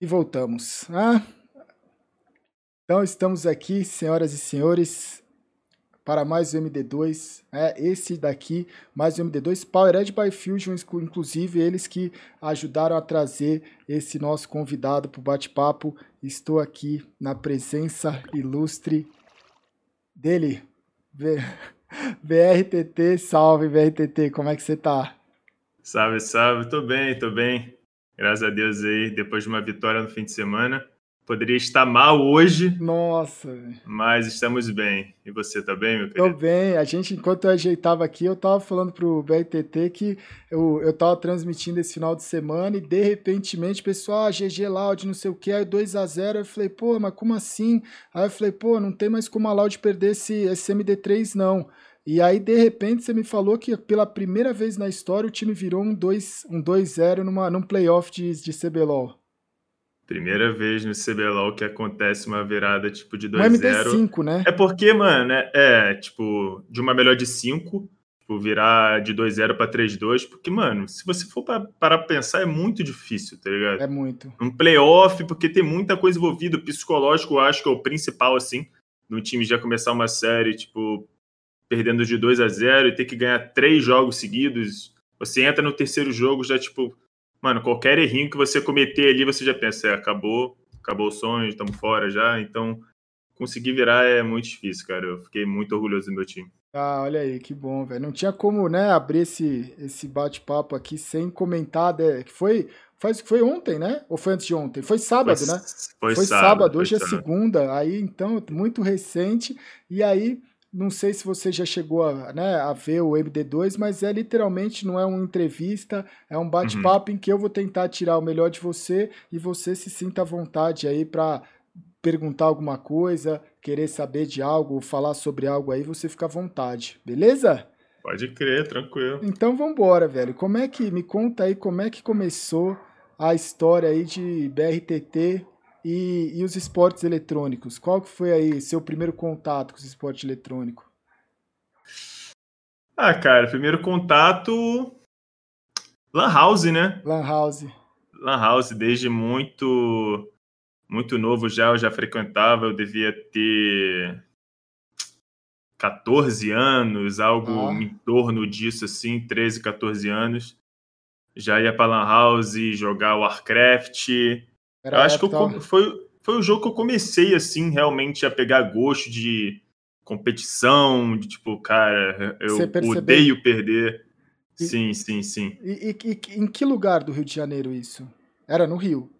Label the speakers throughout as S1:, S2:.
S1: E voltamos. Ah, então estamos aqui, senhoras e senhores, para mais um MD2. É esse daqui, mais um MD2 Powered by Fusion, inclusive eles que ajudaram a trazer esse nosso convidado para o bate-papo. Estou aqui na presença ilustre dele, BRTT. Salve, BRTT, como é que você tá?
S2: Salve, salve, tô bem, tô bem graças a Deus aí, depois de uma vitória no fim de semana. Poderia estar mal hoje.
S1: Nossa.
S2: Mas estamos bem. E você tá bem, meu querido?
S1: Tô bem. A gente, enquanto eu ajeitava aqui, eu tava falando pro BRTT que eu, eu tava transmitindo esse final de semana e de repentemente, pessoal, ah, GG Loud, não sei o que, aí 2 a 0 Eu falei, pô, mas como assim? Aí eu falei, pô, não tem mais como a Loud perder esse, esse MD3, não. E aí, de repente, você me falou que pela primeira vez na história o time virou um 2-0 um 2 numa, num playoff de, de CBLOL.
S2: Primeira vez no CBLOL que acontece uma virada tipo de 2-0.
S1: Um MD5, né?
S2: É porque, mano, é, é, tipo, de uma melhor de 5, tipo, virar de 2-0 para 3-2. Porque, mano, se você for para pra pensar, é muito difícil, tá ligado?
S1: É muito.
S2: Um playoff, porque tem muita coisa envolvida. O psicológico, eu acho que é o principal, assim, no time já começar uma série, tipo, perdendo de 2 a 0 e ter que ganhar três jogos seguidos, você entra no terceiro jogo já, tipo, mano, qualquer errinho que você cometer ali, você já pensa, é, acabou, acabou o sonho, estamos fora já. Então, conseguir virar é muito difícil, cara. Eu fiquei muito orgulhoso do meu time.
S1: Ah, olha aí, que bom, velho. Não tinha como, né, abrir esse, esse bate-papo aqui sem comentar, né, que foi, faz, foi ontem, né? Ou foi antes de ontem? Foi sábado,
S2: foi,
S1: né?
S2: Foi,
S1: foi
S2: sábado,
S1: sábado, hoje
S2: foi
S1: é segunda, aí então, muito recente. E aí, não sei se você já chegou a, né, a ver o MD2, mas é literalmente não é uma entrevista, é um bate-papo uhum. em que eu vou tentar tirar o melhor de você e você se sinta à vontade aí para perguntar alguma coisa, querer saber de algo, falar sobre algo aí, você fica à vontade, beleza?
S2: Pode crer, tranquilo.
S1: Então vamos embora, velho. Como é que me conta aí como é que começou a história aí de BRTT e, e os esportes eletrônicos? Qual que foi aí seu primeiro contato com os esportes eletrônicos?
S2: Ah, cara, primeiro contato. Lan House, né?
S1: Lan House.
S2: Lan House, desde muito muito novo já, eu já frequentava, eu devia ter 14 anos, algo ah. em torno disso, assim, 13, 14 anos. Já ia para Lan House jogar Warcraft, era eu acho que eu, foi, foi o jogo que eu comecei, assim, realmente a pegar gosto de competição, de tipo, cara, eu odeio perder. E, sim, sim, sim.
S1: E, e, e, em que lugar do Rio de Janeiro isso? Era no Rio?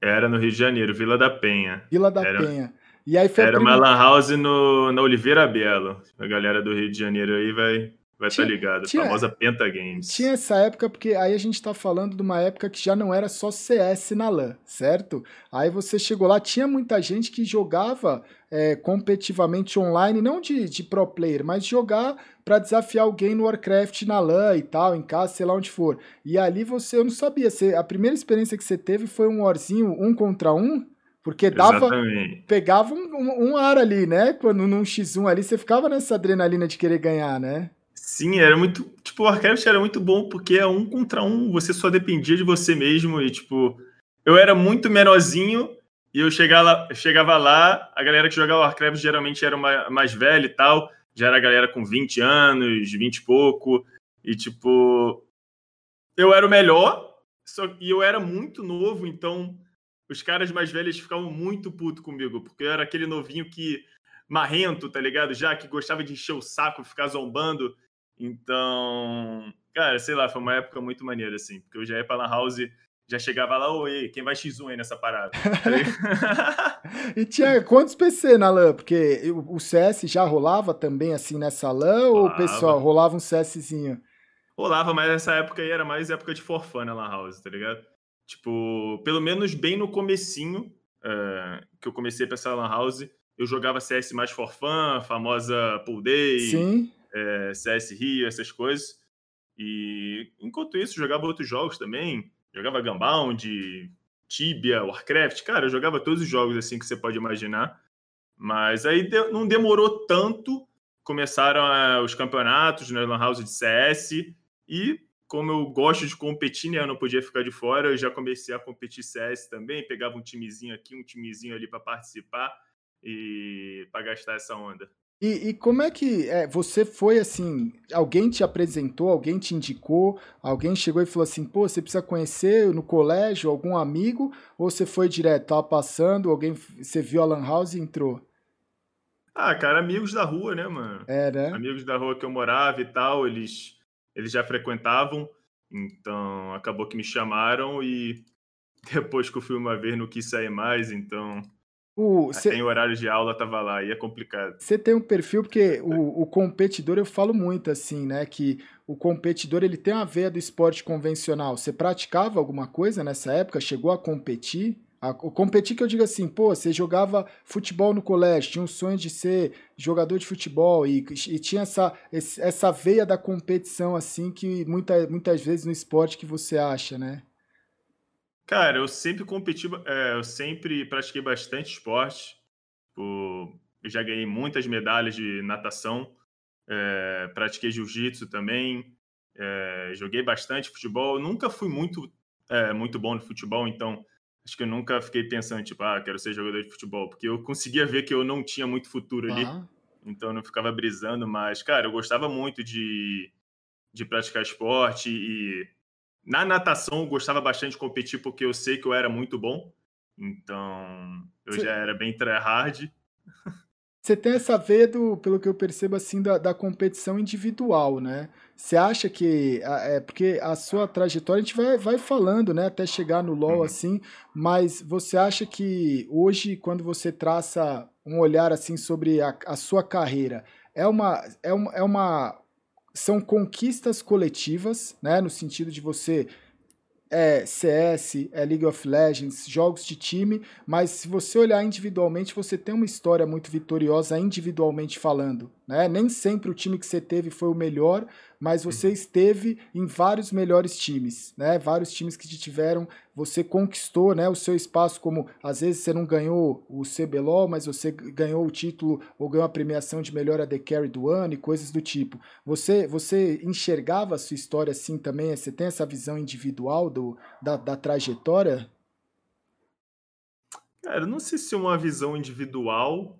S2: Era no Rio de Janeiro, Vila da Penha.
S1: Vila da
S2: era,
S1: Penha. E aí foi
S2: era uma lan house no, na Oliveira Belo. A galera do Rio de Janeiro aí vai vai estar tá ligado, a famosa Penta Games.
S1: Tinha essa época, porque aí a gente tá falando de uma época que já não era só CS na LAN, certo? Aí você chegou lá, tinha muita gente que jogava é, competitivamente online, não de, de pro player, mas jogar para desafiar alguém no Warcraft na LAN e tal, em casa, sei lá onde for. E ali você, eu não sabia, você, a primeira experiência que você teve foi um warzinho um contra um, porque dava, Exatamente. pegava um, um, um, ar ali, né? Quando num X1 ali, você ficava nessa adrenalina de querer ganhar, né?
S2: Sim, era muito. Tipo, o Warcraft era muito bom porque é um contra um, você só dependia de você mesmo. E, tipo, eu era muito menorzinho e eu chegava lá, chegava lá a galera que jogava Warcraft geralmente era uma, mais velha e tal. Já era a galera com 20 anos, 20 e pouco. E, tipo, eu era o melhor, só, e eu era muito novo, então os caras mais velhos ficavam muito puto comigo, porque eu era aquele novinho que marrento, tá ligado? Já que gostava de encher o saco, ficar zombando. Então, cara, sei lá, foi uma época muito maneira, assim, porque eu já ia pra Lan House, já chegava lá, oi, quem vai X1 aí nessa parada?
S1: e tinha quantos PC na LAN? Porque o CS já rolava também, assim, nessa LAN, rolava. ou o pessoal rolava um CSzinho?
S2: Rolava, mas nessa época aí era mais época de forfã na Lan House, tá ligado? Tipo, pelo menos bem no comecinho, uh, que eu comecei pra essa Lan House, eu jogava CS mais forfã, famosa Pool Day.
S1: Sim
S2: é, CS Rio, essas coisas. E enquanto isso, jogava outros jogos também. Jogava Gunbound, Tibia, Warcraft. Cara, eu jogava todos os jogos assim que você pode imaginar. Mas aí não demorou tanto. Começaram os campeonatos na Lan House de CS. E como eu gosto de competir, né, eu não podia ficar de fora, eu já comecei a competir CS também, pegava um timezinho aqui, um timezinho ali para participar e para gastar essa onda.
S1: E, e, como é que é, você foi assim? Alguém te apresentou, alguém te indicou, alguém chegou e falou assim: pô, você precisa conhecer no colégio algum amigo? Ou você foi direto, tava passando, alguém, você viu a Lan House e entrou?
S2: Ah, cara, amigos da rua, né, mano?
S1: É, né?
S2: Amigos da rua que eu morava e tal, eles, eles já frequentavam, então acabou que me chamaram e depois que eu fui uma vez não quis sair mais, então o, cê, em horários de aula tava lá, e é complicado.
S1: Você tem um perfil, porque o, o, competidor, eu falo muito assim, né? Que o competidor ele tem a veia do esporte convencional. Você praticava alguma coisa nessa época? Chegou a competir? A, o competir que eu digo assim, pô, você jogava futebol no colégio, tinha um sonho de ser jogador de futebol e, e tinha essa, essa veia da competição assim que muita, muitas vezes no esporte que você acha, né?
S2: Cara, eu sempre competi, é, eu sempre pratiquei bastante esporte. Tipo, eu já ganhei muitas medalhas de natação, é, pratiquei jiu-jitsu também, é, joguei bastante futebol. Nunca fui muito, é, muito bom no futebol, então acho que eu nunca fiquei pensando, tipo, ah, quero ser jogador de futebol, porque eu conseguia ver que eu não tinha muito futuro ali, uhum. então eu não ficava brisando, mas, cara, eu gostava muito de, de praticar esporte e na natação eu gostava bastante de competir porque eu sei que eu era muito bom. Então eu já era bem tryhard.
S1: Você tem essa veia, do, pelo que eu percebo, assim, da, da competição individual, né? Você acha que. É, porque a sua trajetória a gente vai, vai falando, né? Até chegar no LOL, uhum. assim, mas você acha que hoje, quando você traça um olhar assim sobre a, a sua carreira, é uma, é uma, é uma são conquistas coletivas, né? No sentido de você é CS, é League of Legends, jogos de time, mas se você olhar individualmente, você tem uma história muito vitoriosa individualmente falando. Né? Nem sempre o time que você teve foi o melhor, mas você esteve em vários melhores times, né? Vários times que te tiveram, você conquistou, né, o seu espaço como às vezes você não ganhou o CBLOL, mas você ganhou o título ou ganhou a premiação de melhor AD Carry do ano e coisas do tipo. Você você enxergava a sua história assim também? Você tem essa visão individual do, da, da trajetória?
S2: Cara, não sei se é uma visão individual,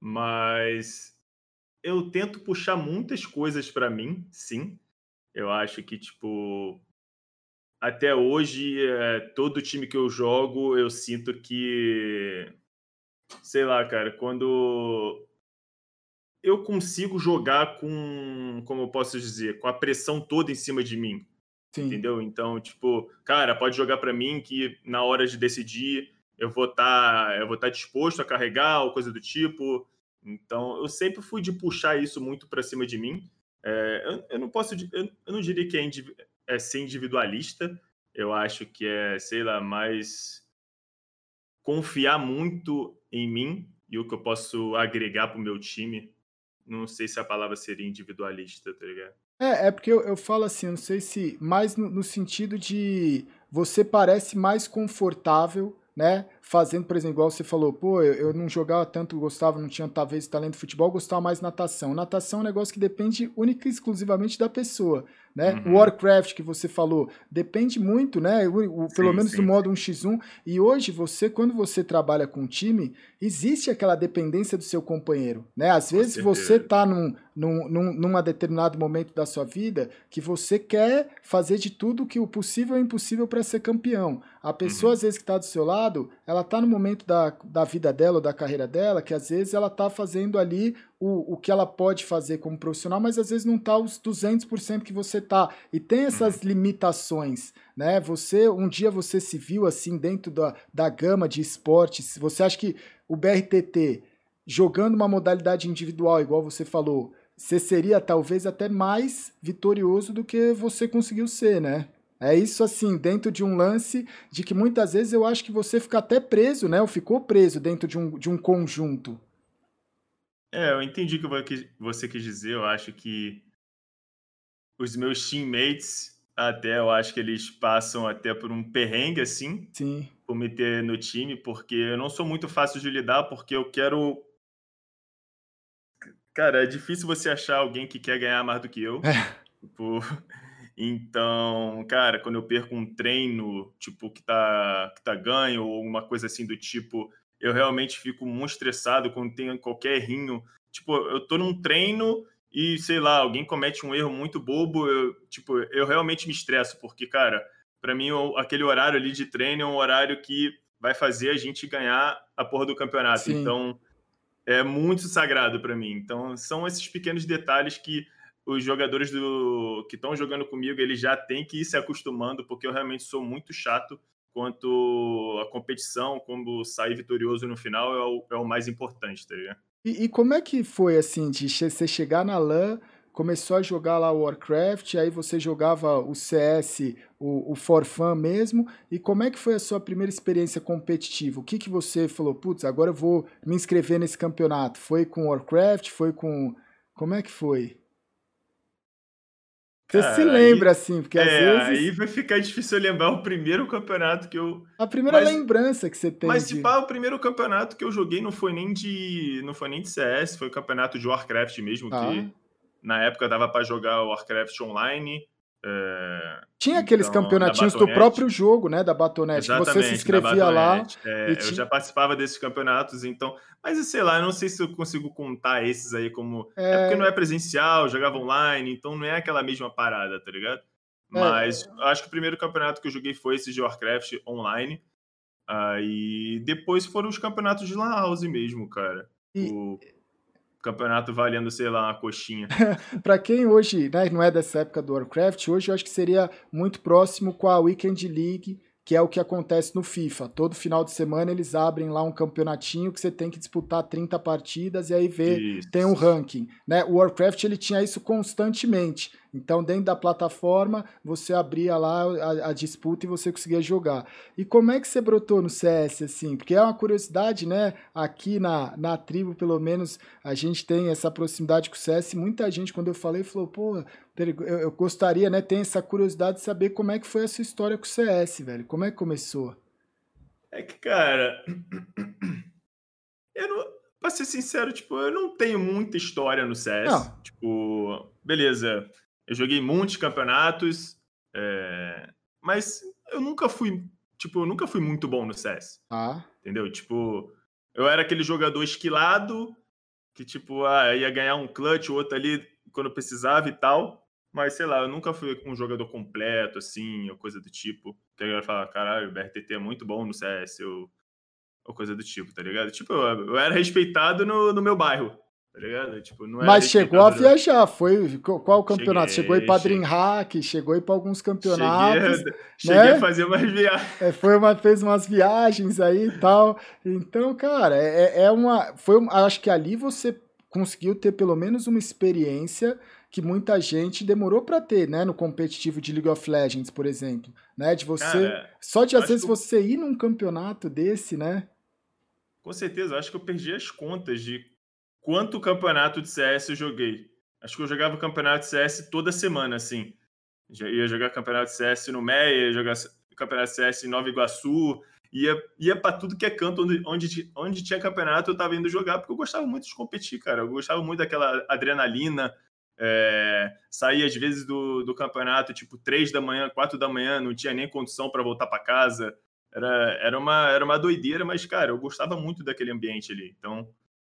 S2: mas eu tento puxar muitas coisas para mim, sim. Eu acho que, tipo, até hoje, é, todo time que eu jogo, eu sinto que. Sei lá, cara, quando eu consigo jogar com, como eu posso dizer, com a pressão toda em cima de mim. Sim. Entendeu? Então, tipo, cara, pode jogar para mim que na hora de decidir eu vou estar tá, eu vou estar tá disposto a carregar ou coisa do tipo. Então, eu sempre fui de puxar isso muito para cima de mim. É, eu, eu, não posso, eu, eu, não diria que é, é, ser individualista. Eu acho que é, sei lá, mais confiar muito em mim e o que eu posso agregar para o meu time. Não sei se a palavra seria individualista, tá ligado?
S1: É, é porque eu, eu falo assim, não sei se mais no, no sentido de você parece mais confortável né? Fazendo, por exemplo, igual você falou, pô, eu, eu não jogava tanto, gostava, não tinha talvez talento de futebol, gostava mais de natação. Natação é um negócio que depende única e exclusivamente da pessoa, né? Uhum. Warcraft que você falou, depende muito, né? O, o, pelo sim, menos sim, do modo 1x1. E hoje você, quando você trabalha com um time, existe aquela dependência do seu companheiro, né? Às vezes você tá num, num, num, numa determinado momento da sua vida que você quer fazer de tudo que o possível e impossível para ser campeão. A pessoa, uhum. às vezes, que está do seu lado, ela está no momento da, da vida dela ou da carreira dela que, às vezes, ela está fazendo ali o, o que ela pode fazer como profissional, mas às vezes não está os 200% que você está. E tem essas uhum. limitações, né? Você, um dia você se viu assim dentro da, da gama de esportes, você acha que o BRTT, jogando uma modalidade individual, igual você falou, você seria talvez até mais vitorioso do que você conseguiu ser, né? É isso assim, dentro de um lance de que muitas vezes eu acho que você fica até preso, né? Ou ficou preso dentro de um, de um conjunto.
S2: É, eu entendi o que você quis dizer. Eu acho que os meus teammates, até eu acho que eles passam até por um perrengue assim.
S1: Sim.
S2: Por me ter no time, porque eu não sou muito fácil de lidar, porque eu quero Cara, é difícil você achar alguém que quer ganhar mais do que eu. É. Tipo, Então, cara, quando eu perco um treino, tipo, que tá, que tá ganho, ou uma coisa assim do tipo, eu realmente fico muito estressado quando tem qualquer errinho. Tipo, eu tô num treino e, sei lá, alguém comete um erro muito bobo, eu, tipo, eu realmente me estresso, porque, cara, para mim, aquele horário ali de treino é um horário que vai fazer a gente ganhar a porra do campeonato. Sim. Então, é muito sagrado para mim. Então, são esses pequenos detalhes que os jogadores do que estão jogando comigo, eles já têm que ir se acostumando, porque eu realmente sou muito chato quanto a competição, como sair vitorioso no final é o, é o mais importante, tá ligado?
S1: E, e, como é que foi, assim, de você chegar na LAN, começou a jogar lá o Warcraft, aí você jogava o CS, o, o For Fun mesmo, e como é que foi a sua primeira experiência competitiva? O que que você falou, putz, agora eu vou me inscrever nesse campeonato? Foi com Warcraft, foi com... Como é que foi? Você Cara, se lembra, aí, assim, porque às é, vezes.
S2: Aí vai ficar difícil lembrar o primeiro campeonato que eu.
S1: A primeira mas, lembrança que você tem.
S2: Mas de... pá, o primeiro campeonato que eu joguei não foi nem de. não foi nem de CS, foi o campeonato de Warcraft mesmo, ah. que na época dava para jogar Warcraft online. É,
S1: tinha aqueles então, campeonatinhos do próprio jogo, né? Da Batonete. Exatamente, você se inscrevia lá.
S2: É. Eu já participava desses campeonatos, então. Mas sei lá, eu não sei se eu consigo contar esses aí como. É, é porque não é presencial, jogava online, então não é aquela mesma parada, tá ligado? É. Mas acho que o primeiro campeonato que eu joguei foi esse de Warcraft online. Aí depois foram os campeonatos de Lan House mesmo, cara. E... O campeonato valendo, sei lá, uma coxinha.
S1: para quem hoje né, não é dessa época do Warcraft, hoje eu acho que seria muito próximo com a Weekend League, que é o que acontece no FIFA. Todo final de semana eles abrem lá um campeonatinho que você tem que disputar 30 partidas e aí ver, tem um ranking. Né? O Warcraft ele tinha isso constantemente. Então, dentro da plataforma, você abria lá a, a, disputa e você conseguia jogar. E como é que você brotou no CS, assim? Porque é uma curiosidade, né? Aqui na, na tribo, pelo menos, a gente tem essa proximidade com o CS. Muita gente, quando eu falei, falou, pô, eu, eu gostaria, né? Tem essa curiosidade de saber como é que foi a sua história com o CS, velho. Como é que começou?
S2: É que, cara... Eu não... Pra ser sincero, tipo, eu não tenho muita história no CS. Não. Tipo, beleza eu joguei muitos campeonatos, é... mas eu nunca fui, tipo, eu nunca fui muito bom no CS.
S1: Ah.
S2: Entendeu? Tipo, eu era aquele jogador esquilado que, tipo, ah, ia ganhar um clutch, o outro ali quando precisava e tal. Mas, sei lá, eu nunca fui um jogador completo, assim, ou coisa do tipo. Que a galera fala, caralho, o BRTT é muito bom no CS, ou, ou coisa do tipo, tá ligado? Tipo, eu, eu era respeitado no, no meu bairro, Tá ligado? Tipo,
S1: Mas chegou a viajar, foi qual o campeonato? Cheguei, chegou a ir para Dreamhack, chegou a ir para alguns campeonatos.
S2: Cheguei, cheguei né? a fazer umas viagens.
S1: É, foi uma, fez umas viagens aí e tal. Então, cara, é, é, é uma. Foi, acho que ali você conseguiu ter pelo menos uma experiência que muita gente demorou para ter, né, no competitivo de League of Legends, por exemplo, né, de você Cara, só de às vezes que... você ir num campeonato desse, né?
S2: Com certeza, acho que eu perdi as contas de quanto campeonato de CS eu joguei. Acho que eu jogava campeonato de CS toda semana, assim. Já ia jogar campeonato de CS no Meia, ia jogar campeonato de CS em Nova Iguaçu, ia, ia para tudo que é canto onde, onde, onde tinha campeonato, eu tava indo jogar, porque eu gostava muito de competir, cara. Eu gostava muito daquela adrenalina. É, saía às vezes do, do campeonato, tipo, três da manhã, quatro da manhã, não tinha nem condição para voltar para casa. Era, era, uma, era uma doideira, mas, cara, eu gostava muito daquele ambiente ali. Então,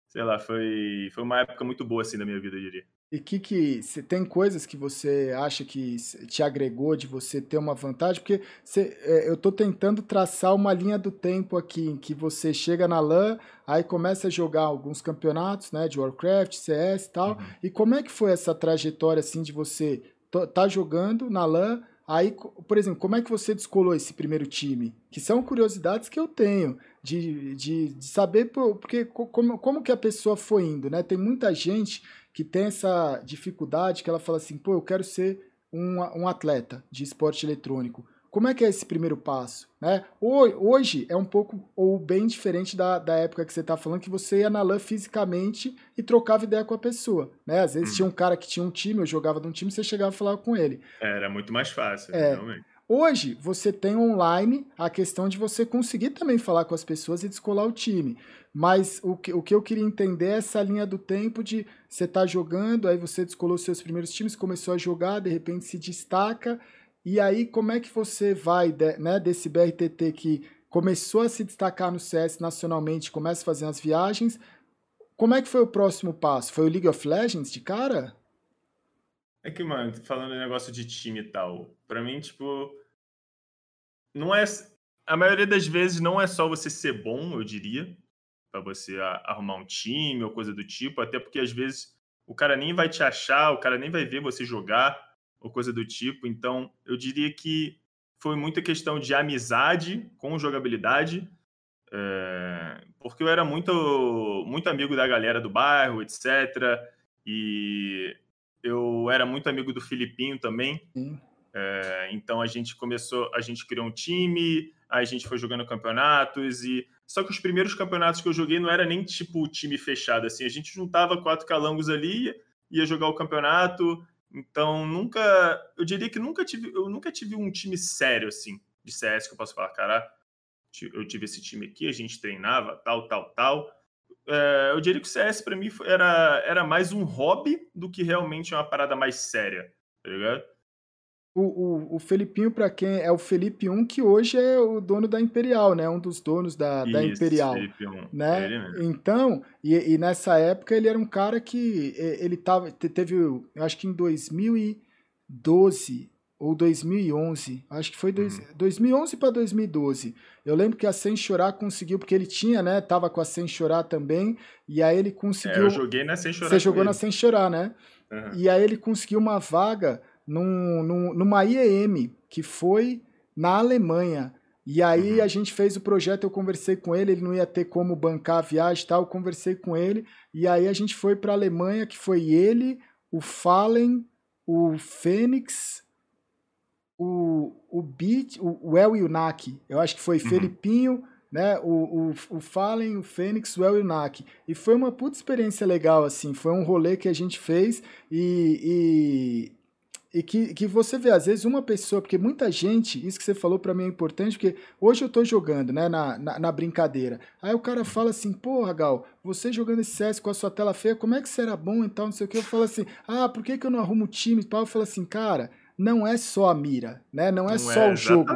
S2: sei lá, foi, foi uma época muito boa assim da minha vida, eu diria.
S1: E que que se tem coisas que você acha que te agregou de você ter uma vantagem? Porque você, é, eu estou tentando traçar uma linha do tempo aqui em que você chega na LAN, aí começa a jogar alguns campeonatos, né, de Warcraft, CS e tal. Uhum. E como é que foi essa trajetória assim de você tá jogando na LAN, Aí, por exemplo, como é que você descolou esse primeiro time? Que são curiosidades que eu tenho de, de, de saber porque como, como que a pessoa foi indo, né? Tem muita gente que tem essa dificuldade que ela fala assim, pô, eu quero ser um, um atleta de esporte eletrônico. Como é que é esse primeiro passo? Né? Hoje é um pouco ou bem diferente da, da época que você está falando, que você ia na LAN fisicamente e trocava ideia com a pessoa. Né? Às vezes hum. tinha um cara que tinha um time, eu jogava num time, você chegava a falar com ele.
S2: Era muito mais fácil, é. realmente.
S1: Hoje, você tem online a questão de você conseguir também falar com as pessoas e descolar o time. Mas o que, o que eu queria entender é essa linha do tempo de você tá jogando, aí você descolou seus primeiros times, começou a jogar, de repente se destaca, e aí como é que você vai né, desse BRTT que começou a se destacar no CS nacionalmente, começa a fazer as viagens, como é que foi o próximo passo? Foi o League of Legends de cara?
S2: É que, mano, falando negócio de time e tal, pra mim, tipo, não é. A maioria das vezes não é só você ser bom, eu diria, para você arrumar um time ou coisa do tipo, até porque às vezes o cara nem vai te achar, o cara nem vai ver você jogar ou coisa do tipo. Então, eu diria que foi muita questão de amizade com jogabilidade, é, porque eu era muito, muito amigo da galera do bairro, etc. E eu era muito amigo do Filipinho também. É, então a gente começou, a gente criou um time, a gente foi jogando campeonatos e só que os primeiros campeonatos que eu joguei não era nem tipo time fechado assim, a gente juntava quatro calangos ali, ia jogar o campeonato. Então nunca, eu diria que nunca tive, eu nunca tive um time sério assim de CS que eu posso falar, cara, eu tive esse time aqui, a gente treinava tal, tal, tal é, eu diria que o CS para mim era, era mais um hobby do que realmente uma parada mais séria, tá ligado?
S1: O, o, o Felipinho, para quem é o Felipe 1, que hoje é o dono da Imperial, né? Um dos donos da, Isso, da Imperial. Felipe 1. Né? É então, e, e, nessa época ele era um cara que ele tava, teve, eu acho que em 2012 ou 2011, acho que foi dois, uhum. 2011 para 2012. Eu lembro que a Sem Chorar conseguiu, porque ele tinha, né? Tava com a Sem Chorar também, e aí ele conseguiu. É,
S2: eu joguei na Sem Chorar.
S1: Você jogou ele. na Sem Chorar, né? Uhum. E aí ele conseguiu uma vaga num, num, numa IEM, que foi na Alemanha. E aí uhum. a gente fez o projeto, eu conversei com ele, ele não ia ter como bancar a viagem e tal, eu conversei com ele, e aí a gente foi para a Alemanha, que foi ele, o Fallen, o Fênix, o, o Beat, o, o El Yunak, eu acho que foi uhum. Felipinho, né? O, o, o Fallen, o Fênix, o El Yunak. E foi uma puta experiência legal, assim. Foi um rolê que a gente fez e, e, e que, que você vê, às vezes, uma pessoa, porque muita gente, isso que você falou para mim é importante, porque hoje eu tô jogando, né, na, na, na, brincadeira. Aí o cara fala assim, porra, Gal, você jogando esse CS com a sua tela feia, como é que era bom e tal, não sei o que. Eu falo assim, ah, por que, que eu não arrumo time e tal? Eu falo assim, cara não é só a mira, né? Não é não só é, o jogo.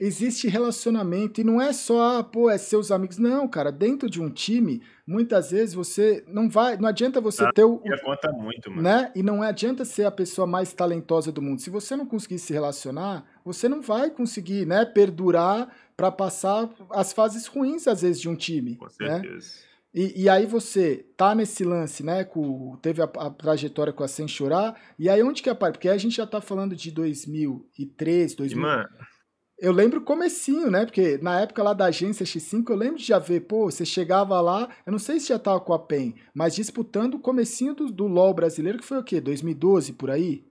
S1: Existe relacionamento e não é só, pô, é seus amigos. Não, cara, dentro de um time, muitas vezes você não vai, não adianta você ah, ter o,
S2: conta muito, mano.
S1: né? E não adianta ser a pessoa mais talentosa do mundo. Se você não conseguir se relacionar, você não vai conseguir, né, perdurar para passar as fases ruins às vezes de um time,
S2: Com né? certeza.
S1: Né? E, e, aí você tá nesse lance, né? Com, teve a, a trajetória com a Sem Chorar. E aí onde que aparece? Porque a gente já tá falando de 2003, 2000. Mano. Eu lembro o comecinho, né? Porque na época lá da agência X5, eu lembro de já ver, pô, você chegava lá, eu não sei se já tava com a PEN, mas disputando o comecinho do, do LoL brasileiro, que foi o quê? 2012, por aí?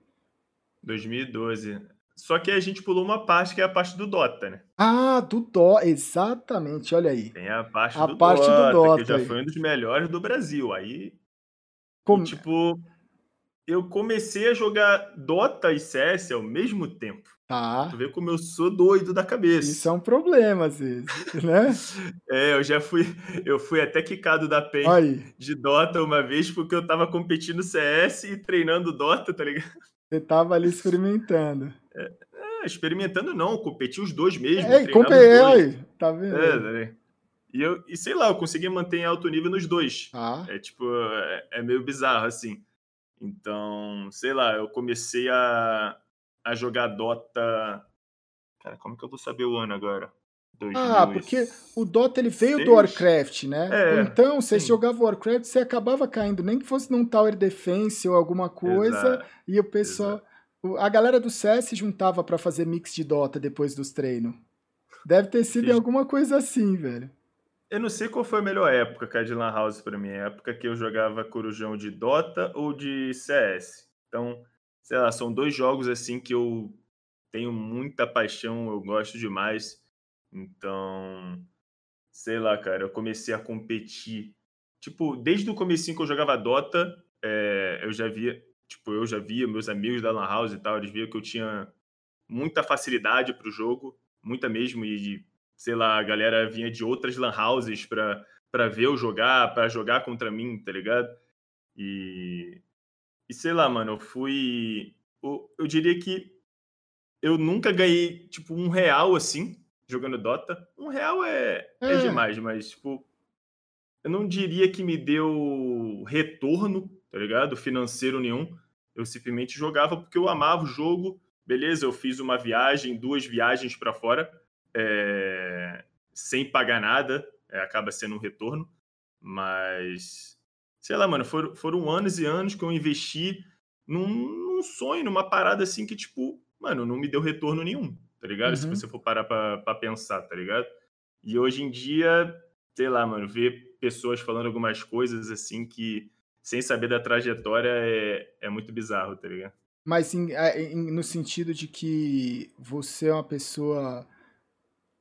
S2: 2012. Só que a gente pulou uma parte que é a parte do Dota, né?
S1: Ah, do Dota, exatamente, olha aí.
S2: Tem a parte, a do, parte Dota, do Dota, que já aí. foi um dos melhores do Brasil. Aí, Como... e, tipo, eu comecei a jogar Dota e CS ao mesmo tempo.
S1: Tá.
S2: Tu vê como eu sou doido da cabeça.
S1: Isso é um problema, às vezes, né?
S2: é, eu já fui, eu fui até quicado da PEN de Dota uma vez porque eu tava competindo CS e treinando Dota, tá ligado?
S1: Você tava ali experimentando.
S2: É, experimentando não, competi os dois mesmo.
S1: É, compei, tá vendo?
S2: É, é, e, eu, e sei lá, eu consegui manter em alto nível nos dois.
S1: Ah.
S2: É tipo, é, é, meio bizarro, assim. Então, sei lá, eu comecei a, a jogar Dota. Cara, como que eu vou saber o ano agora?
S1: Ah, porque o Dota ele veio do Warcraft, né? É, então, você sim. jogava Warcraft, você acabava caindo, nem que fosse num Tower Defense ou alguma coisa, Exato. e o pessoal. Exato. A galera do CS se juntava para fazer mix de Dota depois dos treinos. Deve ter sido Fiz... alguma coisa assim, velho.
S2: Eu não sei qual foi a melhor época, cara, de Lan House pra mim. A época que eu jogava Corujão de Dota ou de CS. Então, sei lá, são dois jogos assim que eu tenho muita paixão, eu gosto demais. Então, sei lá, cara, eu comecei a competir. Tipo, desde o comecinho que eu jogava Dota, é, eu já via, tipo, eu já via meus amigos da Lan House e tal, eles viam que eu tinha muita facilidade para o jogo, muita mesmo, e sei lá, a galera vinha de outras lan houses para ver eu jogar, para jogar contra mim, tá ligado? E, e sei lá, mano, eu fui. Eu, eu diria que eu nunca ganhei, tipo, um real assim, jogando Dota. Um real é, é. é demais, mas, tipo, eu não diria que me deu retorno, tá ligado? Financeiro nenhum. Eu simplesmente jogava porque eu amava o jogo. Beleza, eu fiz uma viagem, duas viagens para fora, é... sem pagar nada. É, acaba sendo um retorno. Mas sei lá, mano, foram, foram anos e anos que eu investi num, num, sonho, numa parada assim que, tipo, mano, não me deu retorno nenhum, tá ligado? Uhum. Se você for parar pra, pra pensar, tá ligado? E hoje em dia, sei lá, mano, ver pessoas falando algumas coisas assim que, sem saber da trajetória, é, é muito bizarro, tá ligado?
S1: Mas em, é, em, no sentido de que você é uma pessoa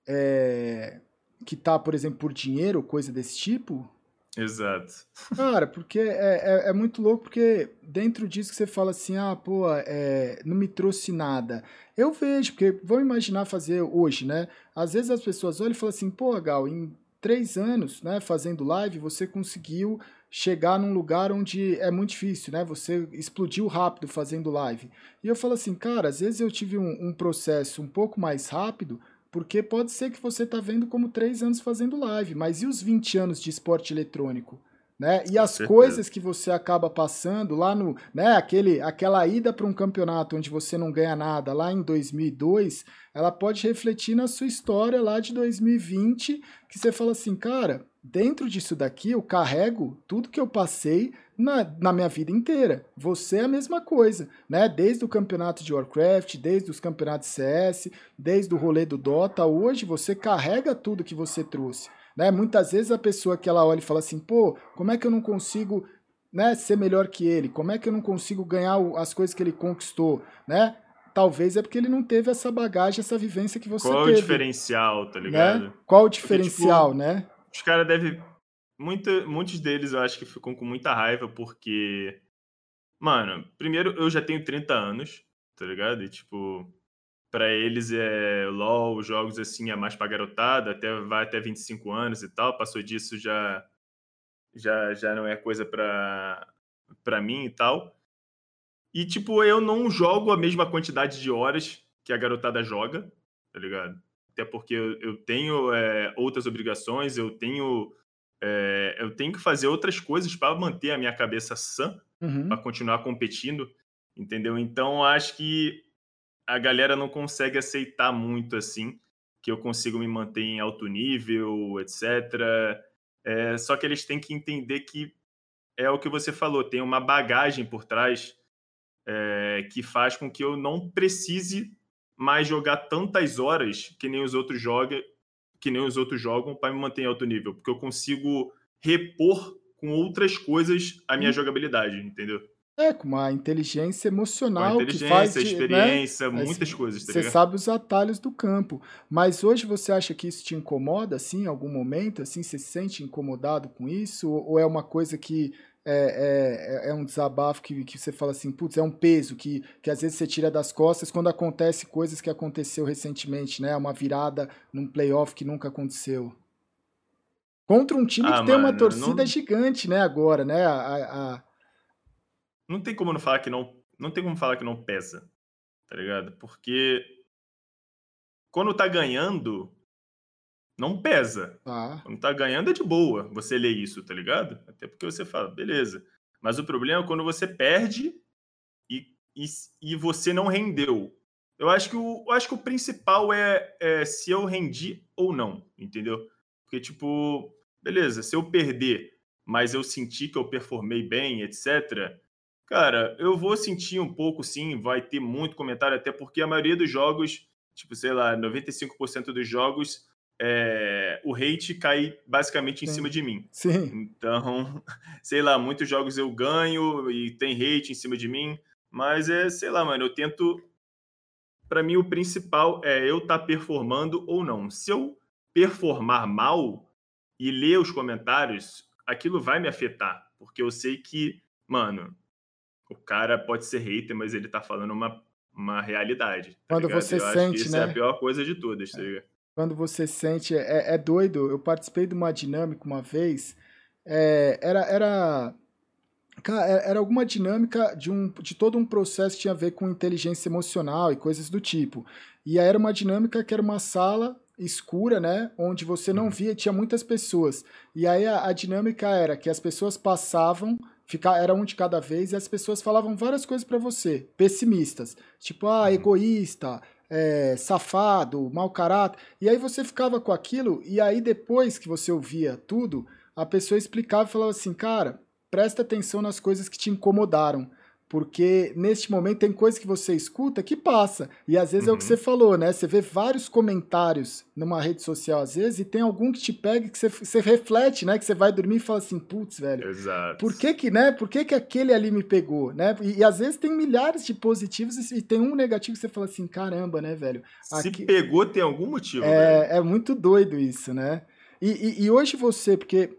S1: é, que tá, por exemplo, por dinheiro, coisa desse tipo?
S2: Exato.
S1: Cara, porque é, é, é, muito louco, porque dentro disso que você fala assim, ah, pô, é, não me trouxe nada. Eu vejo, porque vamos imaginar fazer hoje, né? Às vezes as pessoas olham e falam assim, pô, Gal, em três anos, né, fazendo live, você conseguiu chegar num lugar onde é muito difícil, né? Você explodiu rápido fazendo live. E eu falo assim, cara, às vezes eu tive um, um processo um pouco mais rápido, porque pode ser que você está vendo como três anos fazendo live, mas e os 20 anos de esporte eletrônico? Né? E as coisas que você acaba passando lá no, né, aquele, aquela ida para um campeonato onde você não ganha nada lá em 2002, ela pode refletir na sua história lá de 2020, que você fala assim, cara, dentro disso daqui eu carrego tudo que eu passei na, na minha vida inteira. Você é a mesma coisa, né? Desde o campeonato de Warcraft, desde os campeonatos CS, desde o rolê do Dota, hoje você carrega tudo que você trouxe. Né? Muitas vezes a pessoa que ela olha e fala assim, pô, como é que eu não consigo né, ser melhor que ele? Como é que eu não consigo ganhar as coisas que ele conquistou? Né? Talvez é porque ele não teve essa bagagem, essa vivência que você
S2: Qual
S1: teve.
S2: Qual o diferencial, tá né? ligado?
S1: Né? Qual o diferencial, porque, tipo, né?
S2: Os caras devem Muita, muitos deles eu acho que ficam com muita raiva porque. Mano, primeiro eu já tenho 30 anos, tá ligado? E tipo, para eles é LOL, jogos assim é mais pra garotada, até, vai até 25 anos e tal. Passou disso já já, já não é coisa pra, pra mim e tal. E, tipo, eu não jogo a mesma quantidade de horas que a garotada joga, tá ligado? Até porque eu, eu tenho é, outras obrigações, eu tenho é, eu tenho que fazer outras coisas para manter a minha cabeça sã, uhum. para continuar competindo, entendeu? Então acho que a galera não consegue aceitar muito assim que eu consigo me manter em alto nível, etc. É, só que eles têm que entender que é o que você falou, tem uma bagagem por trás é, que faz com que eu não precise mais jogar tantas horas que nem os outros jogam, que nem os outros jogam para me manter em alto nível, porque eu consigo repor com outras coisas a minha hum. jogabilidade, entendeu?
S1: É, com uma inteligência emocional
S2: inteligência,
S1: que faz
S2: de, né, experiência, né? muitas coisas.
S1: Tá você sabe os atalhos do campo. Mas hoje você acha que isso te incomoda, assim, em algum momento? Assim, você se sente incomodado com isso? Ou é uma coisa que é, é, é um desabafo que, que você fala assim, putz, é um peso que, que às vezes você tira das costas quando acontece coisas que aconteceu recentemente, né? Uma virada num playoff que nunca aconteceu. Contra um time ah, que tem uma torcida não... gigante, né, agora, né? A, a...
S2: Não tem como não falar que não. Não tem como falar que não pesa, tá ligado? Porque quando tá ganhando, não pesa.
S1: Ah.
S2: Quando tá ganhando é de boa você ler isso, tá ligado? Até porque você fala, beleza. Mas o problema é quando você perde e, e, e você não rendeu. Eu acho que o, eu acho que o principal é, é se eu rendi ou não, entendeu? Porque, tipo, beleza, se eu perder, mas eu sentir que eu performei bem, etc., cara, eu vou sentir um pouco, sim, vai ter muito comentário, até porque a maioria dos jogos, tipo, sei lá, 95% dos jogos é, o hate cai basicamente em Sim. cima de mim.
S1: Sim.
S2: Então, sei lá, muitos jogos eu ganho e tem hate em cima de mim, mas é, sei lá, mano, eu tento. Para mim, o principal é eu estar tá performando ou não. Se eu performar mal e ler os comentários, aquilo vai me afetar, porque eu sei que, mano, o cara pode ser hater, mas ele tá falando uma uma realidade.
S1: Tá Quando ligado? você eu sente,
S2: isso
S1: né?
S2: é a pior coisa de todas, tá
S1: Quando você sente, é, é doido. Eu participei de uma dinâmica uma vez. É, era, era é, era alguma dinâmica de, um, de todo um processo que tinha a ver com inteligência emocional e coisas do tipo. E aí era uma dinâmica que era uma sala escura, né? Onde você não uhum. via, tinha muitas pessoas. E aí a, a dinâmica era que as pessoas passavam, ficar, era um de cada vez, e as pessoas falavam várias coisas para você, pessimistas. Tipo, ah, uhum. egoísta, é, safado, mau caráter. E aí você ficava com aquilo, e aí depois que você ouvia tudo, a pessoa explicava e falava assim, cara, presta atenção nas coisas que te incomodaram. Porque neste momento tem coisa que você escuta que passa. E às vezes uhum. é o que uhum. você falou, né? Você vê vários comentários numa rede social, às vezes, e tem algum que te pega que você, você reflete, né? Que você vai dormir e fala assim, putz, velho.
S2: Exato.
S1: Por que que, né? Por que que aquele ali me pegou, né? E, e às vezes tem milhares de positivos e, e, tem um negativo que você fala assim, caramba, né, velho?
S2: Se pegou, tem algum motivo,
S1: é, É muito doido isso, né? E, e, e hoje você, porque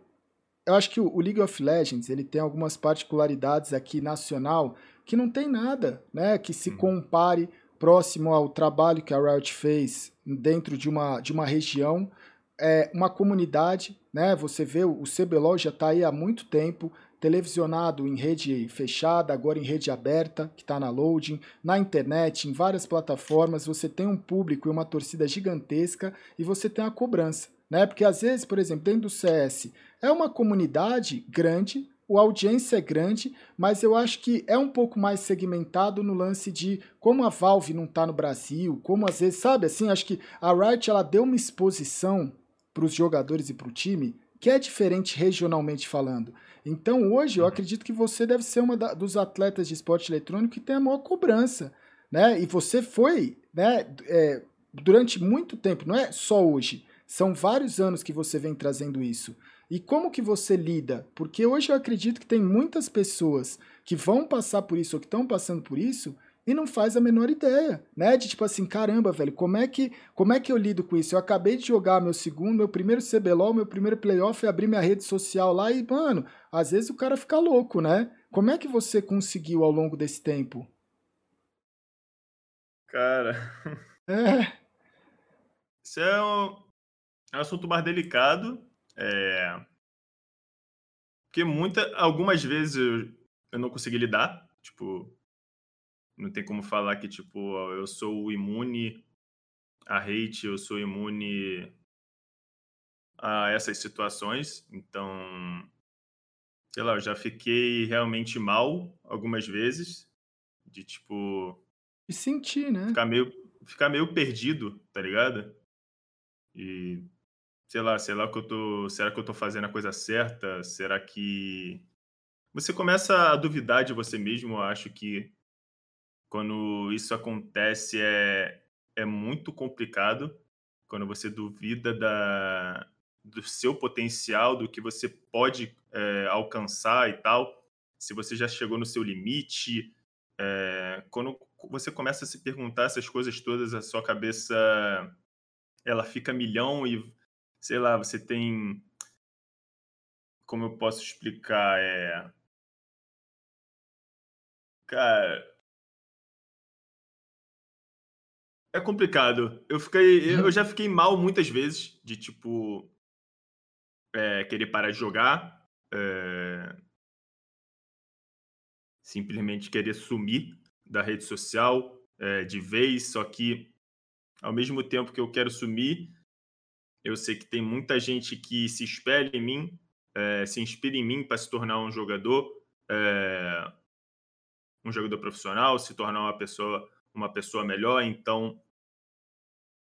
S1: eu acho que o League of Legends ele tem algumas particularidades aqui nacional que não tem nada, né, que se uhum. compare próximo ao trabalho que a Riot fez dentro de uma, de uma região, é uma comunidade, né? Você vê o CBLOL já está aí há muito tempo, televisionado em rede fechada, agora em rede aberta, que está na loading, na internet, em várias plataformas, você tem um público e uma torcida gigantesca e você tem a cobrança, né? Porque às vezes, por exemplo, dentro do CS, é uma comunidade grande, a audiência é grande, mas eu acho que é um pouco mais segmentado no lance de como a Valve não está no Brasil, como às vezes, sabe assim, acho que a Riot ela deu uma exposição para os jogadores e para o time que é diferente regionalmente falando. Então hoje eu uhum. acredito que você deve ser uma dos atletas de esporte eletrônico que tem a maior cobrança, né? E você foi, né, é, durante muito tempo, não é só hoje, são vários anos que você vem trazendo isso. E como que você lida? Porque hoje eu acredito que tem muitas pessoas que vão passar por isso ou que estão passando por isso e não faz a menor ideia, né? De tipo assim, caramba, velho, como é que como é que eu lido com isso? Eu acabei de jogar meu segundo, meu primeiro CBLOL, meu primeiro playoff, abri minha rede social lá e, mano, às vezes o cara fica louco, né? Como é que você conseguiu ao longo desse tempo?
S2: Cara. É. Isso é um assunto mais delicado, é... Porque muita, algumas vezes eu, eu não consegui lidar. Tipo, não tem como falar que, tipo, eu sou imune a hate, eu sou imune a essas situações. Então, sei lá, eu já fiquei realmente mal algumas vezes. De, tipo...
S1: E sentir, né?
S2: Ficar meio, ficar meio perdido, tá ligado? E sei lá, sei lá que eu tô, será que eu tô fazendo a coisa certa? Será que você começa a duvidar de você mesmo? Eu acho que quando isso acontece é é muito complicado quando você duvida da do seu potencial, do que você pode é, alcançar e tal, se você já chegou no seu limite, é, quando você começa a se perguntar essas coisas todas, a sua cabeça ela fica milhão e sei lá, você tem. Como eu posso explicar? É. Cara. É complicado. Eu fiquei. Eu já fiquei mal muitas vezes de tipo. É, querer parar de jogar. É, simplesmente querer sumir da rede social é, de vez, só que ao mesmo tempo que eu quero sumir, eu sei que tem muita gente que se espelha em mim, é, se inspira em mim para se tornar um jogador, é, um jogador profissional, se tornar uma pessoa, uma pessoa melhor. Então,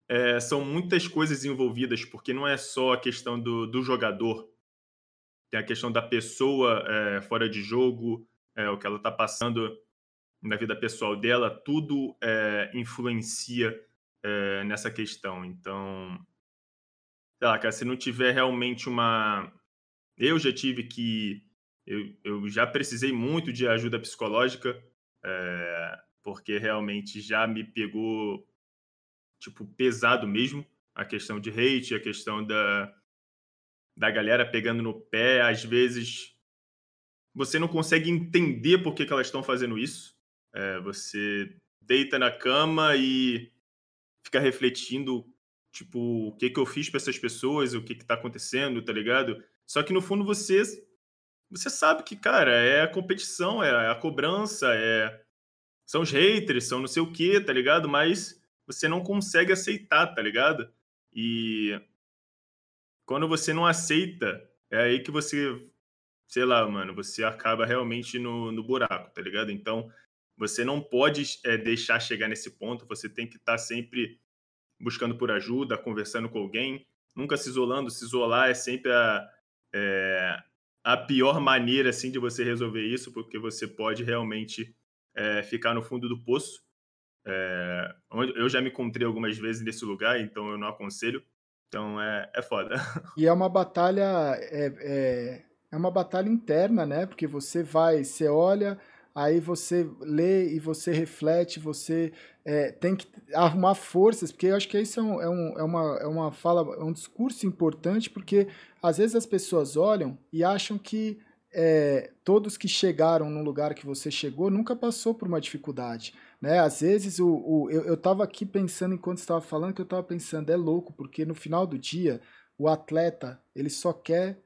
S2: é, são muitas coisas envolvidas, porque não é só a questão do, do jogador, tem a questão da pessoa fora de jogo, o que ela está passando na vida pessoal dela, tudo influencia nessa questão. Então, sei lá, cara, se não tiver realmente uma. Eu já tive que. Eu, eu já precisei muito de ajuda psicológica, é, porque realmente já me pegou, tipo, pesado mesmo a questão de hate, a questão da, da galera pegando no pé. Às vezes você não consegue entender por que, que elas estão fazendo isso. É, você deita na cama e fica refletindo, tipo, o que que eu fiz para essas pessoas, o que que tá acontecendo, tá ligado? Só que no fundo você você sabe que, cara, é a competição, é a cobrança, é são os haters, são não sei o que, tá ligado? Mas você não consegue aceitar, tá ligado? E quando você não aceita, é aí que você, sei lá, mano, você acaba realmente no, no buraco, tá ligado? Então, você não pode é, deixar chegar nesse ponto, você tem que estar tá sempre buscando por ajuda, conversando com alguém, nunca se isolando. Se isolar é sempre a, é, a pior maneira assim de você resolver isso, porque você pode realmente é, ficar no fundo do poço. É, eu já me encontrei algumas vezes nesse lugar, então eu não aconselho. Então é, é foda.
S1: E é uma batalha é, é, é uma batalha interna, né? Porque você vai, você olha, aí você lê e você reflete, você é, tem que arrumar forças, porque eu acho que isso é, um, é, um, é, uma, é uma fala, é um discurso importante, porque às vezes as pessoas olham e acham que é, todos que chegaram no lugar que você chegou nunca passou por uma dificuldade. Né? Às vezes o, o eu estava aqui pensando enquanto estava falando que eu estava pensando, é louco, porque no final do dia o atleta ele só quer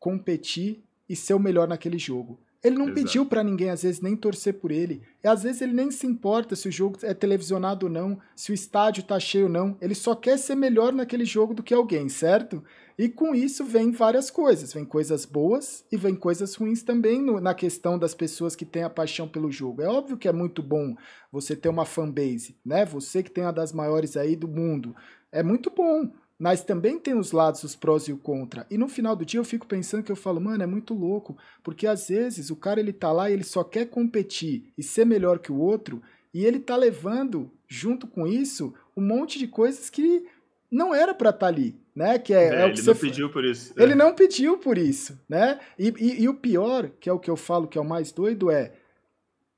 S1: competir e ser o melhor naquele jogo. Ele não Exato. pediu para ninguém, às vezes, nem torcer por ele. E às vezes ele nem se importa se o jogo é televisionado ou não, se o estádio tá cheio ou não. Ele só quer ser melhor naquele jogo do que alguém, certo? E com isso vem várias coisas. Vem coisas boas e vem coisas ruins também no, na questão das pessoas que têm a paixão pelo jogo. É óbvio que é muito bom você ter uma fanbase, né? Você que tem uma das maiores aí do mundo. É muito bom. Mas também tem os lados, os prós e o contra. E no final do dia eu fico pensando que eu falo, mano, é muito louco. Porque às vezes o cara ele tá lá e ele só quer competir e ser melhor que o outro. E ele tá levando, junto com isso, um monte de coisas que não era para estar tá ali, né? Que é, é,
S2: é ele não pediu por isso.
S1: Ele é. não pediu por isso, né? E, e, e, o pior, que é o que eu falo que é o mais doido, é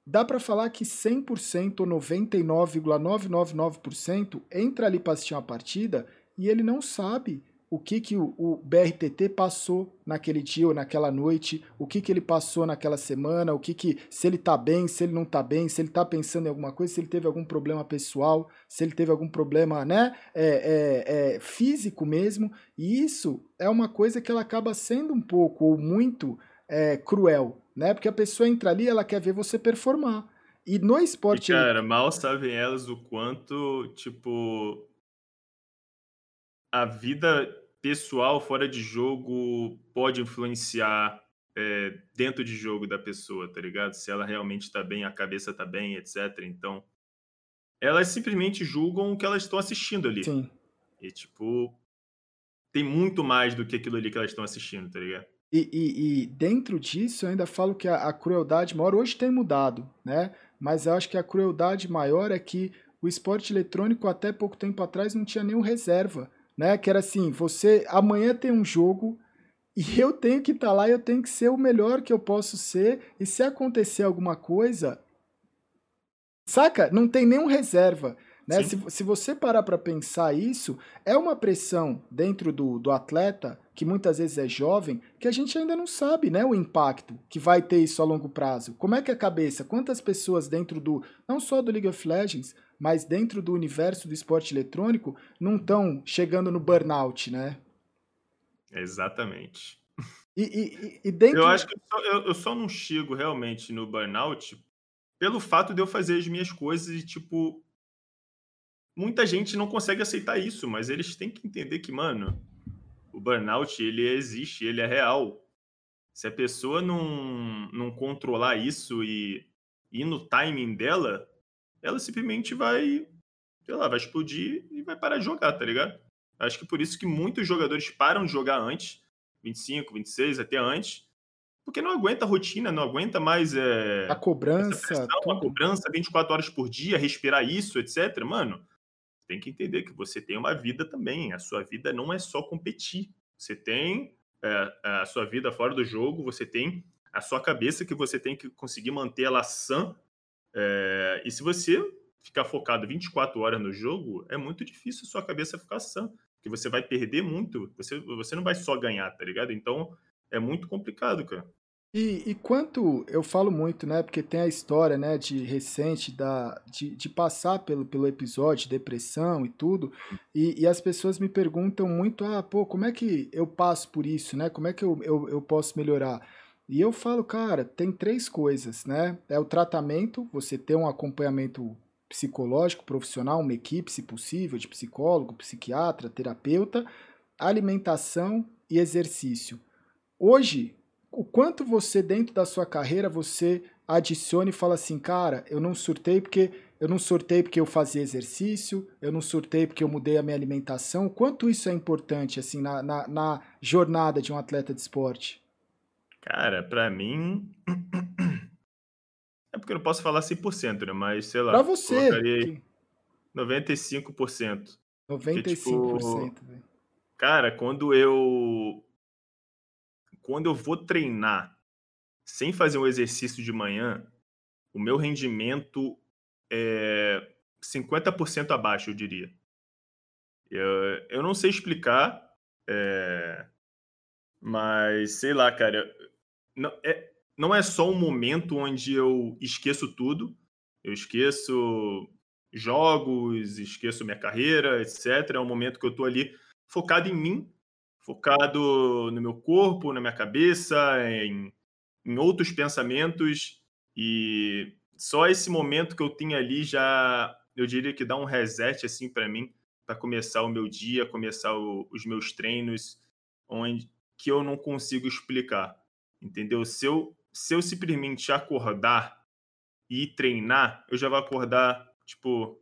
S1: dá para falar que 100% ou 99,999% entra ali para assistir uma partida e ele não sabe o que, que o, o, BRTT passou naquele dia ou naquela noite, o que, que ele passou naquela semana, o que que se ele tá bem, se ele não tá bem, se ele tá pensando em alguma coisa, se ele teve algum problema pessoal, se ele teve algum problema, né, é, é, é, físico mesmo. E isso é uma coisa que ela acaba sendo um pouco ou muito é, cruel, né? Porque a pessoa entra ali, ela quer ver você performar. E no esporte.
S2: E, cara, mal sabem elas o quanto, tipo, a vida pessoal fora de jogo pode influenciar é, dentro de jogo da pessoa, tá ligado? Se ela realmente tá bem, a cabeça tá bem, etc. Então, elas simplesmente julgam o que elas estão assistindo ali.
S1: Sim.
S2: E, tipo, tem muito mais do que aquilo ali que elas estão assistindo, tá ligado?
S1: E, e, e, dentro disso, eu ainda falo que a, a, crueldade maior hoje tem mudado, né? Mas eu acho que a crueldade maior é que o esporte eletrônico até pouco tempo atrás não tinha nenhum reserva né? Que era assim, você amanhã tem um jogo e eu tenho que estar tá lá, eu tenho que ser o melhor que eu posso ser e se acontecer alguma coisa, saca? Não tem nenhum reserva. Né? Se, se você parar para pensar isso, é uma pressão dentro do, do atleta, que muitas vezes é jovem, que a gente ainda não sabe né, o impacto que vai ter isso a longo prazo. Como é que a cabeça? Quantas pessoas dentro do, não só do League of Legends, mas dentro do universo do esporte eletrônico, não estão chegando no burnout, né?
S2: Exatamente.
S1: E, e, e dentro...
S2: Eu acho que eu só, eu, eu só não chego realmente no burnout pelo fato de eu fazer as minhas coisas e, tipo, muita gente não consegue aceitar isso, mas eles têm que entender que, mano, o burnout, ele existe, ele é real. Se a pessoa não, não controlar isso e ir no timing dela, ela simplesmente vai, sei lá, vai explodir e vai parar de jogar, tá ligado? Acho que por isso que muitos jogadores param de jogar antes, 25, 26, até antes, porque não aguenta a rotina, não aguenta mais é,
S1: a cobrança,
S2: pressão, a cobrança 24 horas por dia, respirar isso, etc. Mano, tem que entender que você tem uma vida também. A sua vida não é só competir. Você tem é, a sua vida fora do jogo, você tem a sua cabeça que você tem que conseguir manter ela sã é, e se você ficar focado 24 horas no jogo, é muito difícil a sua cabeça ficar sã, porque você vai perder muito, você, você não vai só ganhar, tá ligado? Então é muito complicado, cara.
S1: E, e quanto eu falo muito, né? Porque tem a história, né, de recente da de, de passar pelo, pelo episódio de depressão e tudo. E, e as pessoas me perguntam muito, ah, pô, como é que eu passo por isso, né? Como é que eu, eu, eu posso melhorar? E eu falo, cara, tem três coisas, né? É o tratamento, você ter um acompanhamento psicológico, profissional, uma equipe, se possível, de psicólogo, psiquiatra, terapeuta, alimentação e exercício. Hoje, o quanto você, dentro da sua carreira, você adiciona e fala assim, cara, eu não surtei porque eu não surtei porque eu fazia exercício, eu não surtei porque eu mudei a minha alimentação. O quanto isso é importante assim na, na, na jornada de um atleta de esporte?
S2: Cara, pra mim. É porque eu não posso falar 100%, né? Mas sei lá.
S1: Pra você. Que...
S2: 95%.
S1: 95%. Porque, tipo,
S2: cara, quando eu. Quando eu vou treinar sem fazer um exercício de manhã, o meu rendimento é 50% abaixo, eu diria. Eu, eu não sei explicar, é, mas sei lá, cara não é, não é só um momento onde eu esqueço tudo, eu esqueço jogos, esqueço minha carreira, etc. É um momento que eu estou ali focado em mim, focado no meu corpo, na minha cabeça, em, em outros pensamentos e só esse momento que eu tenho ali já eu diria que dá um reset assim para mim para começar o meu dia, começar o, os meus treinos, onde que eu não consigo explicar entendeu? Se eu, se eu simplesmente acordar e treinar, eu já vou acordar, tipo,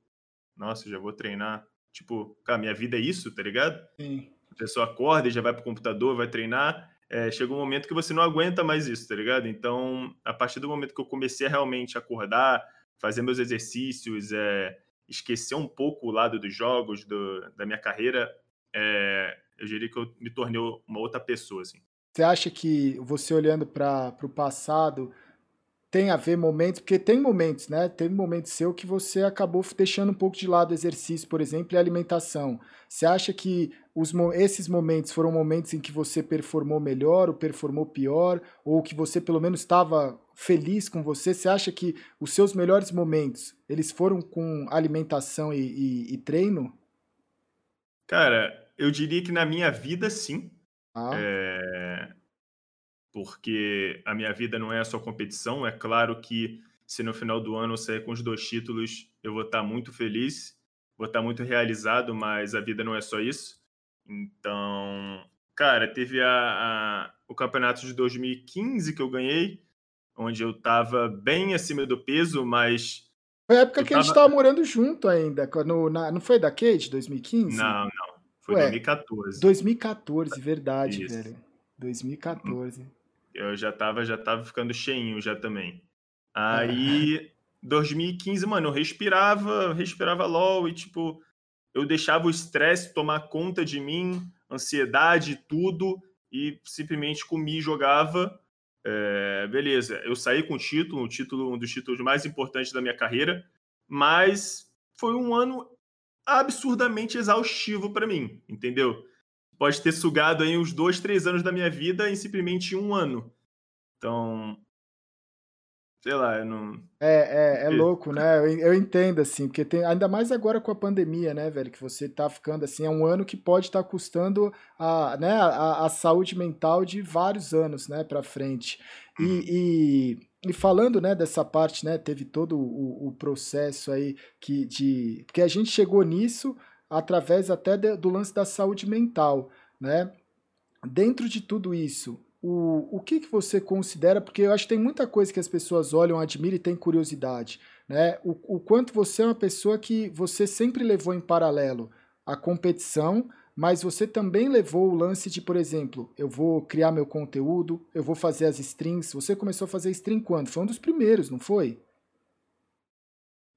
S2: nossa, já vou treinar. Tipo, cara, minha vida é isso, tá ligado?
S1: Sim.
S2: A pessoa acorda e já vai pro computador, vai treinar. É, chega um momento que você não aguenta mais isso, tá ligado? Então, a partir do momento que eu comecei a realmente acordar, fazer meus exercícios, é, esquecer um pouco o lado dos jogos, do, da minha carreira, é, eu diria que eu me tornei uma outra pessoa, assim.
S1: Você acha que você olhando para o passado tem a ver momentos, porque tem momentos, né? Tem momentos seu que você acabou deixando um pouco de lado o exercício, por exemplo, e a alimentação. Você acha que os, esses momentos foram momentos em que você performou melhor ou performou pior, ou que você pelo menos estava feliz com você? Você acha que os seus melhores momentos eles foram com alimentação e, e, e treino?
S2: Cara, eu diria que na minha vida sim.
S1: Ah.
S2: É, porque a minha vida não é só competição. É claro que se no final do ano eu sair com os dois títulos, eu vou estar muito feliz, vou estar muito realizado, mas a vida não é só isso. Então, cara, teve a, a, o campeonato de 2015 que eu ganhei, onde eu estava bem acima do peso, mas.
S1: Foi a época que tava... a gente estava morando junto ainda. No, na, não foi da Kate, 2015?
S2: Não, não. Foi Ué, 2014.
S1: 2014, verdade, Isso. velho. 2014.
S2: Eu já tava, já tava ficando cheinho já também. Aí, 2015, mano, eu respirava, respirava LOL e, tipo, eu deixava o estresse tomar conta de mim, ansiedade, tudo, e simplesmente comia e jogava. É, beleza, eu saí com o título, um título, um dos títulos mais importantes da minha carreira, mas foi um ano absurdamente exaustivo para mim, entendeu? Pode ter sugado aí uns dois, três anos da minha vida em simplesmente um ano. Então, sei lá, eu não.
S1: É, é, é louco, né? Eu, eu, entendo, assim, porque tem. Ainda mais agora com a pandemia, né, velho? Que você tá ficando assim, é um ano que pode estar tá custando a, né, a, a, saúde mental de vários anos, né, pra frente. E, uhum. e, e, falando, né, dessa parte, né, teve todo o, o processo aí que de. Porque a gente chegou nisso através até de, do lance da saúde mental, né? Dentro de tudo isso, o, o que, que você considera, porque eu acho que tem muita coisa que as pessoas olham, admiram e têm curiosidade, né? O, o quanto você é uma pessoa que você sempre levou em paralelo a competição, mas você também levou o lance de, por exemplo, eu vou criar meu conteúdo, eu vou fazer as strings. Você começou a fazer string quando? Foi um dos primeiros, não foi?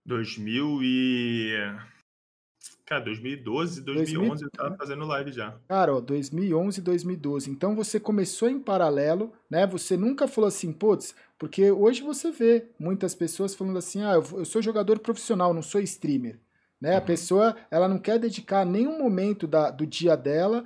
S2: 2000 e Cara, 2012, 2011 2000... eu tava fazendo live já.
S1: Cara, ó, 2011, 2012. Então você começou em paralelo, né? Você nunca falou assim, putz, porque hoje você vê muitas pessoas falando assim, ah, eu sou jogador profissional, não sou streamer. Né? Uhum. A pessoa, ela não quer dedicar nenhum momento da, do dia dela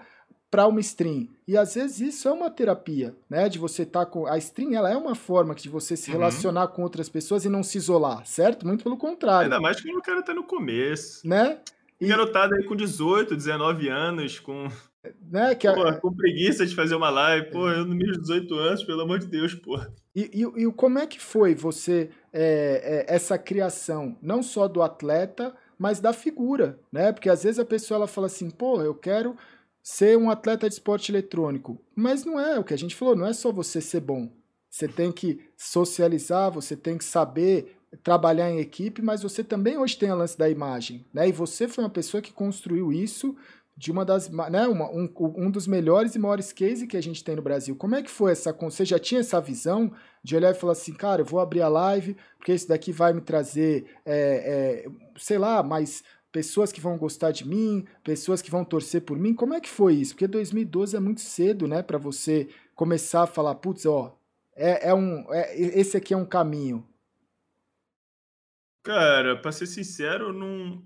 S1: para uma stream. E às vezes isso é uma terapia, né? De você estar tá com. A stream ela é uma forma de você se uhum. relacionar com outras pessoas e não se isolar, certo? Muito pelo contrário.
S2: Ainda mais que o cara tá no começo.
S1: Né?
S2: E... Garotada aí com 18, 19 anos, com.
S1: Né, que
S2: pô, com preguiça de fazer uma live, pô, eu no meus 18 anos, pelo amor de Deus, pô.
S1: E, e, e como é que foi você, é, é, essa criação, não só do atleta, mas da figura, né? Porque às vezes a pessoa ela fala assim, pô, eu quero ser um atleta de esporte eletrônico. Mas não é o que a gente falou, não é só você ser bom. Você tem que socializar, você tem que saber trabalhar em equipe, mas você também hoje tem a lance da imagem, né? E você foi uma pessoa que construiu isso de uma das, né, uma, um, um dos melhores e maiores cases que a gente tem no Brasil. Como é que foi essa, você já tinha essa visão de olhar e falar assim, cara, eu vou abrir a live, porque isso daqui vai me trazer, é, é, sei lá, mais pessoas que vão gostar de mim, pessoas que vão torcer por mim. Como é que foi isso? Porque 2012 é muito cedo, né, para você começar a falar, putz, ó, é, é um, é, esse aqui é um caminho.
S2: Cara, pra ser sincero, não...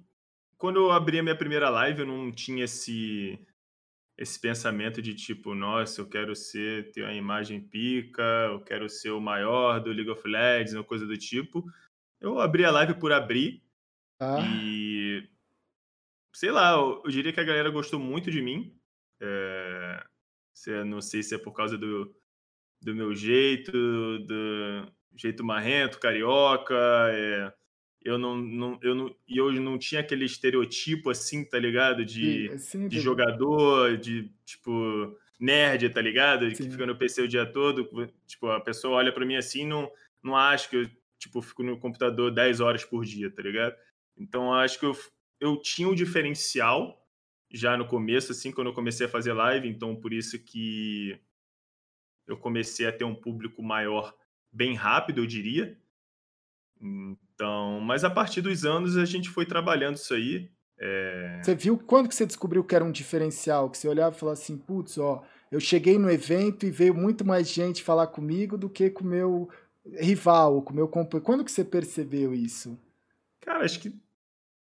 S2: quando eu abri a minha primeira live, eu não tinha esse esse pensamento de tipo, nossa, eu quero ser ter uma imagem pica, eu quero ser o maior do League of Legends, ou coisa do tipo. Eu abri a live por abrir ah. e sei lá, eu, eu, diria que a galera gostou muito de mim. É, não sei se é por causa do, do meu jeito, do jeito marrento, carioca. É, eu não, não, eu não, e eu não tinha aquele estereotipo assim, tá ligado? De, sim, sim, de jogador, de tipo nerd, tá ligado? Sim. Que fica no PC o dia todo. Tipo, a pessoa olha para mim assim, não, não acha que eu tipo, fico no computador 10 horas por dia, tá ligado? Então acho que eu, eu tinha um diferencial já no começo, assim, quando eu comecei a fazer live, então por isso que eu comecei a ter um público maior bem rápido, eu diria. Então, mas a partir dos anos a gente foi trabalhando isso aí. É...
S1: Você viu quando que você descobriu que era um diferencial? Que você olhava e falava assim, putz, ó, eu cheguei no evento e veio muito mais gente falar comigo do que com o meu rival, com o meu companheiro. Quando que você percebeu isso?
S2: Cara, acho que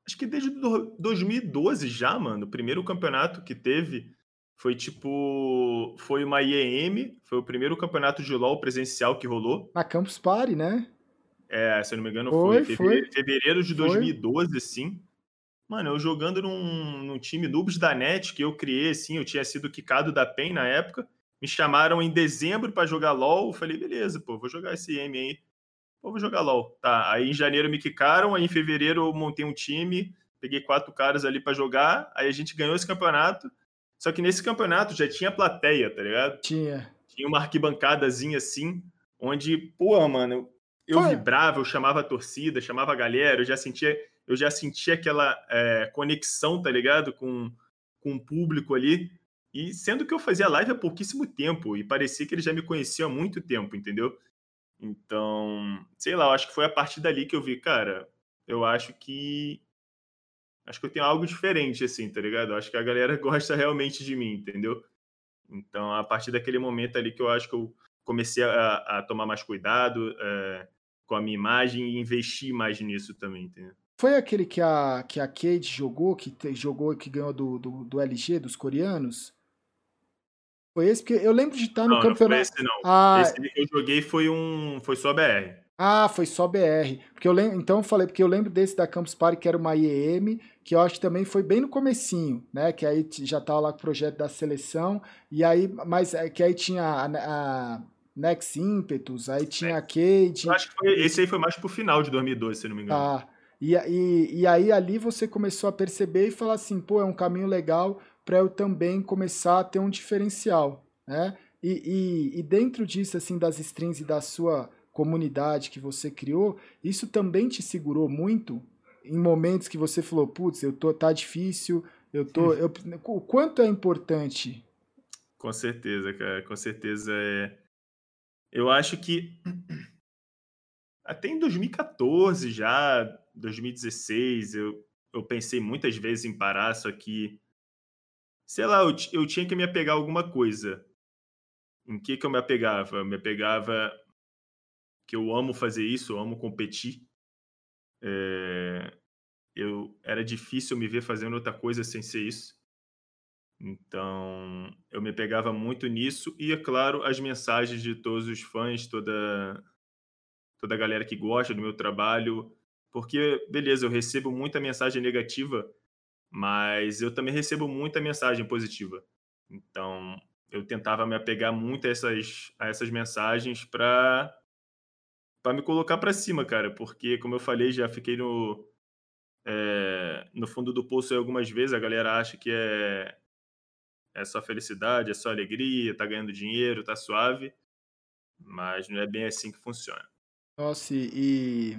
S2: Acho que desde 2012 já, mano. O primeiro campeonato que teve foi tipo. Foi uma IEM, foi o primeiro campeonato de LOL presencial que rolou.
S1: Na Campus Party, né?
S2: É, se eu não me engano, foi, foi fevereiro, fevereiro de 2012, foi. sim. Mano, eu jogando num, num time Noobs da NET que eu criei, assim, eu tinha sido quicado da PEN na época. Me chamaram em dezembro para jogar LOL. Eu falei, beleza, pô, vou jogar esse IEM aí. Pô, vou jogar LOL. Tá, aí em janeiro me quicaram, aí em fevereiro eu montei um time, peguei quatro caras ali para jogar, aí a gente ganhou esse campeonato. Só que nesse campeonato já tinha plateia, tá ligado?
S1: Tinha.
S2: Tinha uma arquibancadazinha assim, onde, pô, mano, eu, eu vibrava, eu chamava a torcida, chamava a galera, eu já sentia, eu já sentia aquela é, conexão, tá ligado? Com, com o público ali. E sendo que eu fazia live há pouquíssimo tempo, e parecia que ele já me conhecia há muito tempo, entendeu? Então, sei lá, eu acho que foi a partir dali que eu vi, cara, eu acho que. Acho que eu tenho algo diferente, assim, tá ligado? Eu acho que a galera gosta realmente de mim, entendeu? Então, a partir daquele momento ali que eu acho que eu comecei a, a tomar mais cuidado é, com a minha imagem e investir mais nisso também, entendeu?
S1: Foi aquele que a, que a Kate jogou, que te, jogou que ganhou do, do, do LG, dos coreanos? Foi esse? Porque eu lembro de estar no não, campeonato. Não,
S2: foi esse não. Ah, esse que eu joguei foi um. Foi só BR.
S1: Ah, foi só BR. Porque eu lembro, então eu falei, porque eu lembro desse da Campus Party, que era uma IEM, que eu acho que também foi bem no comecinho, né? Que aí já tava lá com o projeto da seleção, e aí, mas é, que aí tinha a, a Nex Impetus, aí tinha a Cade.
S2: Eu acho que foi, esse aí foi mais pro final de 2012, se não me engano.
S1: Ah, e, e, e aí ali você começou a perceber e falar assim, pô, é um caminho legal para eu também começar a ter um diferencial, né? E, e, e, dentro disso, assim, das strings e da sua comunidade que você criou, isso também te segurou muito em momentos que você falou, putz, eu tô, tá difícil, eu tô, eu, o quanto é importante?
S2: Com certeza, cara, com certeza é. Eu acho que até em 2014 já, 2016, eu, eu pensei muitas vezes em parar, só que sei lá, eu, eu tinha que me apegar a alguma coisa. Em que que eu me apegava? Eu me apegava que eu amo fazer isso, eu amo competir. É, eu era difícil me ver fazendo outra coisa sem ser isso. Então, eu me pegava muito nisso e, é claro, as mensagens de todos os fãs, toda toda a galera que gosta do meu trabalho, porque beleza, eu recebo muita mensagem negativa, mas eu também recebo muita mensagem positiva. Então, eu tentava me apegar muito a essas, a essas mensagens para para me colocar para cima, cara, porque como eu falei, já fiquei no é, no fundo do poço algumas vezes, a galera acha que é é só felicidade, é só alegria, tá ganhando dinheiro, tá suave, mas não é bem assim que funciona.
S1: Nossa, e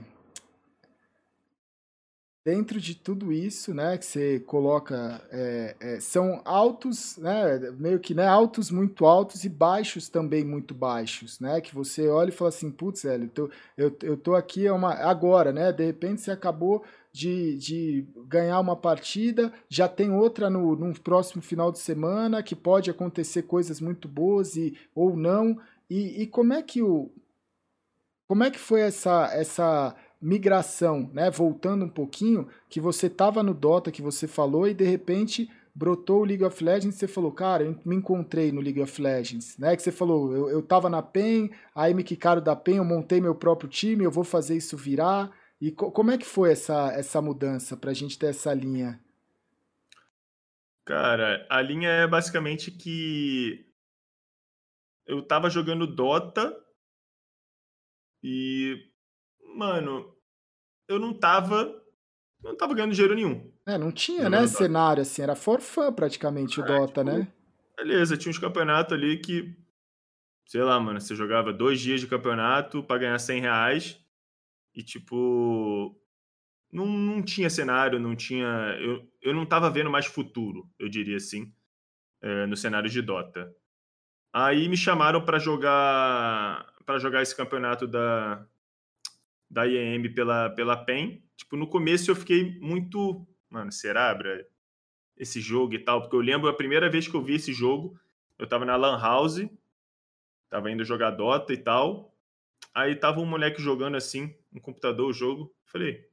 S1: dentro de tudo isso, né, que você coloca, é, é, são altos, né, meio que, né, altos muito altos e baixos também muito baixos, né, que você olha e fala assim, putz, velho, eu tô, eu, eu tô aqui é uma, agora, né, de repente você acabou de, de ganhar uma partida, já tem outra no, no próximo final de semana, que pode acontecer coisas muito boas e, ou não, e, e como é que o, como é que foi essa, essa migração, né? Voltando um pouquinho, que você tava no Dota, que você falou, e de repente brotou o League of Legends, você falou, cara, eu me encontrei no League of Legends, né? Que você falou, eu, eu tava na PEN, aí me quicaram da PEN, eu montei meu próprio time, eu vou fazer isso virar. E co como é que foi essa, essa mudança pra gente ter essa linha?
S2: Cara, a linha é basicamente que eu tava jogando Dota e, mano, eu não tava. Não tava ganhando dinheiro nenhum.
S1: É, não tinha, né, cenário assim, era for fun praticamente o é, Dota, tipo, né?
S2: Beleza, tinha uns campeonatos ali que, sei lá, mano, você jogava dois dias de campeonato para ganhar 100 reais e, tipo, não, não tinha cenário, não tinha. Eu, eu não tava vendo mais futuro, eu diria assim, é, no cenário de Dota. Aí me chamaram para jogar para jogar esse campeonato da, da IEM pela, pela PEN. Tipo, no começo eu fiquei muito. Mano, será, bra? Esse jogo e tal? Porque eu lembro a primeira vez que eu vi esse jogo, eu tava na Lan House, tava indo jogar Dota e tal. Aí tava um moleque jogando assim, no computador, o jogo. Falei,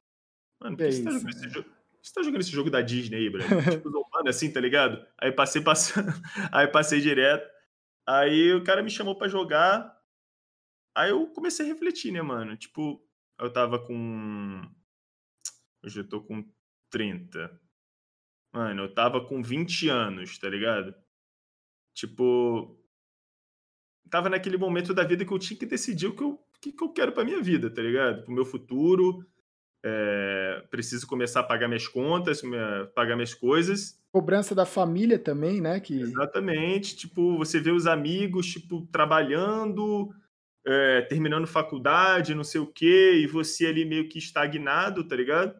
S2: mano, por que, você tá jogando esse jogo? Você tá jogando esse jogo da Disney aí, tipo, zombando assim, tá ligado? Aí passei, passando, aí passei direto. Aí o cara me chamou para jogar. Aí eu comecei a refletir, né, mano? Tipo, eu tava com. Hoje eu tô com 30. Mano, eu tava com 20 anos, tá ligado? Tipo. Tava naquele momento da vida que eu tinha que decidir o que eu, que, que eu quero pra minha vida, tá ligado? Pro meu futuro. É, preciso começar a pagar minhas contas, minha, pagar minhas coisas.
S1: Cobrança da família também, né? Que...
S2: Exatamente. Tipo, você vê os amigos, tipo, trabalhando, é, terminando faculdade, não sei o quê, e você ali meio que estagnado, tá ligado?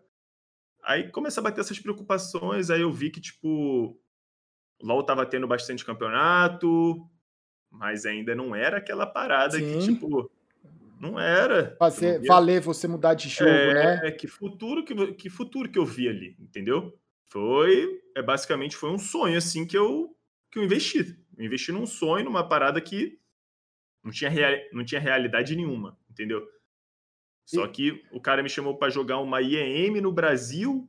S2: Aí começa a bater essas preocupações, aí eu vi que, tipo, o LoL tava tendo bastante campeonato, mas ainda não era aquela parada Sim. que, tipo, não era.
S1: Fazer. Valer você mudar de jogo,
S2: é,
S1: né?
S2: É, que futuro que, que futuro que eu vi ali, entendeu? Foi, é basicamente foi um sonho assim que eu que eu investi. Eu investi num sonho, numa parada que não tinha, real, não tinha realidade nenhuma, entendeu? Só que o cara me chamou para jogar uma IEM no Brasil.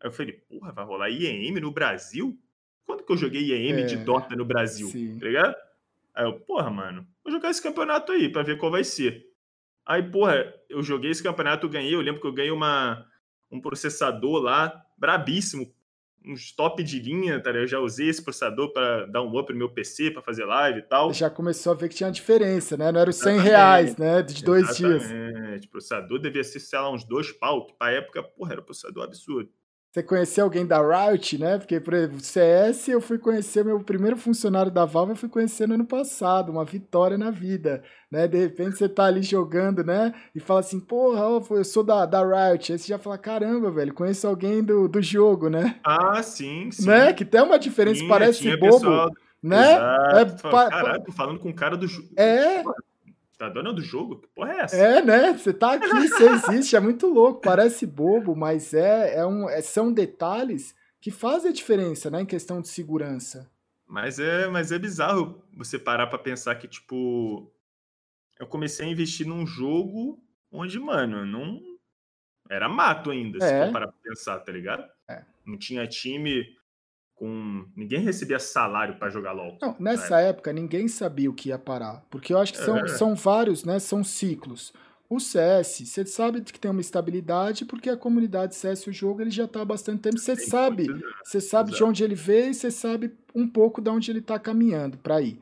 S2: Aí eu falei, porra, vai rolar IEM no Brasil? Quando que eu joguei IEM é, de Dota no Brasil? Sim. Tá ligado? Aí eu, porra, mano, vou jogar esse campeonato aí pra ver qual vai ser. Aí, porra, eu joguei esse campeonato, eu ganhei. Eu lembro que eu ganhei uma, um processador lá, brabíssimo, uns top de linha, tá? Eu já usei esse processador para dar um up no meu PC, para fazer live e tal.
S1: Já começou a ver que tinha diferença, né? Não era os 100 reais, né? De dois
S2: Exatamente. dias. O processador devia ser, sei lá, uns dois pau, que pra época, porra, era um processador absurdo.
S1: Você conheceu alguém da Riot, né? Porque, por exemplo, CS, eu fui conhecer meu primeiro funcionário da Valve, eu fui conhecer no ano passado, uma vitória na vida, né? De repente você tá ali jogando, né? E fala assim, porra, eu sou da, da Riot. Aí você já fala, caramba, velho, conheço alguém do, do jogo, né?
S2: Ah, sim, sim.
S1: Né? Que tem uma diferença, sim, parece bobo. Pessoal... Né?
S2: Exato. É. Caralho, tô falando com o cara do jogo.
S1: É.
S2: Tá dona do jogo? Que porra é essa?
S1: É, né? Você tá aqui, você existe, é muito louco, parece bobo, mas é, é um, é, são detalhes que fazem a diferença, né, em questão de segurança.
S2: Mas é, mas é bizarro você parar para pensar que, tipo, eu comecei a investir num jogo onde, mano, não era mato ainda, é. se for parar pra pensar, tá ligado? É. Não tinha time, com. Ninguém recebia salário para jogar LOL.
S1: Não, nessa né? época ninguém sabia o que ia parar. Porque eu acho que são, é. são vários, né? São ciclos. O CS, você sabe que tem uma estabilidade porque a comunidade CS o jogo ele já está há bastante tempo. Você sabe, você sabe de onde ele veio e você sabe um pouco de onde ele está caminhando para ir.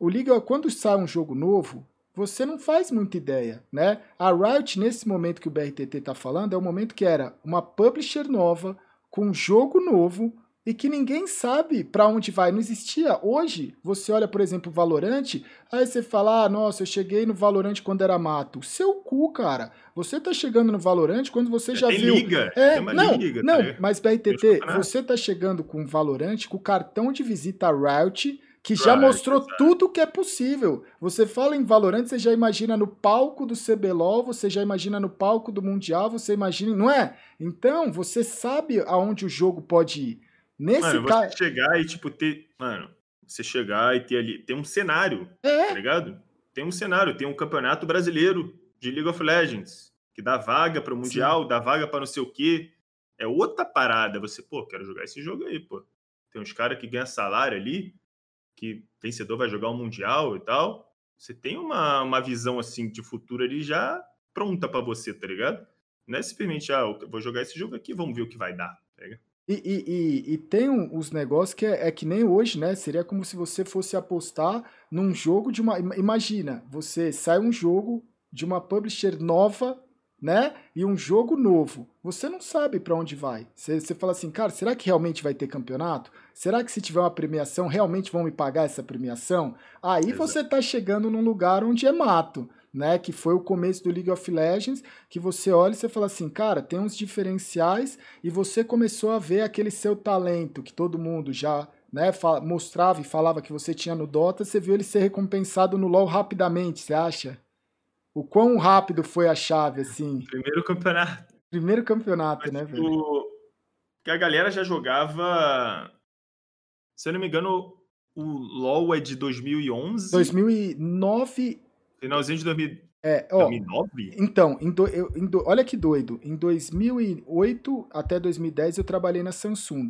S1: O Liga, quando sai um jogo novo, você não faz muita ideia, né? A Riot, nesse momento que o BRTT está falando, é o momento que era uma publisher nova, com um jogo novo, e que ninguém sabe para onde vai. Não existia. Hoje, você olha, por exemplo, o Valorant, aí você fala: ah, nossa, eu cheguei no Valorant quando era mato. Seu cu, cara. Você tá chegando no Valorant quando você já
S2: tem
S1: viu.
S2: Liga.
S1: É, não, liga, não, tá mas BRTT, você tá chegando com o Valorant com o cartão de visita Riot que já mostrou tudo que é possível. Você fala em Valorant, você já imagina no palco do CBLOL, você já imagina no palco do Mundial, você imagina, não é? Então, você sabe aonde o jogo pode ir. Nesse
S2: mano, você chegar e, tipo, ter. Mano, você chegar e ter ali. Tem um cenário, é. tá ligado? Tem um cenário, tem um campeonato brasileiro de League of Legends, que dá vaga para o Mundial, Sim. dá vaga para não sei o quê. É outra parada. Você, pô, quero jogar esse jogo aí, pô. Tem uns caras que ganham salário ali, que vencedor vai jogar o um Mundial e tal. Você tem uma, uma visão, assim, de futuro ali já pronta para você, tá ligado? Não é simplesmente, ah, eu vou jogar esse jogo aqui, vamos ver o que vai dar, tá ligado?
S1: E, e, e, e, tem uns negócios que é, é, que nem hoje, né? Seria como se você fosse apostar num jogo de uma. Imagina, você sai um jogo de uma publisher nova, né? E um jogo novo. Você não sabe para onde vai. Você, você fala assim, cara, será que realmente vai ter campeonato? Será que se tiver uma premiação, realmente vão me pagar essa premiação? Aí Exato. você tá chegando num lugar onde é mato né, que foi o começo do League of Legends, que você olha e você fala assim, cara, tem uns diferenciais e você começou a ver aquele seu talento que todo mundo já né, mostrava e falava que você tinha no Dota, você viu ele ser recompensado no LoL rapidamente, você acha? O quão rápido foi a chave, assim?
S2: Primeiro campeonato.
S1: Primeiro campeonato, Mas, né,
S2: velho? Que a galera já jogava, se eu não me engano, o LoL é de 2011?
S1: 2009
S2: Finalzinho de 2000,
S1: é, ó, 2009? Então, em do, eu, em do, olha que doido. Em 2008 até 2010 eu trabalhei na Samsung.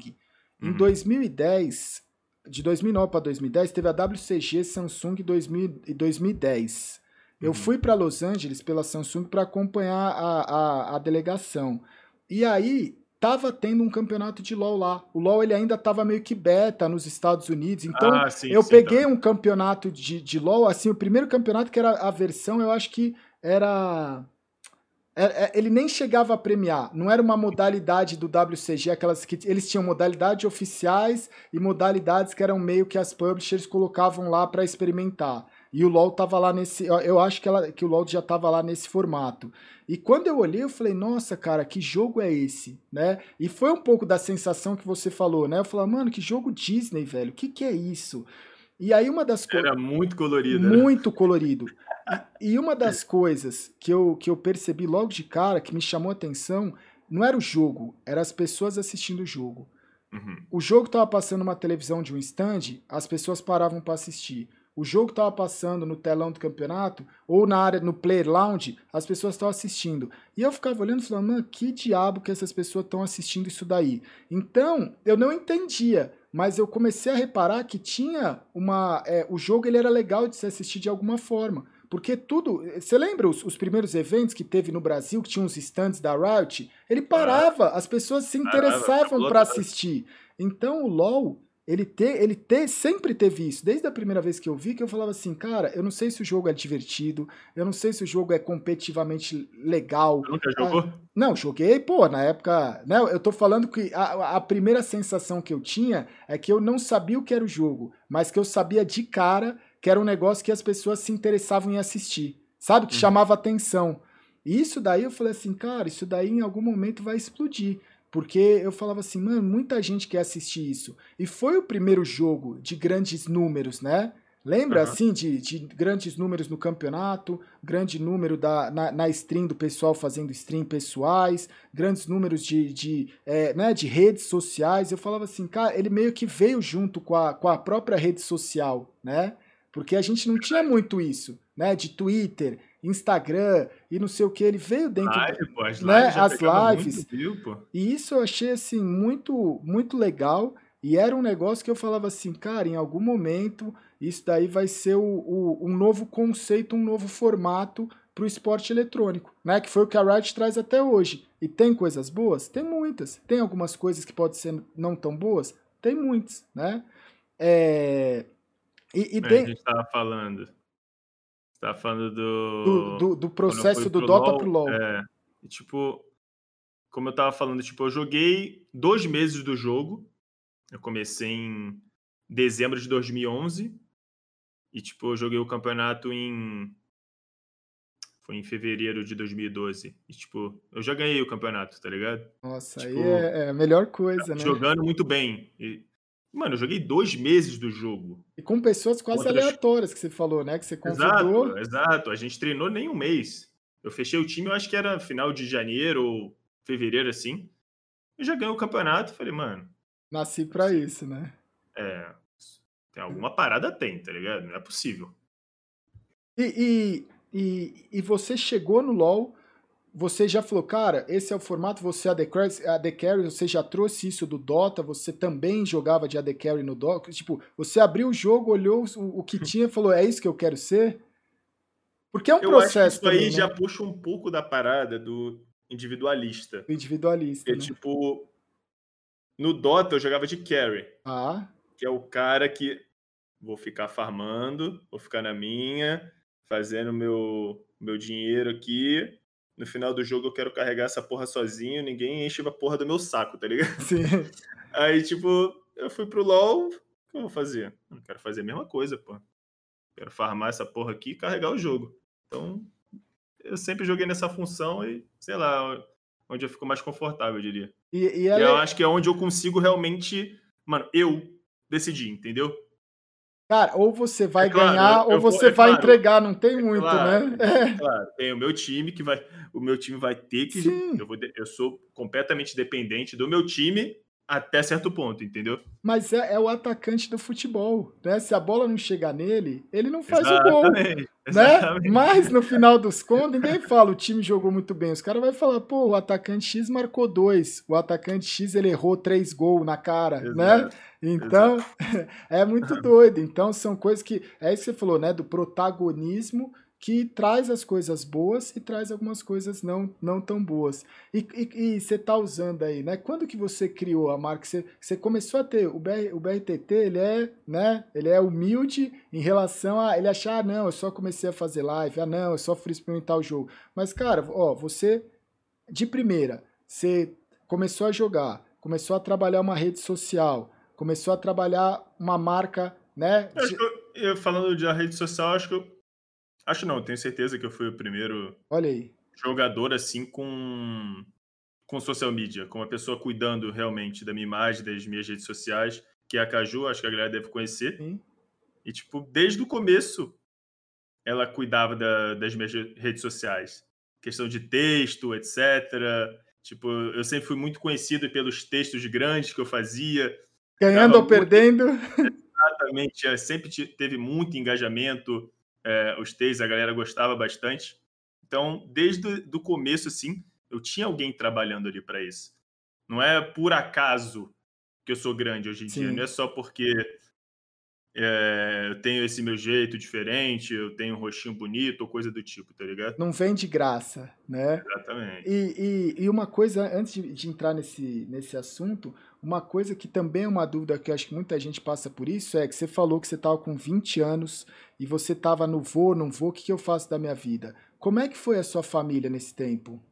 S1: Em uhum. 2010, de 2009 para 2010, teve a WCG Samsung 2000, 2010. Eu uhum. fui para Los Angeles pela Samsung para acompanhar a, a, a delegação. E aí, tava tendo um campeonato de LoL lá. O LoL ele ainda tava meio que beta nos Estados Unidos. Então, ah, sim, eu sim, peguei tá. um campeonato de, de LoL, assim, o primeiro campeonato que era a versão, eu acho que era é, é, ele nem chegava a premiar, não era uma modalidade do WCG, aquelas que eles tinham modalidades oficiais e modalidades que eram meio que as publishers colocavam lá para experimentar. E o LoL tava lá nesse. Eu acho que, ela, que o LoL já tava lá nesse formato. E quando eu olhei, eu falei, nossa, cara, que jogo é esse? Né? E foi um pouco da sensação que você falou, né? Eu falei, mano, que jogo Disney, velho? O que, que é isso? E aí uma das
S2: coisas. Era muito colorido.
S1: Muito né? colorido. E, uma das coisas que eu, que eu percebi logo de cara, que me chamou a atenção, não era o jogo, eram as pessoas assistindo o jogo. Uhum. O jogo estava passando uma televisão de um stand, as pessoas paravam para assistir o jogo estava passando no telão do campeonato ou na área no player lounge, as pessoas estavam assistindo. E eu ficava olhando e falando, mano, que diabo que essas pessoas estão assistindo isso daí? Então, eu não entendia, mas eu comecei a reparar que tinha uma. É, o jogo ele era legal de se assistir de alguma forma. Porque tudo. Você lembra os, os, primeiros eventos que teve no Brasil, que tinha uns stands da Riot? Ele parava, as pessoas se interessavam para assistir. Então o LoL ele ter, ele ter, sempre teve isso. Desde a primeira vez que eu vi, que eu falava assim, cara, eu não sei se o jogo é divertido, eu não sei se o jogo é competitivamente legal.
S2: Você nunca jogou? Ah,
S1: não, joguei, pô, na época, né? Eu tô falando que a, a primeira sensação que eu tinha é que eu não sabia o que era o jogo, mas que eu sabia de cara que era um negócio que as pessoas se interessavam em assistir, sabe? Que uhum. chamava atenção. E isso daí eu falei assim, cara, isso daí em algum momento vai explodir. Porque eu falava assim, mano, muita gente quer assistir isso. E foi o primeiro jogo de grandes números, né? Lembra, uhum. assim, de, de, grandes números no campeonato, grande número da, na, na stream do pessoal fazendo stream pessoais, grandes números de, de, é, né, de redes sociais. Eu falava assim, cara, ele meio que veio junto com a, com a própria rede social, né? Porque a gente não tinha muito isso, né? De Twitter, Instagram e não sei o que, ele veio dentro
S2: Live, pô, as
S1: né,
S2: lives,
S1: as lives. View, e isso eu achei assim muito muito legal E era um negócio que eu falava assim, cara, em algum momento isso daí vai ser o, o um novo conceito, um novo formato para o esporte eletrônico, né? Que foi o que a Riot traz até hoje. E tem coisas boas? Tem muitas. Tem algumas coisas que podem ser não tão boas? Tem muitas, né? É...
S2: E, e é, A gente estava falando. Estava falando do...
S1: Do, do, do processo do Dota LOL, pro LoL.
S2: É, tipo, como eu estava falando, tipo, eu joguei dois meses do jogo. Eu comecei em dezembro de 2011. E, tipo, eu joguei o campeonato em foi em fevereiro de 2012. E, tipo, eu já ganhei o campeonato, tá ligado?
S1: Nossa, tipo, aí é, é, a melhor coisa, né?
S2: Jogando muito bem. E, mano, eu joguei dois meses do jogo.
S1: E com pessoas quase aleatórias que você falou, né? Que você convidou.
S2: Exato, exato. A gente treinou nem um mês. Eu fechei o time, eu acho que era final de janeiro ou fevereiro, assim. E já ganhei o campeonato. Falei, mano.
S1: Nasci pra isso, né?
S2: É. Tem alguma parada, tem, tá ligado? Não é possível.
S1: E, e e, e você chegou no LoL, você já falou, cara, esse é o formato, você é AD Carry, AD Carry, você já trouxe isso do Dota, você também jogava de AD Carry no Dota, tipo, você abriu o jogo, olhou o, o que tinha e falou, é isso que eu quero ser? Porque é um
S2: eu
S1: processo
S2: acho que isso
S1: também,
S2: aí
S1: né?
S2: já puxa um pouco da parada do individualista.
S1: Individualista,
S2: é,
S1: né?
S2: tipo, no Dota eu jogava de carry.
S1: Ah.
S2: Que é o cara que vou ficar farmando, vou ficar na minha, fazendo meu, meu dinheiro aqui. No final do jogo eu quero carregar essa porra sozinho, ninguém enche a porra do meu saco, tá ligado?
S1: Sim.
S2: Aí, tipo, eu fui pro LoL, o que eu vou fazer? Eu não quero fazer a mesma coisa, pô. Quero farmar essa porra aqui e carregar o jogo. Então, eu sempre joguei nessa função e, sei lá, onde eu fico mais confortável, eu diria.
S1: E, e ela...
S2: Eu acho que é onde eu consigo realmente, mano, eu decidir, entendeu?
S1: Cara, ou você vai é claro, ganhar eu, ou você vai claro, entregar, não tem é muito,
S2: claro,
S1: né?
S2: É. Claro, tem o meu time que vai. O meu time vai ter que. Eu, vou, eu sou completamente dependente do meu time até certo ponto, entendeu?
S1: Mas é, é, o atacante do futebol, né? Se a bola não chegar nele, ele não faz exatamente, o gol, exatamente. né? Mas no final dos contos, ninguém fala o time jogou muito bem. Os caras vão falar, pô, o atacante X marcou dois, o atacante X ele errou três gols na cara? Exato. né? Então, é muito doido. Então, são coisas que. É isso que você falou, né? Do protagonismo que traz as coisas boas e traz algumas coisas não, não tão boas. E, e, e você está usando aí, né? Quando que você criou a marca? Você, você começou a ter o, BR, o BRTT, ele é, né? Ele é humilde em relação a ele achar, ah, não, eu só comecei a fazer live, ah, não, eu só fui experimentar o jogo. Mas, cara, ó, você de primeira, você começou a jogar, começou a trabalhar uma rede social, começou a trabalhar uma marca, né?
S2: De... Eu, eu, falando de rede social, acho que eu Acho não, tenho certeza que eu fui o primeiro
S1: Olha aí.
S2: jogador assim com com social media, com uma pessoa cuidando realmente da minha imagem, das minhas redes sociais, que é a Caju, acho que a galera deve conhecer.
S1: Sim.
S2: E tipo, desde o começo ela cuidava da, das minhas redes sociais. Questão de texto, etc. Tipo, eu sempre fui muito conhecido pelos textos grandes que eu fazia.
S1: Ganhando ou perdendo.
S2: Exatamente, é, sempre teve muito engajamento, é, os textos, a galera gostava bastante. Então, desde o começo, assim, eu tinha alguém trabalhando ali para isso. Não é por acaso que eu sou grande hoje em Sim. dia, não é só porque é, eu tenho esse meu jeito diferente, eu tenho um rostinho bonito ou coisa do tipo, tá ligado?
S1: Não vem de graça, né?
S2: Exatamente.
S1: E, e, e uma coisa, antes de, de, entrar nesse, nesse assunto, uma coisa que também é uma dúvida que eu acho que muita gente passa por isso é que você falou que você estava com 20 anos e você estava no voo, não vou, o que, que eu faço da minha vida? Como é que foi a sua família nesse tempo?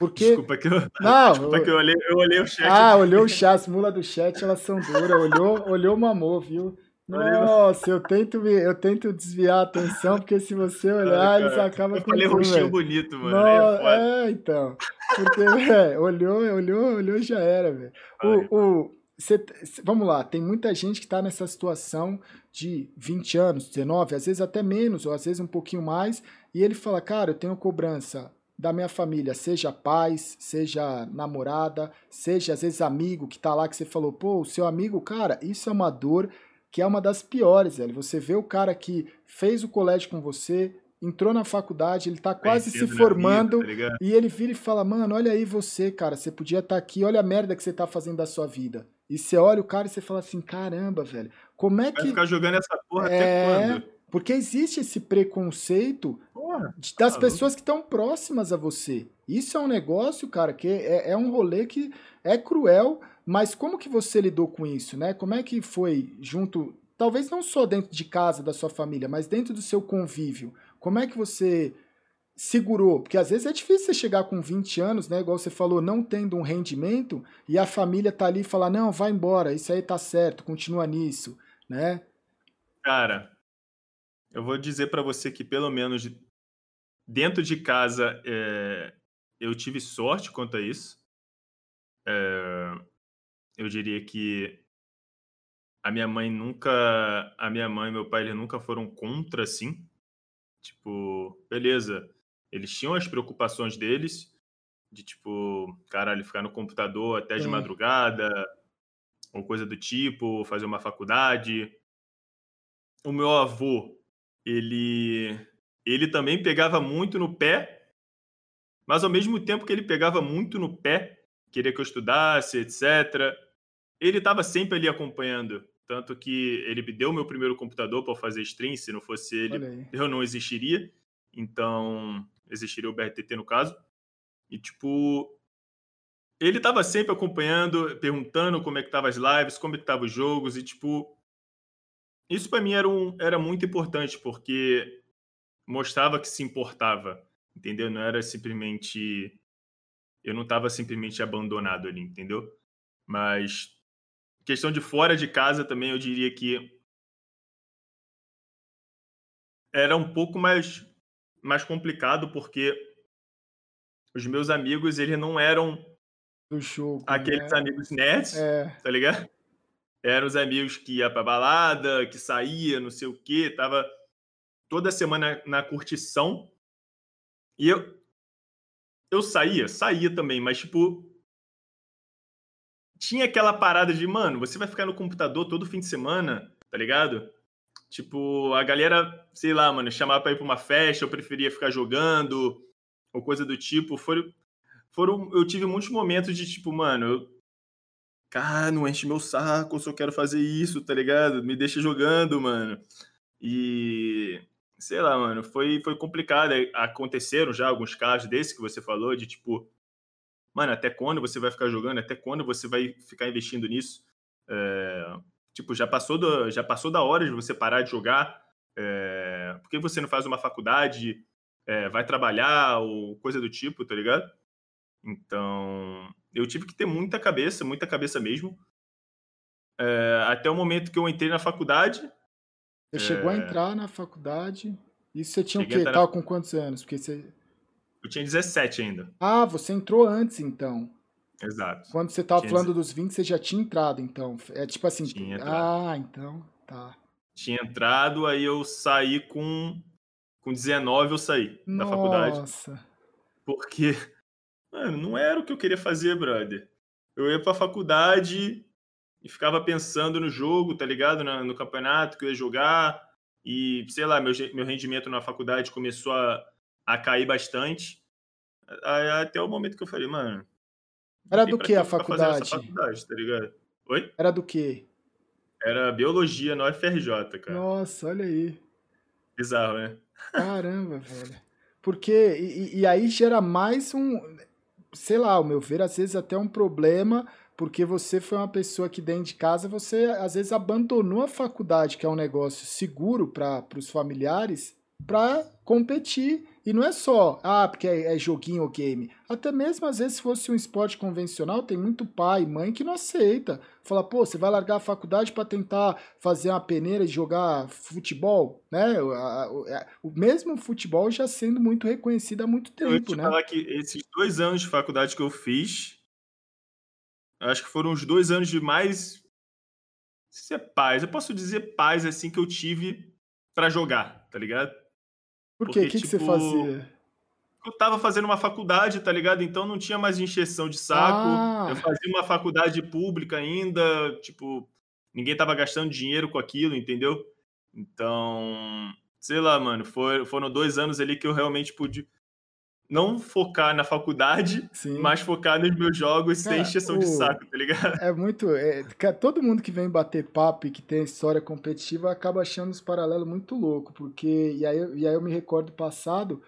S1: Porque...
S2: Desculpa que eu, não, Desculpa que eu olhei, eu olhei o chat.
S1: Ah, olhou o chat, as mulas do chat, elas são duras. Olhou, olhou mamou, viu? Nossa, eu tento, eu tento desviar a atenção, porque se você olhar, eles acabam
S2: Eu falei rostinho bonito, mano.
S1: No... É, é, então. Porque, velho, olhou, olhou, olhou, já era, velho. O, o, cê, vamos lá, tem muita gente que tá nessa situação de 20 anos, 19, às vezes até menos, ou às vezes um pouquinho mais, e ele fala, cara, eu tenho cobrança da minha família, seja pais, seja namorada, seja às vezes amigo que tá lá que você falou, pô, o seu amigo, cara, isso é uma dor que é uma das piores, velho. Você vê o cara que fez o colégio com você, entrou na faculdade, ele tá quase se formando vida, tá e ele vira e fala: "Mano, olha aí você, cara, você podia estar tá aqui, olha a merda que você tá fazendo da sua vida". E você olha o cara e você fala assim, caramba, velho, como é que.
S2: Vai ficar jogando essa porra é... até quando?
S1: Porque existe esse preconceito porra, das tá pessoas que estão próximas a você. Isso é um negócio, cara, que é, é, um rolê que é cruel, mas como que você lidou com isso, né? Como é que foi junto, talvez não só dentro de casa da sua família, mas dentro do seu convívio? Como é que você segurou? Porque às vezes é difícil você chegar com 20 anos, né? Igual você falou, não tendo um rendimento, e a família tá ali e falar, não, vai embora, isso aí tá certo, continua nisso, né?
S2: Cara, eu vou dizer para você que pelo menos dentro de casa é, eu tive sorte quanto a isso. É, eu diria que a minha mãe nunca, a minha mãe e meu pai eles nunca foram contra assim. Tipo, beleza, eles tinham as preocupações deles, de tipo, caralho, ficar no computador até de é. madrugada, ou coisa do tipo, fazer uma faculdade. O meu avô, ele ele também pegava muito no pé, mas ao mesmo tempo que ele pegava muito no pé, queria que eu estudasse, etc. Ele estava sempre ali acompanhando, tanto que ele me deu meu primeiro computador para fazer stream, se não fosse ele, eu não existiria. Então, existiria o BRTT no caso. E, tipo, ele estava sempre acompanhando, perguntando como é que tava as lives, como é que tava os jogos, e, tipo, isso para mim era, um, era muito importante, porque mostrava que se importava, entendeu? Não era simplesmente. Eu não estava simplesmente abandonado ali, entendeu? Mas, questão de fora de casa também, eu diria que era um pouco mais mais complicado porque os meus amigos, eles não eram
S1: do show,
S2: aqueles né? amigos nerds, é. tá ligado? Eram os amigos que ia pra balada, que saía, não sei o quê, tava toda semana na curtição. E eu eu saía, saía também, mas tipo tinha aquela parada de, mano, você vai ficar no computador todo fim de semana, tá ligado? Tipo, a galera, sei lá, mano, chamava pra ir pra uma festa, eu preferia ficar jogando, ou coisa do tipo. Foram, foram, eu tive muitos momentos de tipo, mano, eu, cara, não enche meu saco, eu só quero fazer isso, tá ligado? Me deixa jogando, mano. E sei lá, mano, foi, foi complicado. Aconteceram já alguns casos desse que você falou, de tipo, mano, até quando você vai ficar jogando? Até quando você vai ficar investindo nisso? É, Tipo, já passou, do, já passou da hora de você parar de jogar. É, por que você não faz uma faculdade, é, vai trabalhar ou coisa do tipo, tá ligado? Então, eu tive que ter muita cabeça, muita cabeça mesmo. É, até o momento que eu entrei na faculdade.
S1: Você chegou a entrar na faculdade. E você tinha o quê? Tava na... com quantos anos? Porque você...
S2: Eu tinha 17 ainda.
S1: Ah, você entrou antes, então.
S2: Exato.
S1: Quando você tava falando dos 20, você já tinha entrado, então. É tipo assim.
S2: Tinha
S1: ah, então, tá.
S2: Tinha entrado, aí eu saí com. Com 19 eu saí Nossa. da faculdade. Nossa. Porque, mano, não era o que eu queria fazer, brother. Eu ia pra faculdade e ficava pensando no jogo, tá ligado? No, no campeonato que eu ia jogar. E, sei lá, meu, meu rendimento na faculdade começou a, a cair bastante. Até o momento que eu falei, mano,
S1: era do que a faculdade?
S2: faculdade, tá? Oi?
S1: Era do que?
S2: Era biologia no FRJ, cara.
S1: Nossa, olha aí.
S2: Bizarro, né?
S1: Caramba, velho. Porque, e, e, aí gera mais um, sei lá, ao meu ver, às vezes até um problema, porque você foi uma pessoa que dentro de casa, você às vezes abandonou a faculdade, que é um negócio seguro para os familiares, para competir e não é só, ah, porque é, é, joguinho ou game. Até mesmo às vezes se fosse um esporte convencional, tem muito pai, mãe que não aceita. Fala, pô, você vai largar a faculdade para tentar fazer uma peneira e jogar futebol, né? O, o, o, mesmo futebol já sendo muito reconhecido há muito tempo, eu te né?
S2: falar que esses dois anos de faculdade que eu fiz, acho que foram os dois anos de mais se é paz, eu posso dizer paz assim que eu tive para jogar, tá ligado?
S1: Por quê? O que, tipo, que você tipo, fazia?
S2: Eu tava fazendo uma faculdade, tá ligado? Então não tinha mais encheção de saco. Ah. Eu fazia uma faculdade pública ainda, tipo, ninguém tava gastando dinheiro com aquilo, entendeu? Então, sei lá, mano, foi, foram dois anos ali que eu realmente pude. Não focar na faculdade, Sim. mas focar nos meus jogos Cara, sem exceção o... de saco, tá ligado?
S1: É muito. É, todo mundo que vem bater papo e que tem história competitiva acaba achando os paralelos muito louco, porque. E aí, e aí eu me recordo do passado,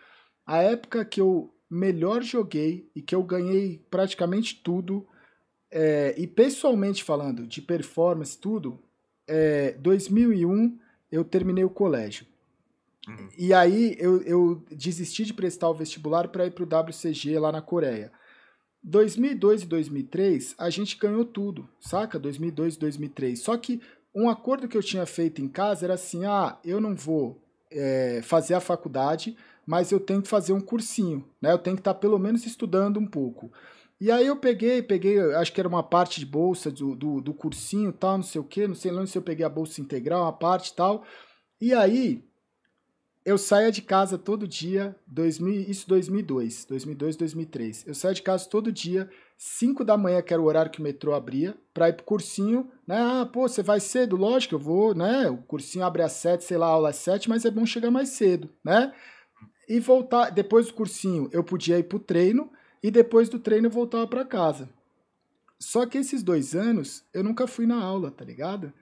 S1: a época que eu melhor joguei e que eu ganhei praticamente tudo, é, e pessoalmente falando, de performance, tudo, é, 2001 eu terminei o colégio. Uhum. E aí eu, eu desisti de prestar o vestibular para ir para o WCG lá na Coreia. 2002 e 2003 a gente ganhou tudo, saca? 2002 e 2003. Só que um acordo que eu tinha feito em casa era assim: ah, eu não vou é, fazer a faculdade, mas eu tenho que fazer um cursinho, né? Eu tenho que estar tá pelo menos estudando um pouco. E aí eu peguei, peguei, acho que era uma parte de bolsa do, do, do cursinho tal, não sei o que, não sei não se eu peguei a bolsa integral, uma parte tal. E aí eu saía de casa todo dia, 2000, isso 2002, 2002, 2003. Eu saía de casa todo dia, 5 da manhã, que era o horário que o metrô abria, para ir pro cursinho, né? Ah, pô, você vai cedo? Lógico, eu vou, né? O cursinho abre às 7, sei lá, aula às 7, mas é bom chegar mais cedo, né? E voltar, depois do cursinho, eu podia ir pro treino, e depois do treino eu voltava para casa. Só que esses dois anos, eu nunca fui na aula, tá ligado?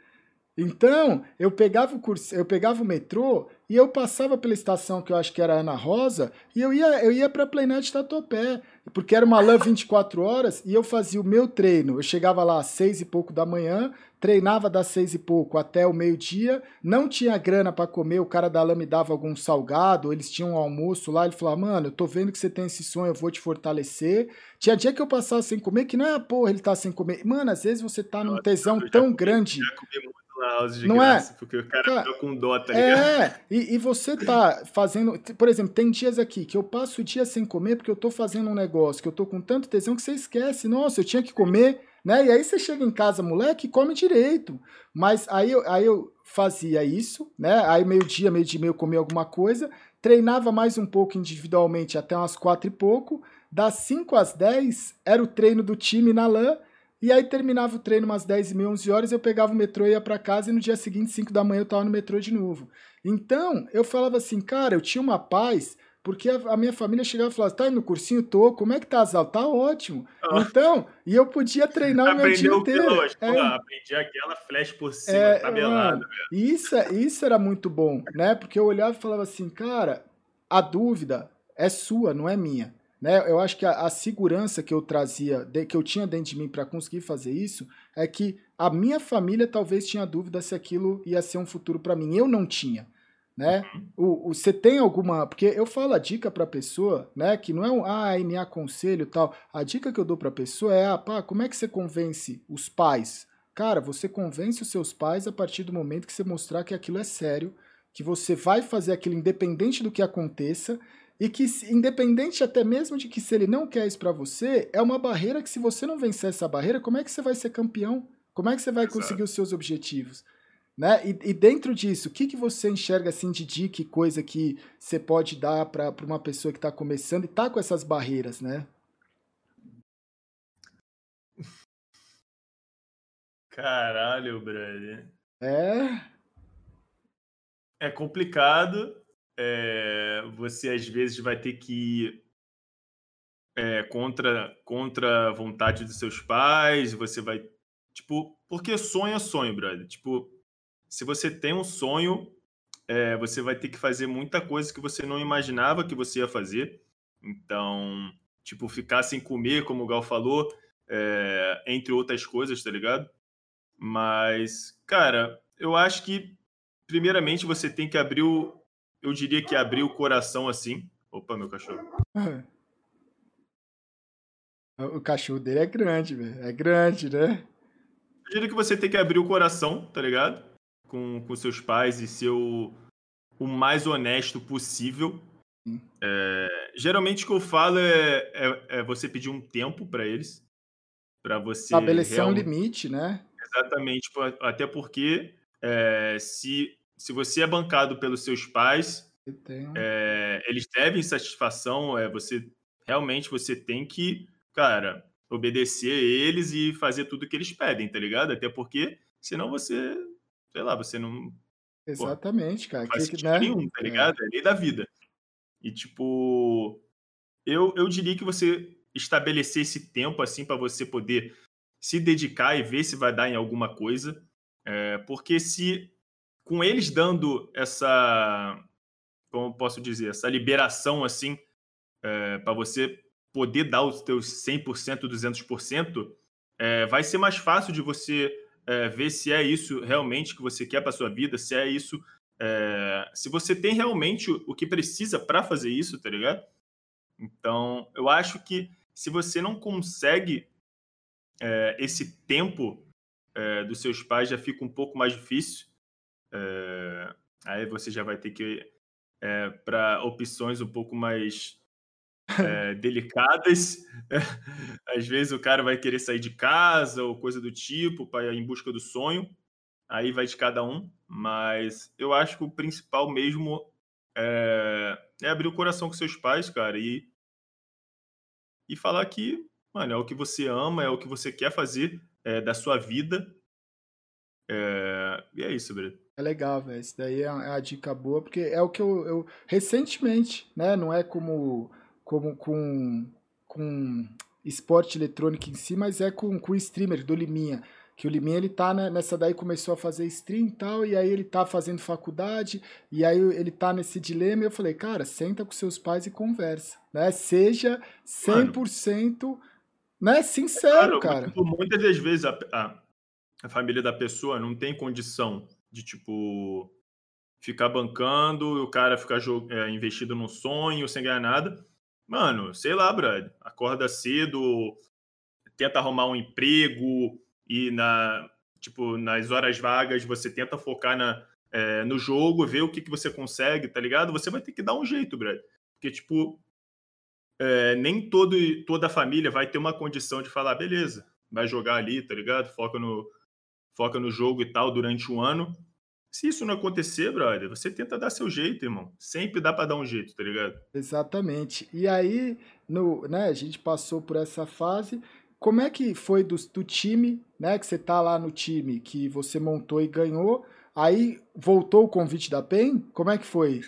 S1: Então, eu pegava o curso, eu pegava o metrô e eu passava pela estação que eu acho que era Ana Rosa e eu ia, eu ia para Playnet Tatuapé, porque era uma LAN 24 horas e eu fazia o meu treino. Eu chegava lá às seis e pouco da manhã, treinava das seis e pouco até o meio-dia, não tinha grana para comer, o cara da LAN me dava algum salgado, eles tinham um almoço lá, ele falava, mano, eu tô vendo que você tem esse sonho, eu vou te fortalecer. Tinha dia que eu passava sem comer, que não é, porra, ele tá sem comer. Mano, às vezes você tá num tesão tão grande. Já comi
S2: house de não é? graça, é? porque o cara, cara com dó, tá
S1: ligado? É, e, e, você tá fazendo. Por exemplo, tem dias aqui que eu passo o dia sem comer porque eu tô fazendo um negócio que eu tô com tanto tesão que você esquece. Nossa, eu tinha que comer, né? E aí você chega em casa, moleque, e come direito. Mas aí eu, aí eu fazia isso, né? Aí meio-dia, meio-dia, meio comia alguma coisa, treinava mais um pouco individualmente até umas quatro e pouco. Das 5 às 10 era o treino do time na LAN e aí terminava o treino umas 10 e meia, 11 horas, eu pegava o metrô e ia para casa e no dia seguinte, 5 da manhã, eu tava no metrô de novo. Então, eu falava assim, cara, eu tinha uma paz, porque a, a minha família chegava e falava, tá indo no cursinho? Tô, como é que tá as aulas? Tá ótimo. Oh. Então, e eu podia treinar o meu dia inteiro.
S2: Lógico, é, aprendi aquela flash por cima, é, tabelada.
S1: isso, isso era muito bom, né? Porque eu olhava e falava assim, cara, a dúvida é sua, não é minha. Né? Eu acho que a, a segurança que eu trazia, de, que eu tinha dentro de mim para conseguir fazer isso, é que a minha família talvez tinha dúvida se aquilo ia ser um futuro para mim. Eu não tinha. Né? O, o, você tem alguma. Porque eu falo a dica para a pessoa, né? Que não é um ah, me aconselho tal. A dica que eu dou para a pessoa é: ah, pá, como é que você convence os pais? Cara, você convence os seus pais a partir do momento que você mostrar que aquilo é sério, que você vai fazer aquilo independente do que aconteça e que, independente até mesmo de que se ele não quer isso para você, é uma barreira que se você não vencer essa barreira, como é que você vai ser campeão? Como é que você vai Exato. conseguir os seus objetivos? Né? E, e, dentro disso, o que, que você enxerga assim de dica e coisa que você pode dar para uma pessoa que está começando e está com essas barreiras, né?
S2: Caralho, brother.
S1: É.
S2: É complicado, é, você às vezes vai ter que ir é, contra, contra a vontade dos seus pais, você vai. Tipo, porque sonho é sonho, brother. Tipo, se você tem um sonho, é, você vai ter que fazer muita coisa que você não imaginava que você ia fazer. Então, tipo, ficar sem comer, como o Gal falou, é, entre outras coisas, tá ligado? Mas, cara, eu acho que, primeiramente, você tem que abrir o, eu diria que abrir o coração assim. Opa, meu cachorro.
S1: O cachorro dele é grande, velho. É grande, né?
S2: Eu diria que você tem que abrir o coração, tá ligado? Com, com seus pais e ser o, o mais honesto possível. É, geralmente o que eu falo é, é, é você pedir um tempo para eles. para você.
S1: Estabelecer realmente... um limite, né?
S2: Exatamente. Até porque é, se se você é bancado pelos seus pais, é, eles devem satisfação, é, você realmente você tem que, cara, obedecer eles e fazer tudo que eles pedem, tá ligado? Até porque, senão você, sei lá, você não.
S1: Exatamente, cara.
S2: Não faz que, né? nenhum, tá é. ligado? É. é lei da vida. E, tipo, eu, eu diria que você estabelecer esse tempo assim para você poder se dedicar e ver se vai dar em alguma coisa. É, porque se com eles dando essa, como posso dizer, essa liberação assim é, para você poder dar os teus 100%, 200%, é, vai ser mais fácil de você é, ver se é isso realmente que você quer para sua vida, se é isso, é, se você tem realmente o, o que precisa para fazer isso, tá ligado? Então, eu acho que se você não consegue é, esse tempo é, dos seus pais, já fica um pouco mais difícil. É, aí você já vai ter que é, para opções um pouco mais é, delicadas. Às vezes o cara vai querer sair de casa ou coisa do tipo para em busca do sonho. Aí vai de cada um. Mas eu acho que o principal mesmo é, é abrir o coração com seus pais, cara, e, e falar que, mano, é o que você ama, é o que você quer fazer é, da sua vida. É, e é isso, Brito.
S1: É legal, velho. Isso daí é uma, dica boa, porque é o que eu, eu, recentemente, né? Não é como, como com, com esporte eletrônico em si, mas é com, com o streamer do Liminha que o Liminha ele tá né, nessa daí começou a fazer stream e tal, e aí ele tá fazendo faculdade, e aí ele tá nesse dilema, e eu falei, cara, senta com seus pais e conversa, né? Seja 100% Mano, né, sincero, cara.
S2: Tipo, muitas das vezes a, a, a, família da pessoa não tem condição de, tipo, ficar bancando, o cara ficar é, investido num sonho sem ganhar nada. Mano, sei lá, Brad, acorda cedo, tenta arrumar um emprego, e na tipo nas horas vagas você tenta focar na, é, no jogo, ver o que, que você consegue, tá ligado? Você vai ter que dar um jeito, Brad. Porque, tipo, é, nem todo, toda a família vai ter uma condição de falar, beleza, vai jogar ali, tá ligado? Foca no, foca no jogo e tal durante um ano. Se isso não acontecer, brother, você tenta dar seu jeito, irmão. Sempre dá para dar um jeito, tá ligado?
S1: Exatamente. E aí, no, né, a gente passou por essa fase como é que foi do, do time, né? Que você tá lá no time que você montou e ganhou. Aí voltou o convite da PEN? Como é que foi?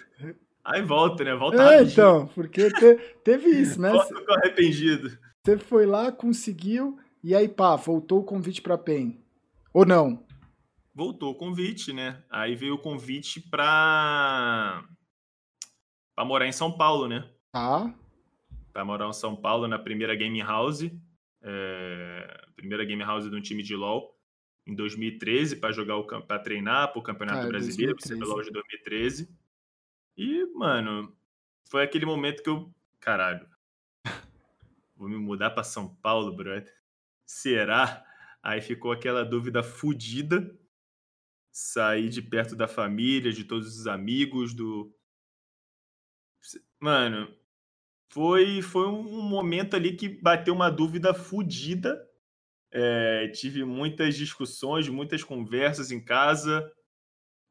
S2: Aí volta, né? Volta
S1: é, então, porque te, teve isso, né?
S2: Volta com arrependido.
S1: Você foi lá, conseguiu, e aí, pá, voltou o convite pra PEN. Ou não?
S2: Voltou o convite, né? Aí veio o convite pra. pra morar em São Paulo, né?
S1: Tá.
S2: Pra morar em São Paulo na primeira Game House é, primeira game house de um time de LoL em 2013 para jogar o para treinar para o Campeonato ah, Brasileiro, CBLOL de 2013. E, mano, foi aquele momento que eu, caralho, vou me mudar para São Paulo, brother. Será? Aí ficou aquela dúvida fodida. Sair de perto da família, de todos os amigos, do. Mano, foi, foi um momento ali que bateu uma dúvida fodida. É, tive muitas discussões, muitas conversas em casa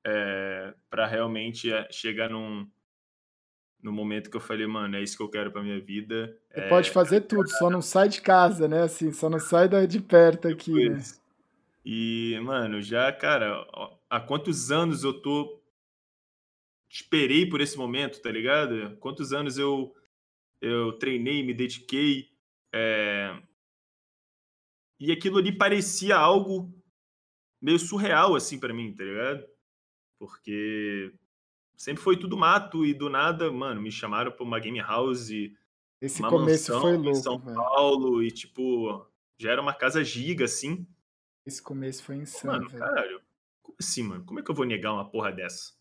S2: é, para realmente é, chegar num, no momento que eu falei, mano, é isso que eu quero para minha vida.
S1: Você é, pode fazer tudo, só não sai de casa, né? Assim, só não sai de perto aqui. Né?
S2: E, mano, já, cara, há quantos anos eu tô. Esperei por esse momento, tá ligado? Quantos anos eu eu treinei, me dediquei. É... E aquilo ali parecia algo meio surreal, assim, para mim, tá ligado? Porque sempre foi tudo mato e do nada, mano, me chamaram pra uma game house.
S1: Esse uma começo foi louco. Em
S2: São Paulo e, tipo, já era uma casa giga, assim.
S1: Esse começo foi insano,
S2: mano, velho. caralho. Como assim, mano? Como é que eu vou negar uma porra dessa?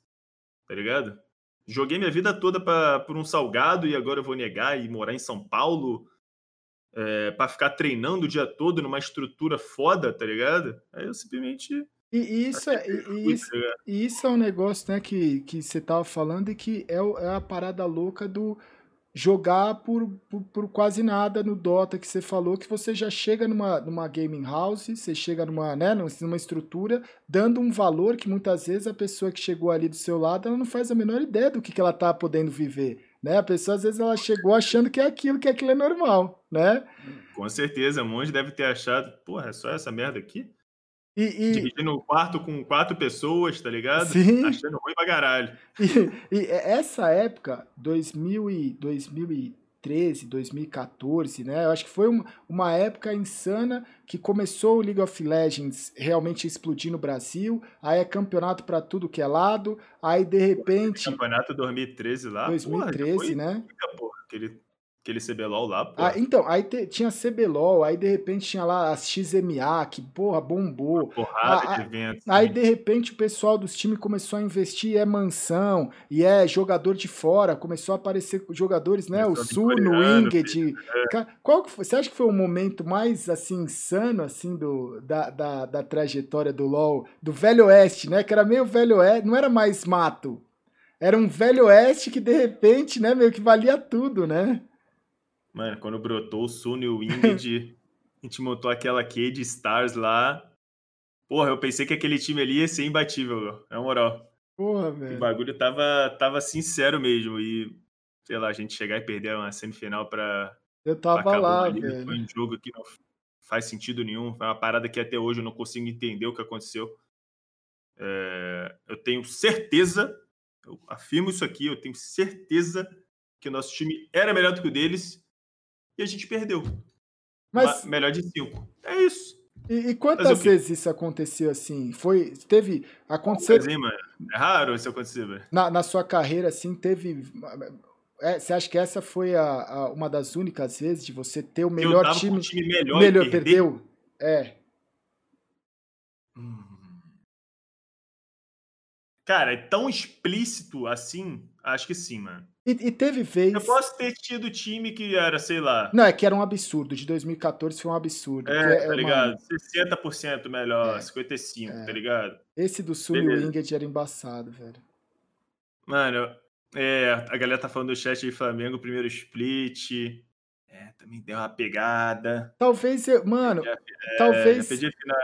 S2: Tá ligado? Joguei minha vida toda pra, por um salgado e agora eu vou negar e morar em São Paulo é, para ficar treinando o dia todo numa estrutura foda, tá ligado? Aí eu simplesmente.
S1: E isso, é, e, isso, e isso é um negócio né, que, que você tava falando e que é, é a parada louca do jogar por, por, por, quase nada no Dota que você falou, que você já chega numa, numa gaming house, você chega numa, né, numa estrutura, dando um valor que muitas vezes a pessoa que chegou ali do seu lado, ela não faz a menor ideia do que, que ela tá podendo viver. Né? A pessoa, às vezes, ela chegou achando que é aquilo, que aquilo é normal, né?
S2: Com certeza, um monte deve ter achado, porra, é só essa merda aqui? E, e... Dividindo o quarto com quatro pessoas, tá ligado?
S1: Sim.
S2: Achando ruim pra caralho.
S1: E, e essa época, 2000 e, 2000 e 2013, 2014, né? Eu acho que foi uma, uma época insana que começou o League of Legends realmente explodir no Brasil, aí é campeonato para tudo que é lado, aí de repente...
S2: Campeonato 2013 lá?
S1: 2013, porra, né?
S2: Porra, aquele Aquele CBLOL lá,
S1: pô. Ah, então, aí te, tinha CBLOL, aí de repente tinha lá as XMA, que porra, bombou. Uma
S2: porrada ah, de eventos.
S1: Aí de repente o pessoal dos times começou a investir, é mansão, e é jogador de fora, começou a aparecer jogadores, né? o Suno, o Inged. É. Qual que foi, você acha que foi o momento mais, assim, insano, assim, do, da, da, da trajetória do LoL, do Velho Oeste, né? Que era meio Velho Oeste, não era mais mato. Era um Velho Oeste que de repente, né, meio que valia tudo, né?
S2: Mano, quando brotou o Sun e o Winged, a gente montou aquela Cade Stars lá. Porra, eu pensei que aquele time ali ia ser imbatível, é moral.
S1: Porra, velho.
S2: O bagulho tava, tava sincero mesmo. E, sei lá, a gente chegar e perder uma semifinal pra.
S1: Eu tava pra lá, ali, velho.
S2: Foi um jogo que não faz sentido nenhum. Foi uma parada que até hoje eu não consigo entender o que aconteceu. É, eu tenho certeza, eu afirmo isso aqui, eu tenho certeza que o nosso time era melhor do que o deles e a gente perdeu. Mas Uma, melhor de cinco. É isso.
S1: E, e quantas vezes isso aconteceu assim? Foi, teve, aconteceu...
S2: É raro isso acontecer, velho.
S1: Na, na sua carreira, assim, teve... É, você acha que essa foi a, a, uma das únicas vezes de você ter o melhor time,
S2: time melhor,
S1: melhor perdeu? É.
S2: Hum. Cara, é tão explícito assim? Acho que sim, mano.
S1: E, e, teve vez.
S2: Eu posso ter tido time que era, sei lá.
S1: Não, é que era um absurdo. De 2014 foi um absurdo.
S2: É, é tá ligado? Uma... 60% melhor, é, 55%, é. tá ligado?
S1: Esse do Sul e Winged era embaçado, velho.
S2: Mano, é, a galera tá falando do chat de Flamengo, primeiro split. É, também deu uma pegada.
S1: Talvez eu. Mano, é, talvez.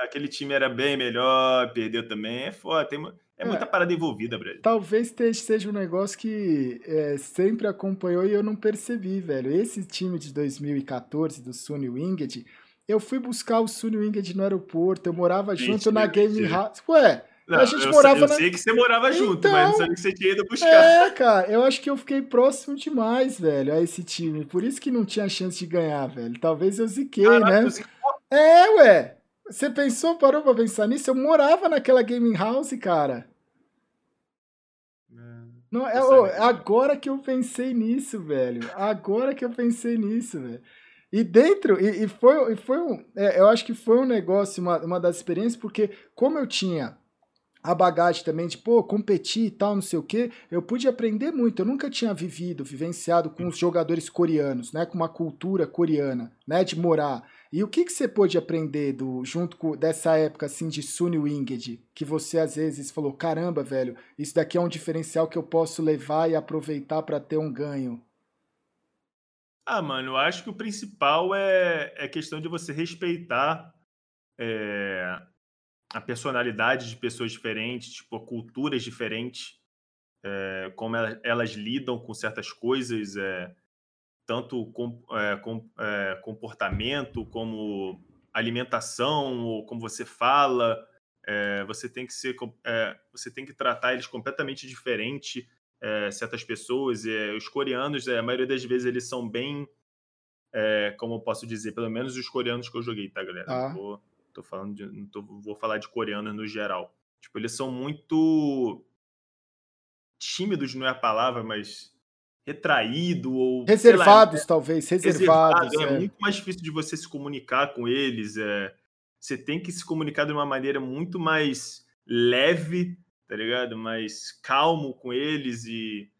S2: aquele time era bem melhor, perdeu também. É foda. Tem, é muita é, parada envolvida, Brad.
S1: Talvez seja um negócio que é, sempre acompanhou e eu não percebi, velho. Esse time de 2014 do Sunny Winged, eu fui buscar o Sunny Winged no aeroporto, eu morava Gente, junto na Game House. Ué, não, a gente
S2: eu,
S1: morava
S2: eu
S1: na...
S2: sei que você morava junto, então, mas não sabia que você tinha ido buscar.
S1: É, cara, eu acho que eu fiquei próximo demais, velho, a esse time. Por isso que não tinha chance de ganhar, velho. Talvez eu ziquei, Caraca, né? É, ué. Você pensou, parou pra pensar nisso? Eu morava naquela gaming house, cara. É, não, é, oh, agora que eu pensei nisso, velho. Agora que eu pensei nisso, velho. E dentro, e, e foi, e foi um, é, eu acho que foi um negócio, uma, uma das experiências, porque como eu tinha a bagagem também de, pô, competir e tal, não sei o quê, eu pude aprender muito. Eu nunca tinha vivido, vivenciado com os jogadores coreanos, né, com uma cultura coreana, né, de morar. E o que, que você pôde aprender do, junto com dessa época assim de Sunny Winged, que você às vezes falou, caramba, velho, isso daqui é um diferencial que eu posso levar e aproveitar para ter um ganho?
S2: Ah, mano, eu acho que o principal é, é questão de você respeitar é, a personalidade de pessoas diferentes, tipo, culturas diferentes, é, como elas, elas, lidam com certas coisas, é, tanto com, é, com comportamento, como alimentação, ou como você fala, você tem que ser, você tem que tratar eles completamente diferente, certas pessoas. os coreanos, a maioria das vezes, eles são bem, como eu posso dizer, pelo menos os coreanos que eu joguei, tá, galera? Ah. Vou, Tô falando de. Não tô, vou falar de coreanos no geral. Tipo, eles são muito tímidos, não é a palavra, mas retraído ou
S1: reservados, lá, é, talvez, reservados.
S2: Reservado, é. é. muito mais difícil de você se comunicar com eles. É, você tem que se comunicar de uma maneira muito mais leve, tá ligado? Mais calmo com eles e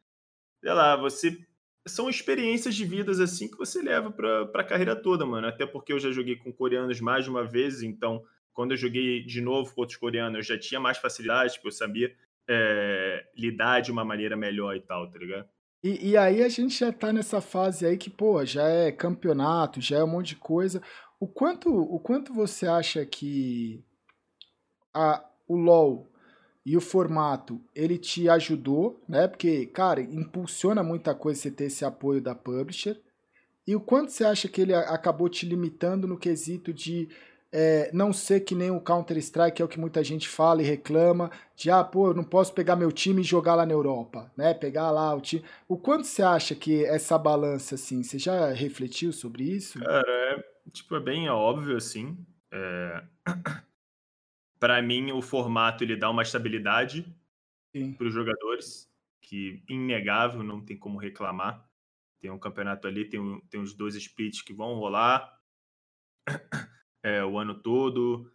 S2: sei lá, você são experiências de vidas assim que você leva para a carreira toda, mano. Até porque eu já joguei com coreanos mais de uma vez, então quando eu joguei de novo com outros coreanos, eu já tinha mais facilidade, porque eu sabia é, lidar de uma maneira melhor e tal, tá ligado?
S1: E, e, aí a gente já tá nessa fase aí que, pô, já é campeonato, já é um monte de coisa. O quanto, o quanto você acha que a, o LoL e o formato, ele te ajudou, né? Porque, cara, impulsiona muita coisa você ter esse apoio da publisher. E o quanto você acha que ele acabou te limitando no quesito de é, não ser que nem o Counter-Strike, é o que muita gente fala e reclama, de ah, pô, eu não posso pegar meu time e jogar lá na Europa, né? Pegar lá o time. O quanto você acha que essa balança, assim, você já refletiu sobre isso?
S2: Cara, é, tipo, é bem óbvio, assim. É... para mim, o formato ele dá uma estabilidade para os jogadores, que inegável, não tem como reclamar. Tem um campeonato ali, tem, um, tem os dois splits que vão rolar é, o ano todo.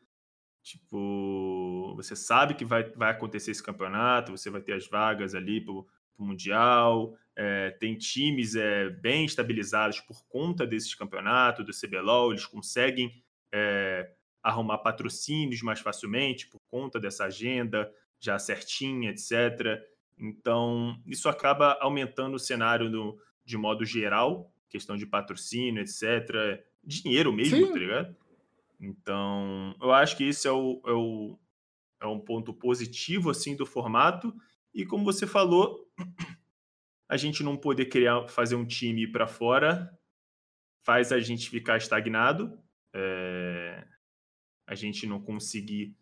S2: Tipo, você sabe que vai, vai acontecer esse campeonato, você vai ter as vagas ali para o Mundial. É, tem times é, bem estabilizados por conta desses campeonatos, do CBLOL, eles conseguem é, arrumar patrocínios mais facilmente por conta dessa agenda já certinha, etc. Então, isso acaba aumentando o cenário no, de modo geral, questão de patrocínio, etc. Dinheiro mesmo, Sim. tá ligado? Então, eu acho que isso é, o, é, o, é um ponto positivo, assim, do formato. E como você falou, a gente não poder criar, fazer um time para fora faz a gente ficar estagnado, é, a gente não conseguir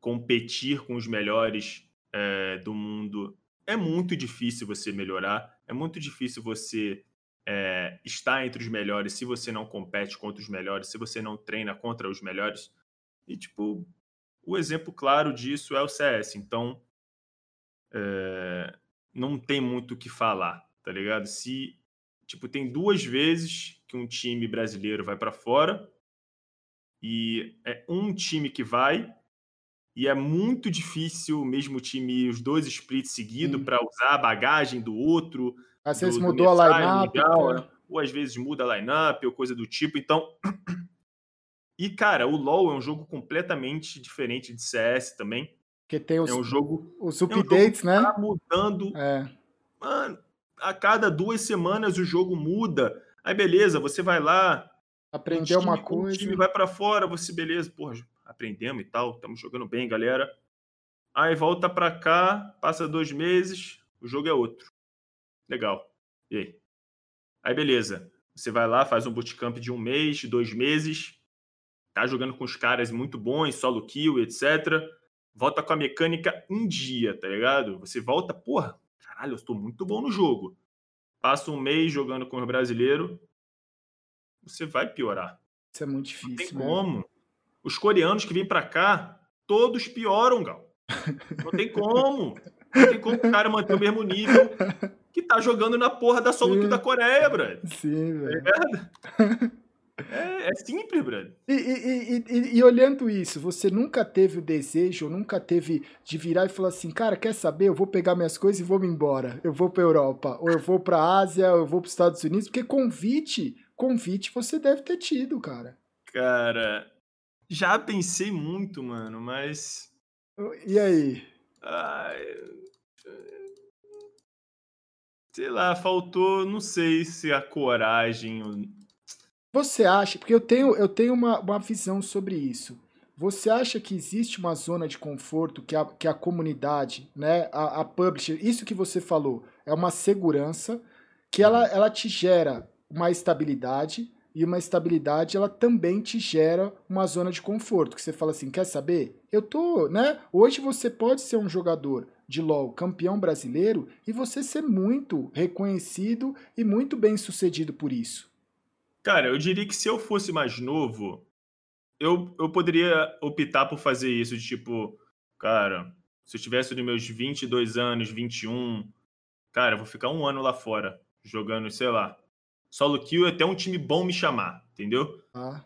S2: competir com os melhores é, do mundo. É muito difícil você melhorar, é muito difícil você é, estar entre os melhores se você não compete contra os melhores, se você não treina contra os melhores. E, tipo, o exemplo claro disso é o CS. Então, é, não tem muito o que falar, tá ligado? Se, tipo, tem duas vezes que um time brasileiro vai para fora e é um time que vai e é muito difícil mesmo o time os dois splits seguidos para usar a bagagem do outro
S1: às vezes mudou a line-up.
S2: Né? Ou às vezes muda a line-up ou coisa do tipo. Então. E, cara, o LoL é um jogo completamente diferente de CS também.
S1: Porque tem os,
S2: é um jogo,
S1: os updates, é um
S2: né? Tá mudando. É. Mano, a cada duas semanas o jogo muda. Aí, beleza, você vai lá.
S1: Aprender um uma coisa. O
S2: time vai para fora, você, beleza, porra, aprendemos e tal, estamos jogando bem, galera. Aí volta para cá, passa dois meses, o jogo é outro. Legal. E aí? Aí, beleza. Você vai lá, faz um bootcamp de um mês, dois meses, tá jogando com os caras muito bons, solo kill, etc. Volta com a mecânica em dia, tá ligado? Você volta, porra, caralho, eu estou muito bom no jogo. Passa um mês jogando com o brasileiro, você vai piorar.
S1: Isso é muito difícil.
S2: Não tem
S1: né?
S2: como. Os coreanos que vêm para cá, todos pioram, Gal. Não tem como. Não tem como o cara manter o mesmo nível que tá jogando na porra da solo da Coreia, brother.
S1: Sim, velho.
S2: É, é, simples, brother.
S1: E, e, e, e, olhando isso, você nunca teve o desejo, nunca teve de virar e falar assim, cara, quer saber? Eu vou pegar minhas coisas e vou me embora. Eu vou pra Europa, ou eu vou pra Ásia, ou eu vou pros Estados Unidos, porque convite, convite você deve ter tido, cara.
S2: Cara, já pensei muito, mano, mas.
S1: E aí?
S2: Ai, sei lá, faltou, não sei se a coragem.
S1: Você acha, porque eu tenho, eu tenho uma, uma visão sobre isso. Você acha que existe uma zona de conforto que a, que a comunidade, né, a, a publisher, isso que você falou, é uma segurança que ela, ela te gera uma estabilidade e uma estabilidade ela também te gera uma zona de conforto, que você fala assim, quer saber? Eu tô, né? Hoje você pode ser um jogador de LoL campeão brasileiro e você ser muito reconhecido e muito bem sucedido por isso.
S2: Cara, eu diria que se eu fosse mais novo, eu, eu poderia optar por fazer isso, de tipo, cara, se eu tivesse nos meus 22 anos, 21, cara, eu vou ficar um ano lá fora, jogando, sei lá, solo kill até um time bom me chamar, entendeu?
S1: Ah.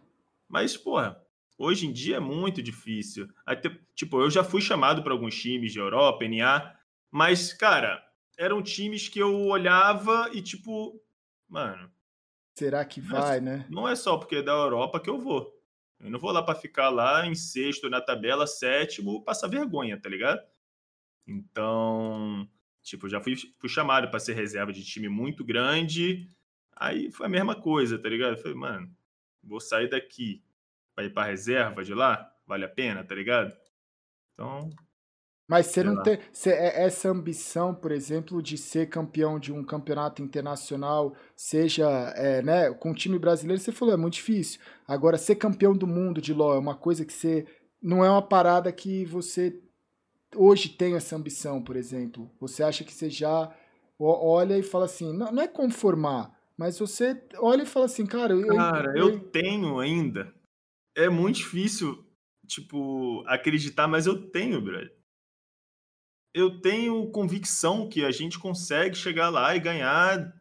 S2: Mas, porra, Hoje em dia é muito difícil. Até, tipo, eu já fui chamado para alguns times de Europa, NA, mas, cara, eram times que eu olhava e, tipo, mano.
S1: Será que vai,
S2: é,
S1: né?
S2: Não é só porque é da Europa que eu vou. Eu não vou lá para ficar lá em sexto na tabela, sétimo, passar vergonha, tá ligado? Então, tipo, já fui, fui chamado para ser reserva de time muito grande. Aí foi a mesma coisa, tá ligado? Eu falei, mano, vou sair daqui para ir para reserva de lá, vale a pena, tá ligado? Então.
S1: Mas você não tem. Você, é, essa ambição, por exemplo, de ser campeão de um campeonato internacional, seja é, né, com o time brasileiro, você falou, é muito difícil. Agora, ser campeão do mundo de LOL é uma coisa que você. Não é uma parada que você hoje tem essa ambição, por exemplo. Você acha que você já olha e fala assim, não, não é conformar, mas você olha e fala assim, cara.
S2: Eu, cara, eu, eu tenho ainda. É muito difícil, tipo, acreditar, mas eu tenho, brother eu tenho convicção que a gente consegue chegar lá e ganhar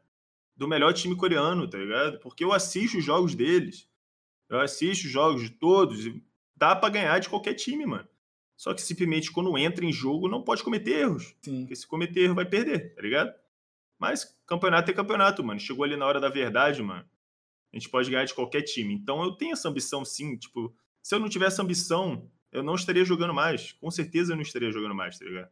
S2: do melhor time coreano, tá ligado? Porque eu assisto os jogos deles. Eu assisto os jogos de todos. Dá para ganhar de qualquer time, mano. Só que simplesmente quando entra em jogo não pode cometer erros. Sim. Porque se cometer erro vai perder, tá ligado? Mas campeonato é campeonato, mano. Chegou ali na hora da verdade, mano. A gente pode ganhar de qualquer time. Então eu tenho essa ambição sim. Tipo, se eu não tivesse ambição, eu não estaria jogando mais. Com certeza eu não estaria jogando mais, tá ligado?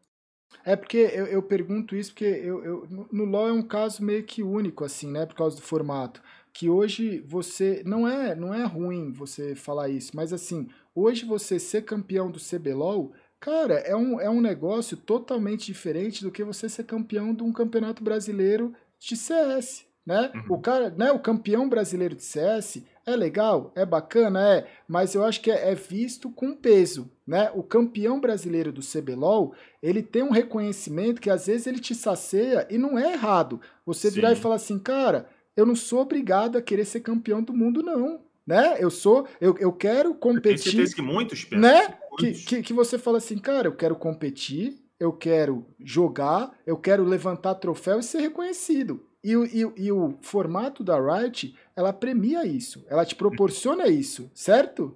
S1: É porque eu, eu pergunto isso porque eu, eu, no LoL é um caso meio que único, assim, né? Por causa do formato. Que hoje você. Não é, não é ruim você falar isso, mas assim, hoje você ser campeão do CBLOL, cara, é um, é um negócio totalmente diferente do que você ser campeão de um campeonato brasileiro de CS. Né? Uhum. O cara, né, o campeão brasileiro de CS é legal, é bacana, é, mas eu acho que é, é, visto com peso, né? O campeão brasileiro do CBLOL, ele tem um reconhecimento que às vezes ele te sacia e não é errado. Você Sim. virar e falar assim, cara, eu não sou obrigado a querer ser campeão do mundo, não. Né? Eu sou, eu, eu quero competir. Tem
S2: que muitos
S1: pensam, né? Que, que, que você fala assim, cara, eu quero competir, eu quero jogar, eu quero levantar troféu e ser reconhecido. E, e, e o formato da Riot, ela premia isso, ela te proporciona isso, certo?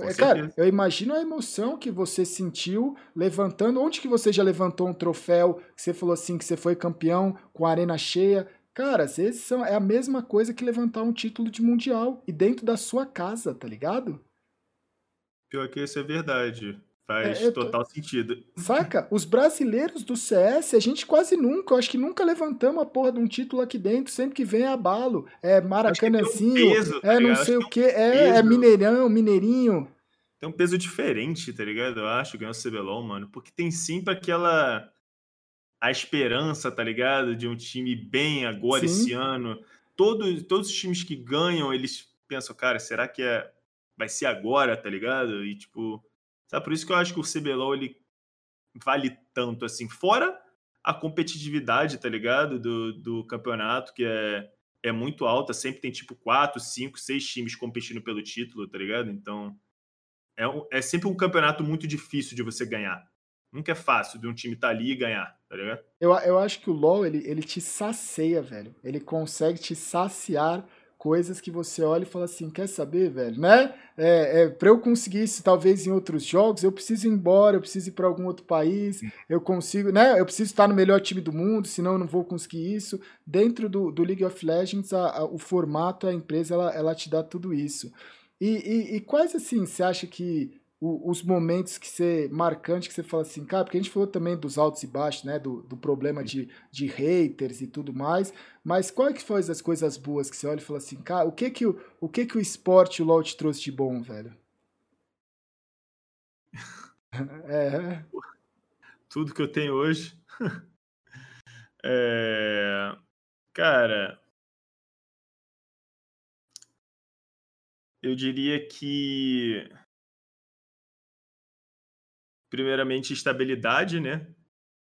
S1: É, cara, eu imagino a emoção que você sentiu levantando. Onde que você já levantou um troféu? Que você falou assim que você foi campeão com a arena cheia. Cara, às vezes são, é a mesma coisa que levantar um título de mundial e dentro da sua casa, tá ligado?
S2: Pior que isso é verdade. Faz é, total tô... sentido.
S1: Saca? Os brasileiros do CS, a gente quase nunca, eu acho que nunca levantamos a porra de um título aqui dentro, sempre que vem é abalo. É Maracanãzinho, um tá é não sei o que, é, é Mineirão, Mineirinho.
S2: Tem um peso diferente, tá ligado? Eu acho, ganhar o CBLOL, mano, porque tem sempre aquela. a esperança, tá ligado? De um time bem agora Sim. esse ano. Todos, todos os times que ganham, eles pensam, cara, será que é. Vai ser agora, tá ligado? E tipo Sabe? Por isso que eu acho que o CBLOL ele vale tanto assim. Fora a competitividade, tá ligado? Do, do campeonato, que é, é muito alta. Sempre tem tipo 4, 5, 6 times competindo pelo título, tá ligado? Então é, é sempre um campeonato muito difícil de você ganhar. Nunca é fácil de um time estar tá ali e ganhar, tá ligado?
S1: Eu, eu acho que o LoL, ele, ele te sacia, velho. Ele consegue te saciar coisas que você olha e fala assim, quer saber, velho, né? É, é, para eu conseguir isso, talvez em outros jogos, eu preciso ir embora, eu preciso ir para algum outro país, eu consigo, né? Eu preciso estar no melhor time do mundo, senão eu não vou conseguir isso. Dentro do, do League of Legends, a, a, o formato, a empresa, ela, ela te dá tudo isso. E, e, e quais, assim, você acha que o, os momentos que você marcante que você fala assim, cara, porque a gente falou também dos altos e baixos, né, do, do problema de, de haters e tudo mais, mas qual é que foi as coisas boas que você olha e fala assim, cara, o que que o, o que que o esporte o LoL te trouxe de bom, velho?
S2: é. Tudo que eu tenho hoje. é... Cara, eu diria que primeiramente, estabilidade, né?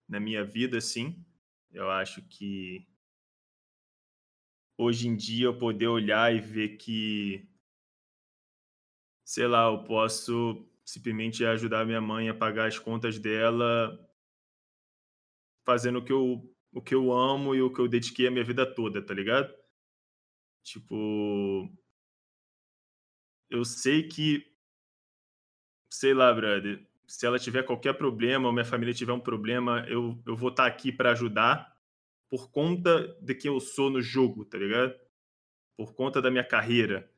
S2: Na minha vida, sim. Eu acho que hoje em dia eu poder olhar e ver que, sei lá, eu posso simplesmente ajudar minha mãe a pagar as contas dela fazendo o que eu, o que eu amo e o que eu dediquei a minha vida toda, tá ligado? Tipo, eu sei que, sei lá, brother, se ela tiver qualquer problema, ou minha família tiver um problema, eu, eu vou estar tá aqui para ajudar por conta de quem eu sou no jogo, tá ligado? Por conta da minha carreira.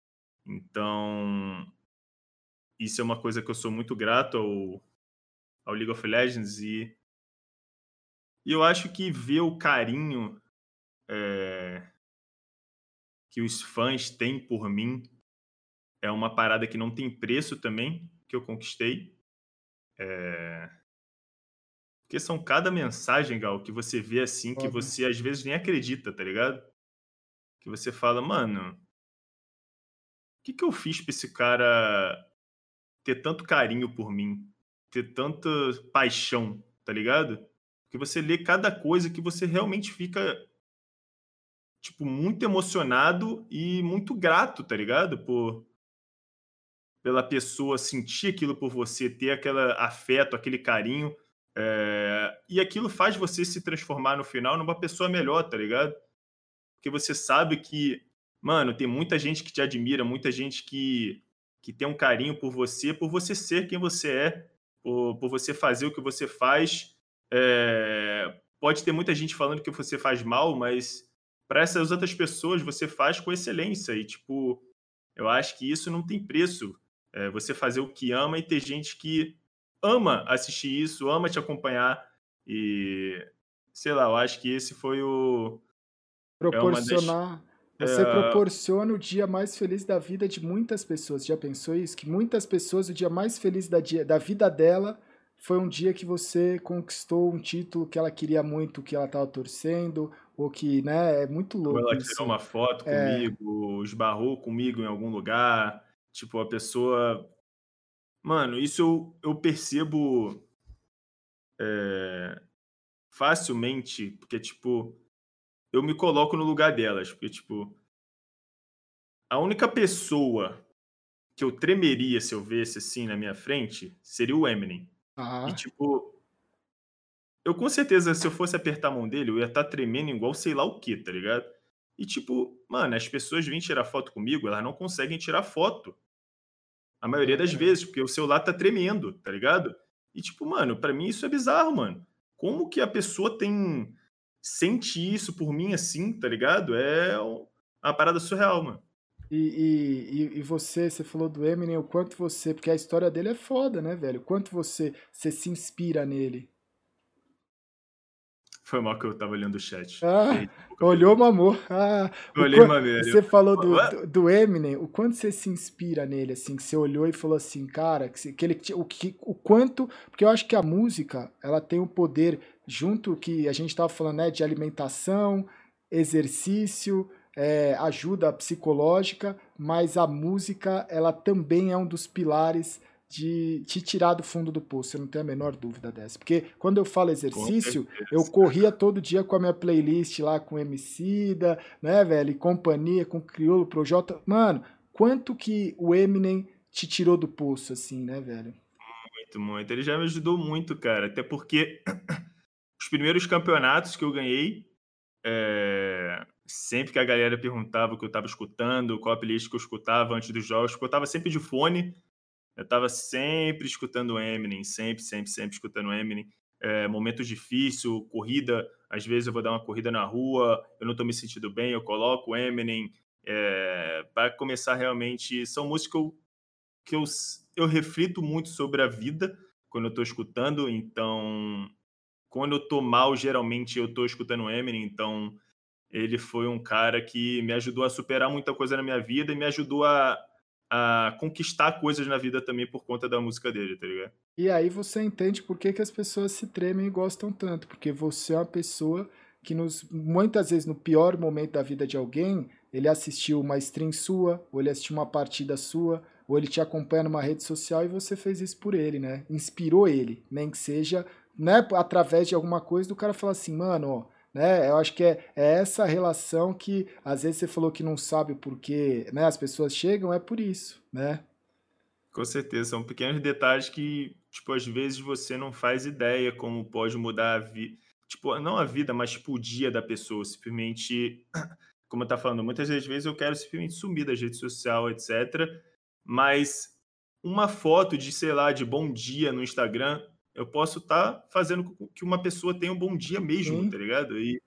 S2: Então, isso é uma coisa que eu sou muito grato ao, ao League of Legends e, e eu acho que ver o carinho é, que os fãs têm por mim é uma parada que não tem preço também, que eu conquistei. É... Porque são cada mensagem, Gal, que você vê assim, que
S1: Óbvio.
S2: você às vezes nem acredita, tá ligado? Que você fala, mano, o que, que eu fiz pra esse cara ter tanto carinho por mim? Ter tanta paixão, tá ligado? Porque você lê cada coisa que você realmente fica, tipo, muito emocionado e muito grato, tá ligado? Por, pela pessoa sentir aquilo por você, ter aquele afeto, aquele carinho. É... E aquilo faz você se transformar no final numa pessoa melhor, tá ligado? Porque você sabe que, mano, tem muita gente que te admira, muita gente que, que tem um carinho por você, por você ser quem você é, por, por você fazer o que você faz. É... Pode ter muita gente falando que você faz mal, mas para essas outras pessoas você faz com excelência. E, tipo, eu acho que isso não tem preço. É, você fazer o que ama e ter gente que ama assistir isso, ama te acompanhar. E sei lá, eu acho que esse foi o.
S1: Proporcionar. É das... Você é... proporciona o dia mais feliz da vida de muitas pessoas. Já pensou isso? Que muitas pessoas, o dia mais feliz da, dia, da vida dela foi um dia que você conquistou um título que ela queria muito, que ela estava torcendo, ou que, né, é muito louco. Ou
S2: ela tirou isso. uma foto é... comigo, esbarrou comigo em algum lugar. Tipo, a pessoa. Mano, isso eu, eu percebo é, facilmente, porque, tipo, eu me coloco no lugar delas. Porque, tipo, a única pessoa que eu tremeria se eu visse assim na minha frente seria o Eminem.
S1: Uhum.
S2: E, tipo, eu com certeza, se eu fosse apertar a mão dele, eu ia estar tá tremendo igual sei lá o que, tá ligado? E, tipo, mano, as pessoas vêm tirar foto comigo, elas não conseguem tirar foto. A maioria das vezes, porque o celular tá tremendo, tá ligado? E, tipo, mano, para mim isso é bizarro, mano. Como que a pessoa tem. sente isso por mim assim, tá ligado? É uma parada surreal, mano.
S1: E, e, e você, você falou do Eminem, o quanto você. Porque a história dele é foda, né, velho? O quanto você, você se inspira nele.
S2: Foi mal que eu tava olhando o chat.
S1: Ah, olhou, mamor. Ah,
S2: olhei, maneiro.
S1: Você falou do, do, do, Eminem, o quanto você se inspira nele, assim, que você olhou e falou assim, cara, que, que ele, o, que, o quanto, porque eu acho que a música, ela tem um poder, junto que a gente tava falando, né, de alimentação, exercício, é, ajuda psicológica, mas a música, ela também é um dos pilares de te tirar do fundo do poço, eu não tenho a menor dúvida dessa. Porque quando eu falo exercício, eu corria todo dia com a minha playlist lá com Emicida, né, velho, e companhia, com Criolo, Projota. Mano, quanto que o Eminem te tirou do poço, assim, né, velho?
S2: Muito, muito. Ele já me ajudou muito, cara. Até porque os primeiros campeonatos que eu ganhei, é... sempre que a galera perguntava o que eu tava escutando, qual a playlist que eu escutava antes dos jogos, eu tava sempre de fone eu estava sempre escutando Eminem, sempre, sempre, sempre escutando Eminem. É, momentos difíceis, corrida, às vezes eu vou dar uma corrida na rua, eu não estou me sentindo bem, eu coloco Eminem é, para começar realmente. São músicas que, eu, eu, reflito muito sobre a vida quando eu estou escutando, então quando eu estou mal, geralmente eu estou escutando Eminem, então ele foi um cara que me ajudou a superar muita coisa na minha vida e me ajudou a, a conquistar coisas na vida também por conta da música dele, tá ligado?
S1: E aí você entende por que, que as pessoas se tremem e gostam tanto, porque você é uma pessoa que nos, muitas vezes no pior momento da vida de alguém, ele assistiu uma stream sua, ou ele assistiu uma partida sua, ou ele te acompanha numa rede social e você fez isso por ele, né? Inspirou ele, nem que seja, né, através de alguma coisa do cara falar assim, mano, ó, né? Eu acho que é, é essa relação que às vezes você falou que não sabe o porquê, né? As pessoas chegam, é por isso, né?
S2: Com certeza, são pequenos detalhes que, tipo, às vezes você não faz ideia como pode mudar a vida, tipo, não a vida, mas tipo o dia da pessoa, simplesmente, como eu tá falando, muitas das vezes eu quero simplesmente sumir da rede social, etc. Mas uma foto de, sei lá, de bom dia no Instagram eu posso estar tá fazendo com que uma pessoa tenha um bom dia mesmo, tá ligado? E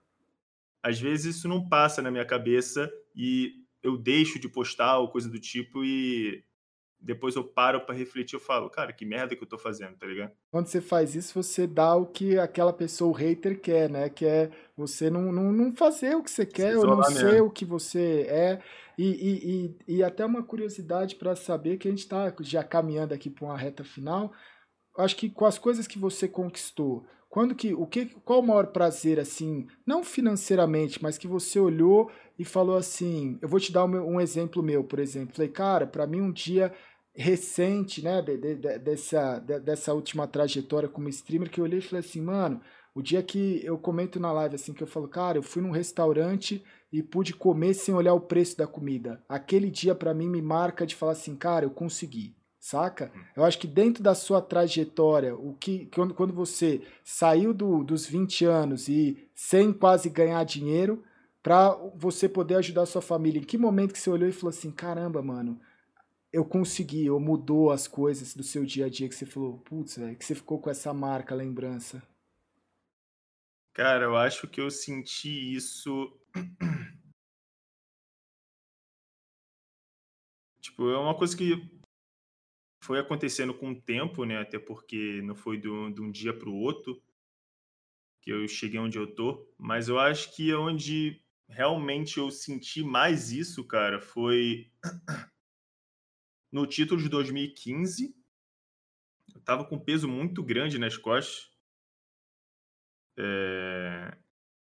S2: às vezes isso não passa na minha cabeça e eu deixo de postar ou coisa do tipo e depois eu paro para refletir, eu falo, cara, que merda que eu tô fazendo, tá ligado?
S1: Quando você faz isso, você dá o que aquela pessoa, o hater, quer, né? Que é você não, não, não fazer o que você quer, ou não ser o que você é. E, e, e, e até uma curiosidade para saber que a gente está já caminhando aqui para uma reta final acho que com as coisas que você conquistou, Quando que, o que, qual o maior prazer, assim, não financeiramente, mas que você olhou e falou assim, eu vou te dar um, um exemplo meu, por exemplo. Falei, cara, para mim um dia recente, né, de, de, de, dessa, dessa última trajetória como streamer, que eu olhei e falei assim, mano, o dia que eu comento na live, assim, que eu falo, cara, eu fui num restaurante e pude comer sem olhar o preço da comida. Aquele dia para mim me marca de falar assim, cara, eu consegui saca? Hum. Eu acho que dentro da sua trajetória, o que quando, quando você saiu do, dos 20 anos e sem quase ganhar dinheiro, para você poder ajudar a sua família, em que momento que você olhou e falou assim, caramba, mano, eu consegui, ou mudou as coisas do seu dia a dia que você falou, putz, velho, que você ficou com essa marca, lembrança?
S2: Cara, eu acho que eu senti isso tipo, é uma coisa que foi acontecendo com o tempo, né? Até porque não foi de um, de um dia para o outro que eu cheguei onde eu tô. Mas eu acho que onde realmente eu senti mais isso, cara, foi no título de 2015. Eu tava com peso muito grande nas costas. É...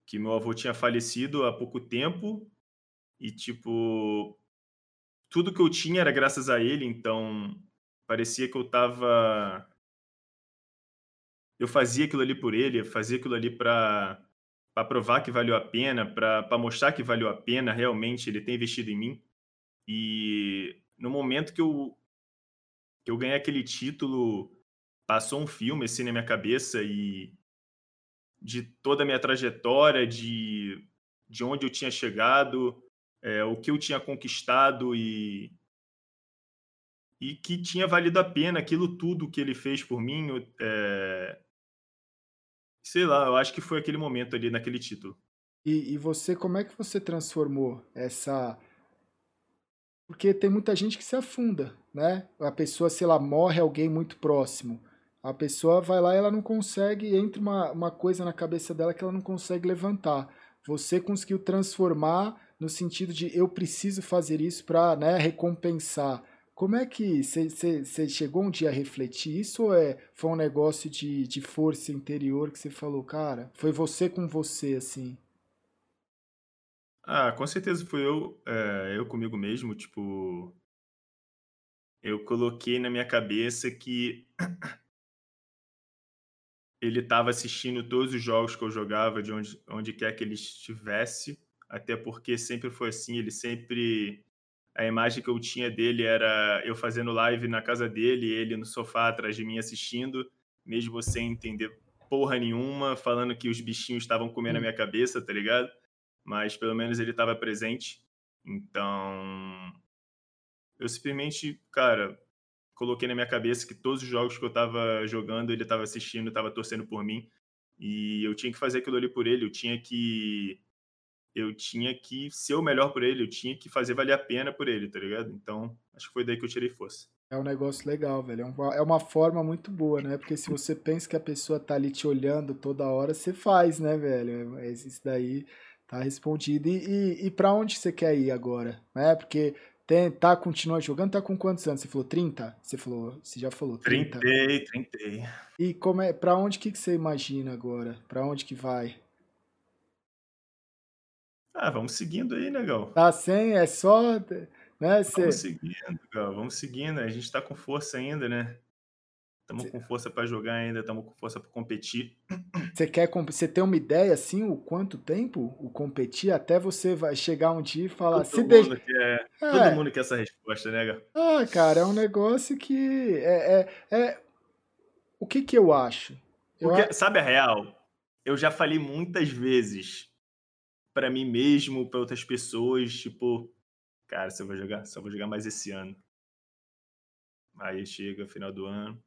S2: Que meu avô tinha falecido há pouco tempo. E, tipo, tudo que eu tinha era graças a ele, então parecia que eu tava. Eu fazia aquilo ali por ele, fazia aquilo ali para provar que valeu a pena, para mostrar que valeu a pena realmente ele ter investido em mim. E no momento que eu, que eu ganhei aquele título, passou um filme assim na minha cabeça e de toda a minha trajetória, de, de onde eu tinha chegado, é, o que eu tinha conquistado e, e que tinha valido a pena aquilo tudo que ele fez por mim. É... Sei lá, eu acho que foi aquele momento ali naquele título.
S1: E, e você, como é que você transformou essa. Porque tem muita gente que se afunda, né? A pessoa, sei lá, morre alguém muito próximo. A pessoa vai lá e ela não consegue, entra uma, uma coisa na cabeça dela que ela não consegue levantar. Você conseguiu transformar no sentido de eu preciso fazer isso para né, recompensar como é que você chegou um dia a refletir isso ou é, foi um negócio de, de força interior que você falou, cara, foi você com você, assim?
S2: Ah, com certeza foi eu, é, eu comigo mesmo, tipo, eu coloquei na minha cabeça que ele estava assistindo todos os jogos que eu jogava, de onde, onde quer que ele estivesse, até porque sempre foi assim, ele sempre a imagem que eu tinha dele era eu fazendo live na casa dele, ele no sofá atrás de mim assistindo, mesmo sem entender porra nenhuma, falando que os bichinhos estavam comendo a minha cabeça, tá ligado? Mas pelo menos ele estava presente. Então, eu simplesmente, cara, coloquei na minha cabeça que todos os jogos que eu tava jogando, ele tava assistindo, tava torcendo por mim. E eu tinha que fazer aquilo ali por ele, eu tinha que eu tinha que ser o melhor por ele, eu tinha que fazer valer a pena por ele, tá ligado? Então, acho que foi daí que eu tirei força.
S1: É um negócio legal, velho. É uma, é uma forma muito boa, né? Porque se você pensa que a pessoa tá ali te olhando toda hora, você faz, né, velho? Isso daí tá respondido. E, e, e pra onde você quer ir agora? Né? Porque tem, tá, continua jogando, tá com quantos anos? Você falou 30? Você falou, você já falou 30.
S2: 30, 30.
S1: E como é, pra onde que, que você imagina agora? Pra onde que vai?
S2: Ah, vamos seguindo aí, negão.
S1: Tá sem, é só. Né,
S2: cê... Vamos seguindo, Gal, vamos seguindo. A gente tá com força ainda, né? Estamos com força para jogar ainda, estamos com força para competir.
S1: Você quer você tem uma ideia assim, o quanto tempo o competir até você vai chegar um dia e falar,
S2: todo se mundo deixa... quer, é. todo mundo quer essa resposta, né, Gal?
S1: Ah, cara, é um negócio que é, é, é... o que que eu acho?
S2: Eu Porque, sabe a real? Eu já falei muitas vezes para mim mesmo, para outras pessoas, tipo, cara, só vou jogar, só vou jogar mais esse ano. Aí chega final do ano,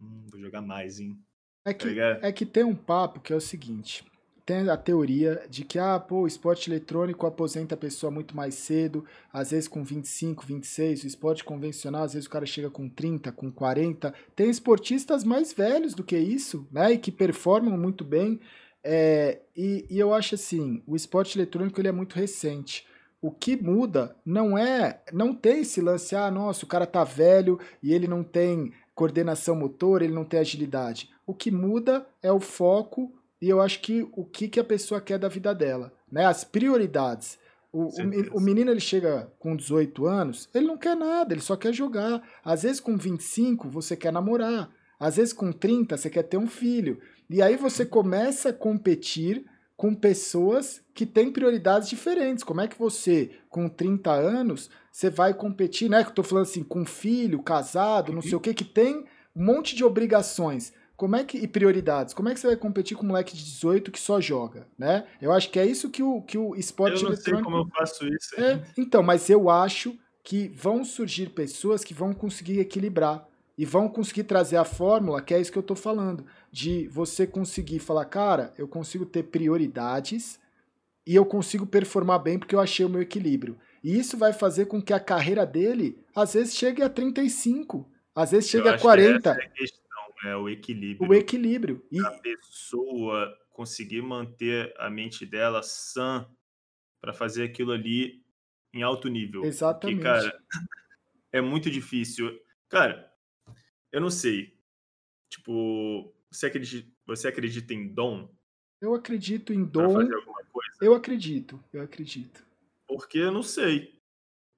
S2: hum, vou jogar mais, hein?
S1: É tá que, tá é que tem um papo que é o seguinte: tem a teoria de que ah, pô, o esporte eletrônico aposenta a pessoa muito mais cedo, às vezes com 25, 26, o esporte convencional, às vezes o cara chega com 30, com 40. Tem esportistas mais velhos do que isso, né? E que performam muito bem. É, e, e, eu acho assim, o esporte eletrônico ele é muito recente. O que muda não é, não tem esse lance, ah, nossa, o cara tá velho e ele não tem coordenação motor, ele não tem agilidade. O que muda é o foco e eu acho que o que, que a pessoa quer da vida dela, né? As prioridades. O, o, o, menino ele chega com 18 anos, ele não quer nada, ele só quer jogar. Às vezes com 25 você quer namorar, às vezes com 30 você quer ter um filho. E aí você começa a competir com pessoas que têm prioridades diferentes. Como é que você, com 30 anos, você vai competir, né? Que eu tô falando assim, com filho, casado, não sei o que, que tem um monte de obrigações. Como é que e prioridades? Como é que você vai competir com um moleque de 18 que só joga, né? Eu acho que é isso que o que o esporte
S2: eu não eletrônico sei como eu faço isso.
S1: É, então, mas eu acho que vão surgir pessoas que vão conseguir equilibrar e vão conseguir trazer a fórmula, que é isso que eu estou falando, de você conseguir falar, cara, eu consigo ter prioridades e eu consigo performar bem porque eu achei o meu equilíbrio. E isso vai fazer com que a carreira dele, às vezes, chegue a 35, às vezes chegue a 40.
S2: essa é a questão, é o equilíbrio.
S1: O equilíbrio.
S2: E... A pessoa conseguir manter a mente dela sã para fazer aquilo ali em alto nível.
S1: Exatamente.
S2: Porque, cara, é muito difícil. Cara, eu não sei. Tipo, você acredita, você acredita em dom?
S1: Eu acredito em dom. Eu acredito, eu acredito.
S2: Porque eu não sei.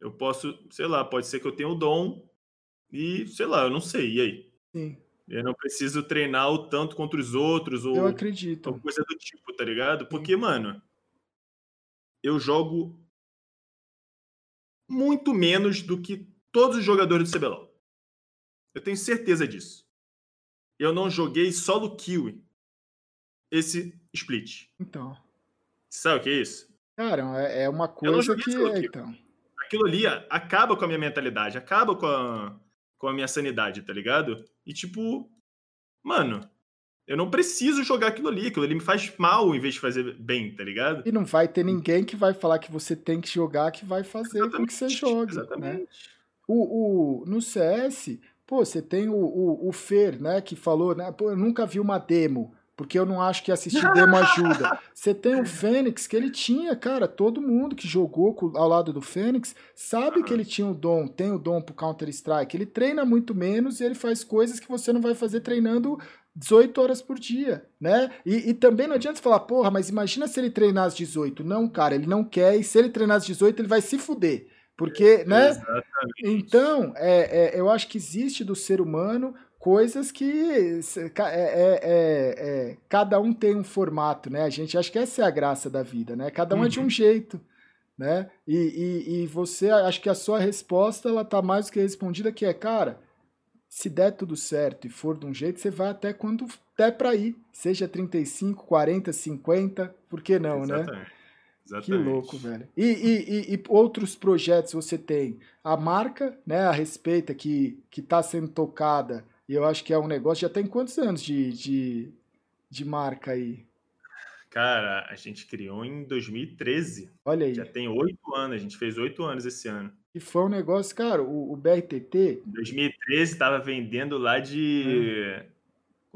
S2: Eu posso, sei lá, pode ser que eu tenha o dom e, sei lá, eu não sei. E aí?
S1: Sim.
S2: Eu não preciso treinar o tanto contra os outros ou
S1: eu acredito.
S2: Ou coisa do tipo, tá ligado? Porque, Sim. mano, eu jogo muito menos do que todos os jogadores do CBLOL. Eu tenho certeza disso. Eu não joguei solo kill esse split.
S1: Então.
S2: Sabe o que é isso?
S1: Cara, é, é uma coisa que. É, então.
S2: Aquilo ali acaba com a minha mentalidade, acaba com a, com a minha sanidade, tá ligado? E tipo, mano, eu não preciso jogar aquilo ali, aquilo ali me faz mal em vez de fazer bem, tá ligado?
S1: E não vai ter ninguém que vai falar que você tem que jogar que vai fazer exatamente, com que você jogue. Né? Exatamente. Né? O, o, no CS, pô, você tem o, o, o Fer, né, que falou, né, pô, eu nunca vi uma demo porque eu não acho que assistir demo ajuda. Você tem o Fênix, que ele tinha, cara, todo mundo que jogou ao lado do Fênix sabe que ele tinha o dom, tem o dom pro Counter-Strike. Ele treina muito menos e ele faz coisas que você não vai fazer treinando 18 horas por dia, né? E, e, também não adianta falar, porra, mas imagina se ele treinar às 18. Não, cara, ele não quer, e se ele treinar às 18, ele vai se fuder. Porque, né? Exatamente. Então, é, é, eu acho que existe do ser humano coisas que é, é, é, é, cada um tem um formato, né? A gente acha que essa é a graça da vida, né? Cada um uhum. é de um uhum. jeito, né? E, e, e, você, acho que a sua resposta, ela tá mais do que respondida, que é, cara, se der tudo certo e for de um jeito, você vai até quando der para ir, seja 35, 40, 50, por que não, né? Exatamente. né? Exatamente. Que louco, velho. E, e, e, outros projetos você tem? A marca, né, a respeita, que está sendo tocada e eu acho que é um negócio. Já tem quantos anos de, de, de marca aí?
S2: Cara, a gente criou em 2013.
S1: Olha aí.
S2: Já tem oito anos, a gente fez oito anos esse ano.
S1: E foi um negócio, cara, o, o BRTT.
S2: Em 2013 tava vendendo lá de. Hum.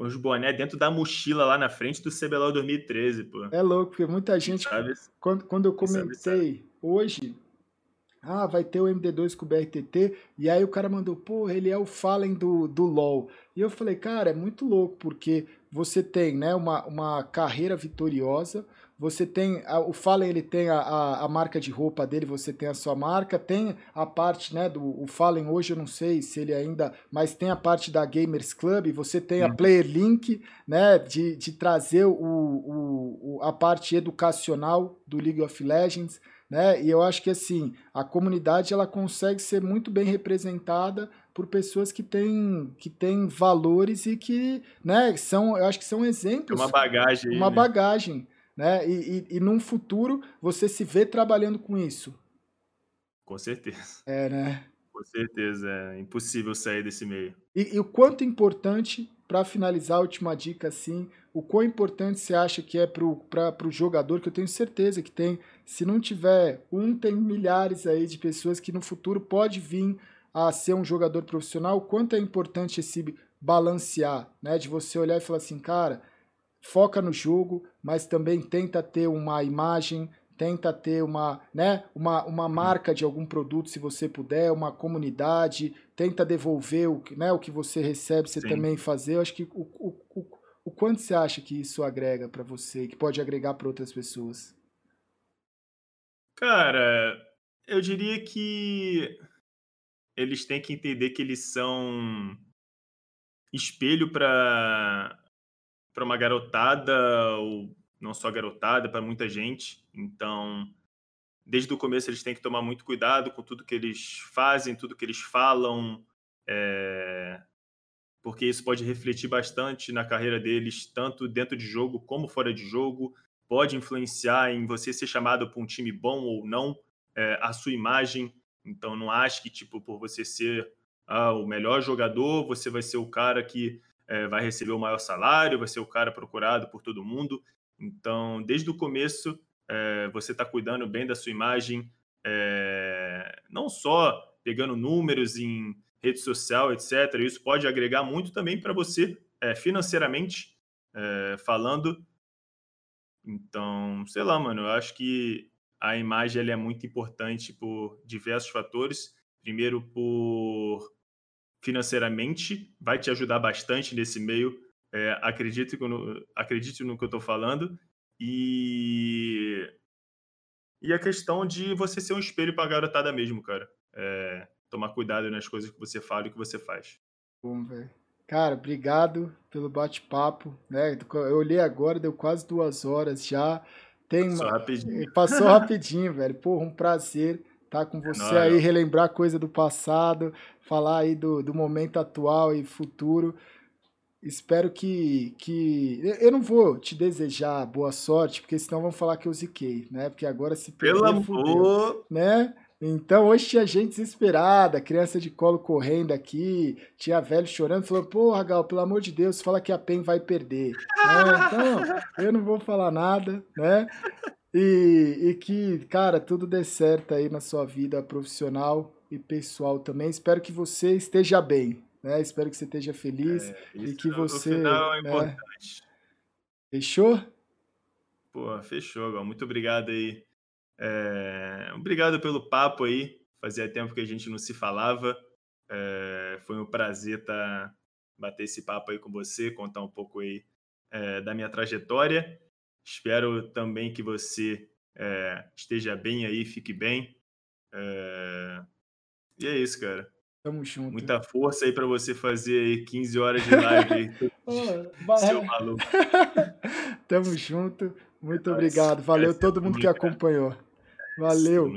S2: Com os boné dentro da mochila lá na frente do CBLOL 2013, pô.
S1: É louco, porque muita gente. Sabe? Quando, quando eu comentei sabe, sabe. hoje, ah, vai ter o MD2 com o BRTT. E aí o cara mandou, pô, ele é o Fallen do, do LoL. E eu falei, cara, é muito louco, porque você tem né, uma, uma carreira vitoriosa, você tem, a, o Fallen ele tem a, a, a, marca de roupa dele, você tem a sua marca, tem a parte, né, do o Fallen hoje eu não sei se ele ainda, mas tem a parte da Gamers Club, você tem a. Player Link, né, de, de trazer o, o, o, a parte educacional do League of Legends, né? E eu acho que assim, a comunidade ela consegue ser muito bem representada por pessoas que têm, que têm valores e que, né, são, eu acho que são exemplos.
S2: Uma bagagem.
S1: Uma né? bagagem, né? E, e, e num futuro você se vê trabalhando com isso.
S2: Com certeza.
S1: É, né?
S2: Com certeza, é impossível sair desse meio.
S1: E, e o quanto importante, para finalizar a última dica assim, o quão importante você acha que é para o jogador, que eu tenho certeza que tem, se não tiver um, tem milhares aí de pessoas que no futuro pode vir a ser um jogador profissional, o quanto é importante esse balancear, né? De você olhar e falar assim, cara, foca no jogo, mas também tenta ter uma imagem, tenta ter uma, né, uma, uma marca de algum produto, se você puder, uma comunidade, tenta devolver o, né, o que você recebe, você Sim. também fazer. Eu acho que o, o, quanto você acha que isso agrega para você, que pode agregar para outras pessoas?
S2: Cara, eu diria que eles têm que entender que eles são espelho para para uma garotada ou não só garotada, para muita gente. Então, desde o começo eles têm que tomar muito cuidado com tudo que eles fazem, tudo que eles falam, é... porque isso pode refletir bastante na carreira deles, tanto dentro de jogo como fora de jogo. Pode influenciar em você ser chamado para um time bom ou não, é, a sua imagem. Então, não acho que, tipo, por você ser ah, o melhor jogador, você vai ser o cara que é, vai receber o maior salário, vai ser o cara procurado por todo mundo. Então, desde o começo, é, você está cuidando bem da sua imagem, é, não só pegando números em rede social, etc. Isso pode agregar muito também para você é, financeiramente é, falando. Então, sei lá, mano, eu acho que a imagem é muito importante por diversos fatores. Primeiro, por financeiramente, vai te ajudar bastante nesse meio. É, acredito, no, acredite no que eu estou falando. E, e a questão de você ser um espelho para a garotada mesmo, cara. É, tomar cuidado nas coisas que você fala e que você faz.
S1: Bom, velho. Cara, obrigado pelo bate-papo. Né? Eu olhei agora, deu quase duas horas já. Tem
S2: Passou rapidinho.
S1: Passou rapidinho, velho. Porra, um prazer tá com você aí, relembrar coisa do passado, falar aí do, do momento atual e futuro. Espero que, que. Eu não vou te desejar boa sorte, porque senão vão falar que eu ziquei, né? Porque agora se
S2: Pelo amor!
S1: Né? Então, hoje tinha gente desesperada, criança de colo correndo aqui, tinha velho chorando, falou, porra, Gal, pelo amor de Deus, fala que a PEN vai perder. né? Então, eu não vou falar nada, né? E, e que, cara, tudo dê certo aí na sua vida profissional e pessoal também. Espero que você esteja bem, né? Espero que você esteja feliz é, e que você.
S2: Final é importante.
S1: Fechou?
S2: Pô, fechou, Gal. Muito obrigado aí é, obrigado pelo papo aí. Fazia tempo que a gente não se falava. É, foi um prazer tá, bater esse papo aí com você, contar um pouco aí é, da minha trajetória. Espero também que você é, esteja bem aí, fique bem. É, e é isso, cara.
S1: Tamo junto.
S2: Muita força aí para você fazer aí 15 horas de live. Seu maluco.
S1: Tamo junto. Muito obrigado. Valeu todo mundo que acompanhou. Valeu.